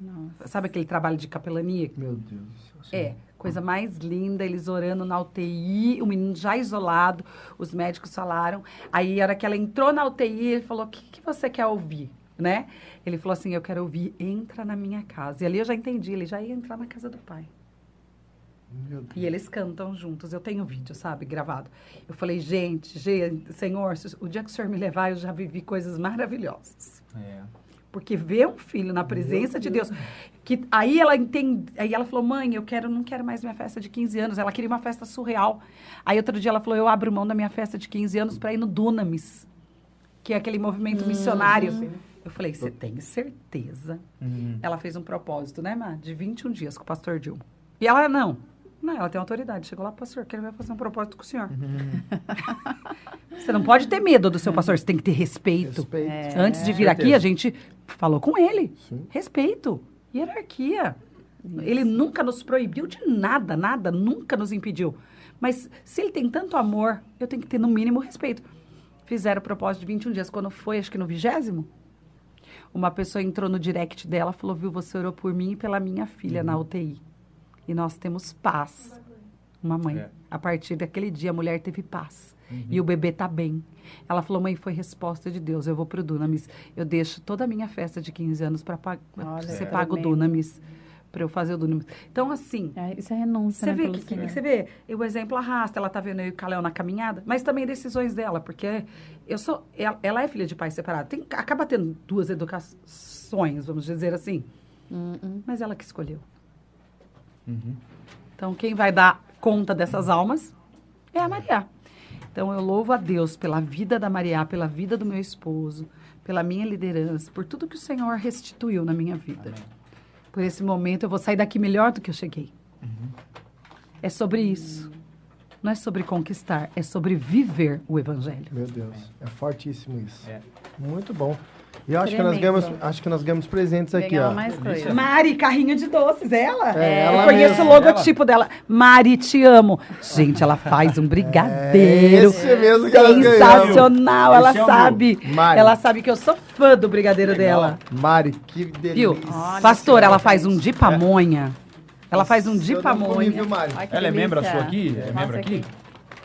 Nossa. Sabe aquele trabalho de capelania? Meu Deus do céu. É, coisa mais linda, eles orando na UTI, o menino já isolado, os médicos falaram. Aí, a hora que ela entrou na UTI, ele falou: O que, que você quer ouvir? Né? Ele falou assim: Eu quero ouvir, entra na minha casa. E ali eu já entendi, ele já ia entrar na casa do pai. E eles cantam juntos. Eu tenho vídeo, sabe, gravado. Eu falei: Gente, gente, Senhor, se o dia que o Senhor me levar, eu já vivi coisas maravilhosas. É. Porque ver um filho na presença de Deus. Que, aí ela entende, aí ela falou, mãe, eu quero, não quero mais minha festa de 15 anos. Ela queria uma festa surreal. Aí outro dia ela falou, eu abro mão da minha festa de 15 anos para ir no Dunamis, que é aquele movimento missionário. Eu falei, você tem certeza? Uhum. Ela fez um propósito, né, Má? De 21 dias com o pastor Dilma. E ela, não. Não, ela tem autoridade. Chegou lá, pastor, quero fazer um propósito com o senhor. [LAUGHS] você não pode ter medo do seu pastor, você tem que ter respeito. Respeito. É. Antes de vir aqui, a gente falou com ele. Sim. Respeito, hierarquia. Ele nunca nos proibiu de nada, nada, nunca nos impediu. Mas se ele tem tanto amor, eu tenho que ter no mínimo respeito. Fizeram o propósito de 21 dias. Quando foi, acho que no vigésimo, uma pessoa entrou no direct dela e falou: Viu, você orou por mim e pela minha filha na UTI. E nós temos paz. Uma mãe. É. A partir daquele dia, a mulher teve paz. E o bebê tá bem. Ela falou, mãe, foi resposta de Deus. Eu vou pro Dunamis. Eu deixo toda a minha festa de 15 anos para você é. paga o. Dunamis. Para eu fazer o Dunamis. Então, assim, É, isso é renúncia, você né, vê, que, que- você vê, o exemplo arrasta, ela tá vendo eu e o Calel na caminhada, mas também decisões dela, porque eu sou, ela, ela é filha de pai separado, tem, acaba tendo duas educações, vamos dizer assim, Hum, mas ela que escolheu. Uhum. Então, quem vai dar conta dessas almas é a Maria. Então, eu louvo a Deus pela vida da Maria, pela vida do meu esposo, pela minha liderança, por tudo que o Senhor restituiu na minha vida. Por esse momento, eu vou sair daqui melhor do que eu cheguei. É sobre isso. Não é sobre conquistar, é sobre viver o Evangelho. Meu Deus, é fortíssimo isso. É. Muito bom. E eu acho que nós ganhamos, acho que nós ganhamos presentes aqui, ó. mais. Mari, carrinho de doces, ela? É, eu ela conheço mesmo. o logotipo dela. Mari, te amo. Gente, ela faz um brigadeiro. É esse mesmo que. Sensacional, ela é sabe. Mari. Ela sabe que eu sou fã do brigadeiro dela. Mari, que delícia. Viu? Olha Pastor, ela faz um de pamonha. Ela faz um de Eu comi, viu, pamonha. Mari? Ai, Ela é membro delícia. sua aqui? É membro aqui?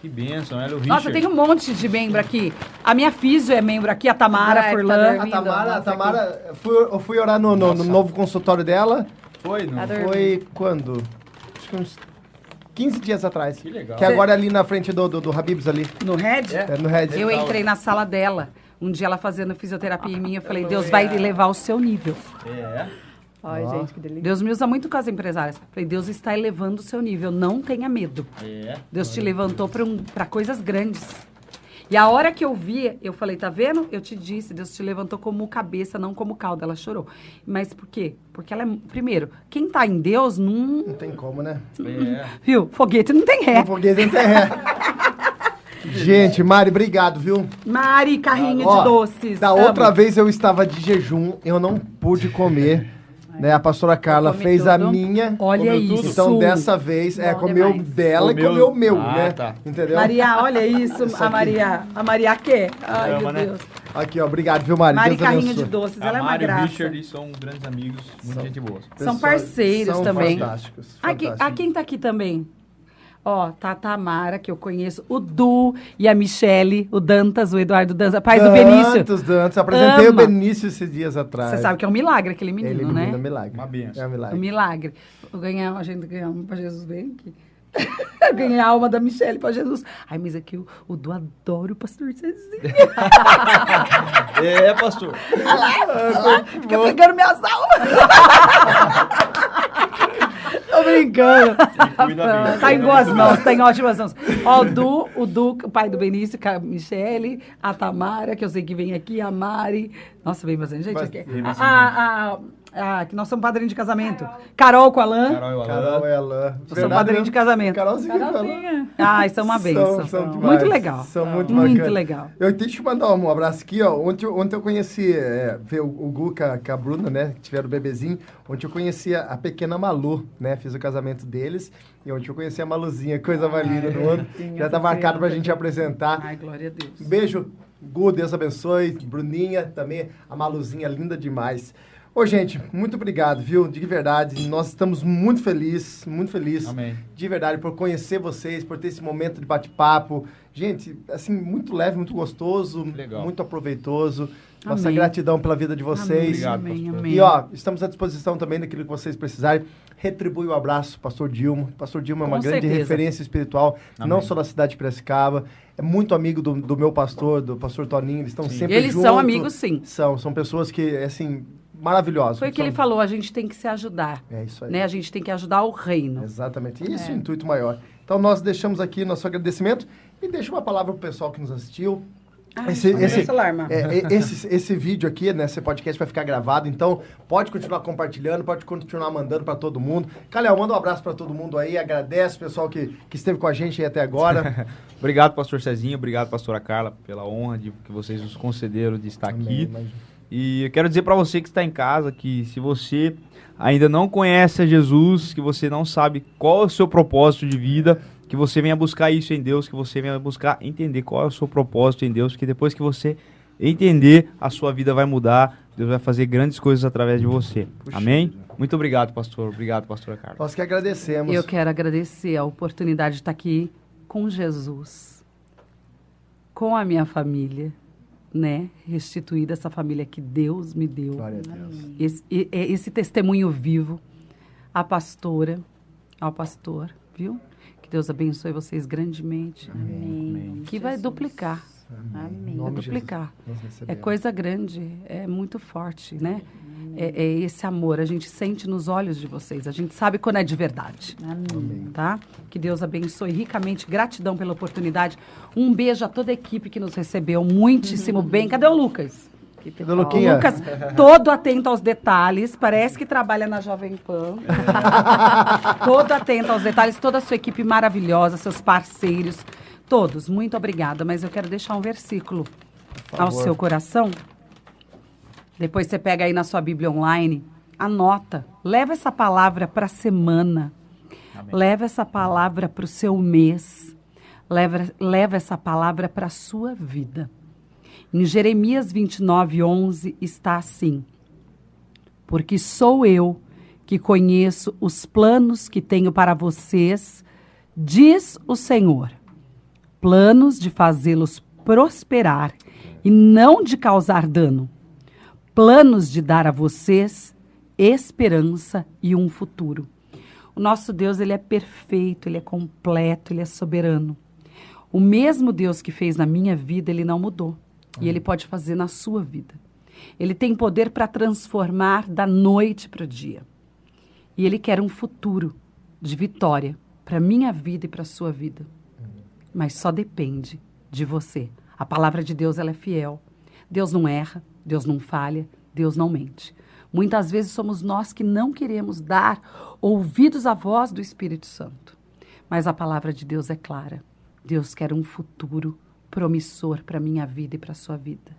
Que bênção, ela é o Richard. Nossa, tem um monte de membro aqui. A minha físio é membro aqui, a Tamara Ai, tá Furlan. A dormindo. Tamara, a Tamara eu fui, eu fui orar no, no- no novo consultório dela. Foi, não? Tá. Foi quando? Acho que uns 15 dias atrás. Que legal. Que agora é ali na frente do, do, do Habibs ali. No Red? É, no Red. Eu entrei na sala dela. Um dia ela fazendo fisioterapia em mim, eu falei, Deus vai elevar o seu nível. É. Ai, Ó. gente, que delícia. Deus me usa muito com as empresárias. Falei, Deus está elevando o seu nível, não tenha medo. É. Deus te levantou para um, pra coisas grandes. E a hora que eu vi, eu falei, tá vendo? Eu te disse, Deus te levantou como cabeça, não como cauda. Ela chorou. Mas por quê? Porque ela é. Primeiro, quem tá em Deus não. Não tem como, né? É. Viu? Foguete não tem ré. No foguete não tem ré. Gente, Mari, obrigado, viu? Mari, carrinho Ó, de doces. Da Amo. outra vez eu estava de jejum, eu não pude comer. Né? A pastora Carla fez a minha. Olha Comeu isso. Então dessa vez, é, Bom comeu demais. dela e Comeu- comeu o meu, Ah, né? tá. Entendeu? Maria, olha isso, a aqui. Maria. A Maria quer? Ai, Ama, meu né? Deus. Aqui, ó, obrigado, viu, Mari? Mari, Deus carrinho abençoe. de doces, A ela é uma e graça. Richard são grandes amigos, muita gente boa. São parceiros são também. Fantásticos. Quem, fantásticos. ah, quem tá aqui também? Ó, tá a Tamara, que eu conheço, o Du e a Michele, o Dantas, o Eduardo Dantas, pai do Benício. Dantas, Dantas. Apresentei Ama. o Benício esses dias atrás. Você sabe que é um milagre aquele menino, Ele, né? menino, é milagre. Uma benção. É um Um milagre. milagre. Vou ganhar, a gente ganhar uma pra Jesus bem aqui. [LAUGHS] ganhar a alma da Michelle pra Jesus. Ai, mas aqui o, o Du adora o pastor Cezinho. [LAUGHS] É, pastor. Fica pegando minhas almas. [LAUGHS] Tô brincando. Tá em boas mãos, tá em ótimas mãos. Ó, o Du, o Du, o pai do Benício, a Michele, a Tamara, que eu sei que vem aqui, a Mari. Nossa, vem bastante gente aqui. A, a, a, a- que nós somos padrinhos de casamento. Carol com a Alain. Carol e o Alan. Carol e Alain. Eu sou padrinho de casamento. Carolzinha. e Alain. Carolzinha. Ai, são uma benção. São, são muito legal. São muito Muito bacana. legal. Eu deixa eu mandar um abraço aqui, ó. Ontem, eu- ontem eu conheci, é, ver o, o Gu com a, com a Bruna, né? Que tiveram o bebezinho. Ontem eu conheci a, a pequena Malu, né? Fiz o casamento deles. E ontem eu conheci a Maluzinha, coisa mais linda do mundo. Já tá marcado pra gente apresentar. Ai, glória a Deus. Um beijo, Gu, Deus abençoe. Bruninha também, a Maluzinha, linda demais. Ô, gente, muito obrigado, viu? De verdade, nós estamos muito felizes, muito felizes. Amém. De verdade, por conhecer vocês, por ter esse momento de bate-papo. Gente, assim, muito leve, muito gostoso, Legal. muito aproveitoso. Nossa Amém. gratidão pela vida de vocês. Obrigado, amém, pastor. amém. E ó, estamos à disposição também daquilo que vocês precisarem. Retribui o abraço, Pastor Dilma. Pastor Dilma é uma Com grande certeza. referência espiritual, Amém. não só da cidade de Piracicaba. É muito amigo do, do meu pastor, do pastor Toninho. Eles estão Sim. sempre Eles juntos. são amigos, sim. São, são pessoas que, assim, maravilhosas. Foi o que São- ele falou, a gente tem que se ajudar. É isso aí. Né? A gente tem que ajudar o reino. Exatamente. Isso é É. o intuito maior. Então nós deixamos aqui nosso agradecimento e deixa uma palavra pro pessoal que nos assistiu. Ai, esse, esse, é, é, esse, esse vídeo aqui, né, esse podcast vai ficar gravado, então pode continuar compartilhando, pode continuar mandando para todo mundo. Calhau, manda um abraço para todo mundo aí, agradece o pessoal que, que esteve com a gente aí até agora. [LAUGHS] Obrigado, pastor Cezinho. Obrigado, pastora Carla, pela honra de que vocês nos concederam de estar aqui. Amém, E eu quero dizer para você que está em casa que se você ainda não conhece a Jesus, que você não sabe qual é o seu propósito de vida, que você venha buscar isso em Deus, que você venha buscar entender qual é o seu propósito em Deus, que depois que você entender, a sua vida vai mudar, Deus vai fazer grandes coisas através de você. Puxa Amém? Muito obrigado, pastor. Obrigado, pastora Carla. Nós que agradecemos. Eu quero agradecer a oportunidade de estar aqui com Jesus, com a minha família, né? Restituir essa família que Deus me deu. Glória a Deus. Esse, é esse testemunho vivo, a pastora, ao pastor, viu? Que Deus abençoe vocês grandemente. Amém. Que vai duplicar, Amém. Nome de duplicar. É coisa grande, é muito forte, né? É, é esse amor, a gente sente nos olhos de vocês, a gente sabe quando é de verdade. Amém. Tá? Que Deus abençoe ricamente, gratidão pela oportunidade. Um beijo a toda a equipe que nos recebeu muitíssimo bem. Cadê o Lucas? Cadê o Luquinha? O Lucas, todo atento aos detalhes, parece que trabalha na Jovem Pan. [LAUGHS] todo atento aos detalhes, toda a sua equipe maravilhosa, seus parceiros, todos. Muito obrigada, mas eu quero deixar um versículo ao seu coração. Depois você pega aí na sua Bíblia online, anota, leva essa palavra para a semana. Leva essa palavra para o seu mês. Leva, leva essa palavra para a sua vida. Em Jeremias 29, 11 está assim: Porque sou eu que conheço os planos que tenho para vocês, diz o Senhor. Planos de fazê-los prosperar e não de causar dano. Planos de dar a vocês esperança e um futuro. O nosso Deus, ele é perfeito, ele é completo, ele é soberano. O mesmo Deus que fez na minha vida, ele não mudou. E ele pode fazer na sua vida. Ele tem poder para transformar da noite para o dia. E ele quer um futuro de vitória para minha vida e para sua vida. Mas só depende de você. A palavra de Deus ela é fiel. Deus não erra, Deus não falha, Deus não mente. Muitas vezes somos nós que não queremos dar ouvidos à voz do Espírito Santo. Mas a palavra de Deus é clara. Deus quer um futuro promissor para a minha vida e para a sua vida.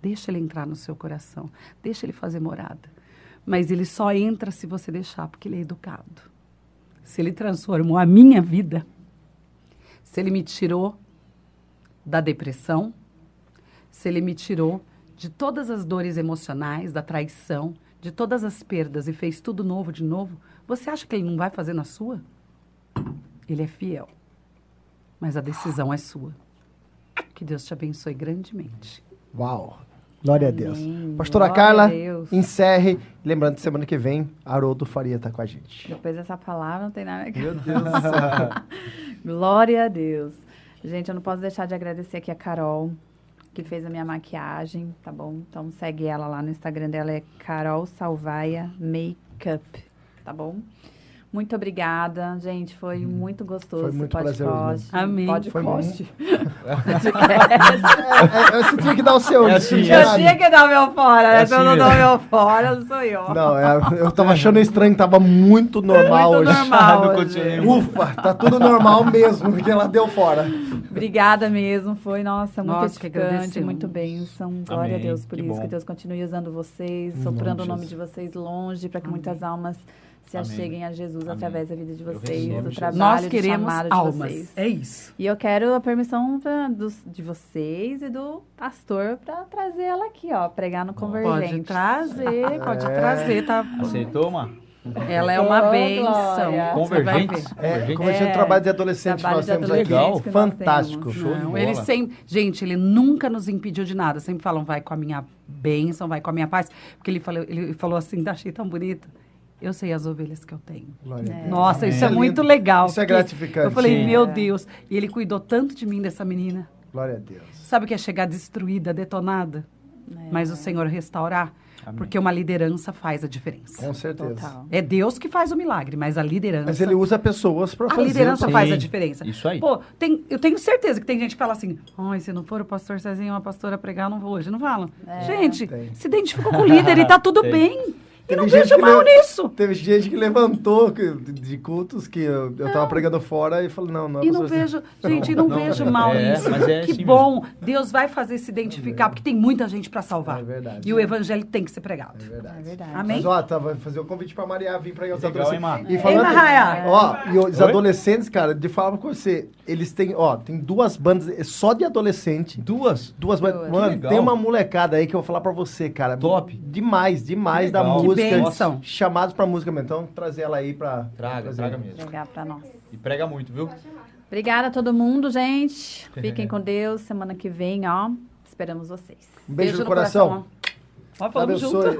Deixa ele entrar no seu coração. Deixa ele fazer morada. Mas ele só entra se você deixar, porque ele é educado. Se ele transformou a minha vida, se ele me tirou da depressão, se ele me tirou de todas as dores emocionais, da traição, de todas as perdas e fez tudo novo de novo, você acha que ele não vai fazer na sua? Ele é fiel. Mas a decisão é sua. Que Deus te abençoe grandemente. Uau. Glória a Deus. Amém. Pastora Glória Carla, a Deus. encerre. Lembrando que semana que vem, Haroldo Faria tá com a gente. Depois dessa palavra, não tem nada que Meu Deus do céu. [LAUGHS] Glória a Deus. Gente, eu não posso deixar de agradecer aqui a Carol, que fez a minha maquiagem, tá bom? Então segue ela lá no Instagram dela, é Carol Salvaia Makeup, tá bom? Muito obrigada, gente. Foi muito gostoso. Foi muito esse podcast. prazeroso Amém. Podcast. É, é, você tinha que dar o seu. É assim, é Eu gerado. tinha que dar o meu fora, né? É Se eu assim não dou o meu fora, não sou eu. Não, é, eu tava achando estranho, tava muito normal Muito hoje. normal hoje. Ufa, tá tudo normal mesmo, porque ela deu fora. Obrigada mesmo, foi, nossa, muito Nossa, edificante, muito bênção. Glória a Amém, Deus por que isso, bom. que Deus continue usando vocês, nome soprando o nome de vocês longe, para que muitas almas se Amém. acheguem a Jesus Amém. através da vida de vocês, do Jesus. trabalho, Nós do queremos de almas. vocês. É isso. E eu quero a permissão pra- dos- de vocês e do pastor para trazer ela aqui, ó, pregar no Convergente. Pode trazer, pode É. trazer, tá? Aceitou, Má? Ela é uma Oh, benção. ver. É, Convergentes? como a gente É, trabalho de adolescente que trabalho nós de temos adolescente aqui. Legal. Fantástico. Show de Não, ele sempre, gente, ele nunca nos impediu de nada. Sempre falam, vai com a minha bênção, vai com a minha paz. Porque ele falou, ele falou assim, achei tão bonito. Eu sei as ovelhas que eu tenho. Glória a É. Deus. Nossa, Amém. isso é é muito legal. Isso é gratificante. Eu falei, Sim. meu É. Deus. E ele cuidou tanto de mim, dessa menina. Glória a Deus. Sabe o que é chegar destruída, detonada? É, Mas o Senhor restaurar. Amém. Porque uma liderança faz a diferença. Com certeza. Total. É Deus que faz o milagre, mas a liderança. Mas ele usa pessoas para A fazer. liderança o- faz a Sim, diferença. Isso aí. Pô, tem, eu tenho certeza que tem gente que fala assim: ai, se não for o pastor Cezinho uma pastora pregar, eu não vou hoje. Não falam. É. gente, Tem. se identificou com o líder e tá tudo Tem. bem. E Teve não gente que mal le- nisso. Teve gente que levantou que- de cultos que eu, eu tava pregando fora e falou, não, não é E não vejo, gente, não, Não, vejo é, mal é, nisso. mas é que assim bom. Deus vai fazer se identificar, porque tem muita gente para salvar. É verdade. E o evangelho tem que ser pregado. É verdade. É verdade. Amém? Mas, ó, tá, vai fazer o convite pra Maria vir pregar os Legal, hein, adolescentes. Má? E falando, Ei, Marraia. ó, e os Oi? adolescentes, cara, de falar com você, eles têm, ó, tem duas bandas é só de adolescente. Duas? Duas bandas. Mano, tem uma molecada aí que eu vou falar pra você, cara. Top. Demais, demais da música. Chamados pra música mesmo. Então, trazer ela aí pra. Traga, trazer. traga mesmo. Pregar para nós. E prega muito, viu? Obrigada a todo mundo, gente. Fiquem com Deus. Semana que vem, ó, esperamos vocês. Um beijo, no coração. ó. Ó, falamos junto. [LAUGHS]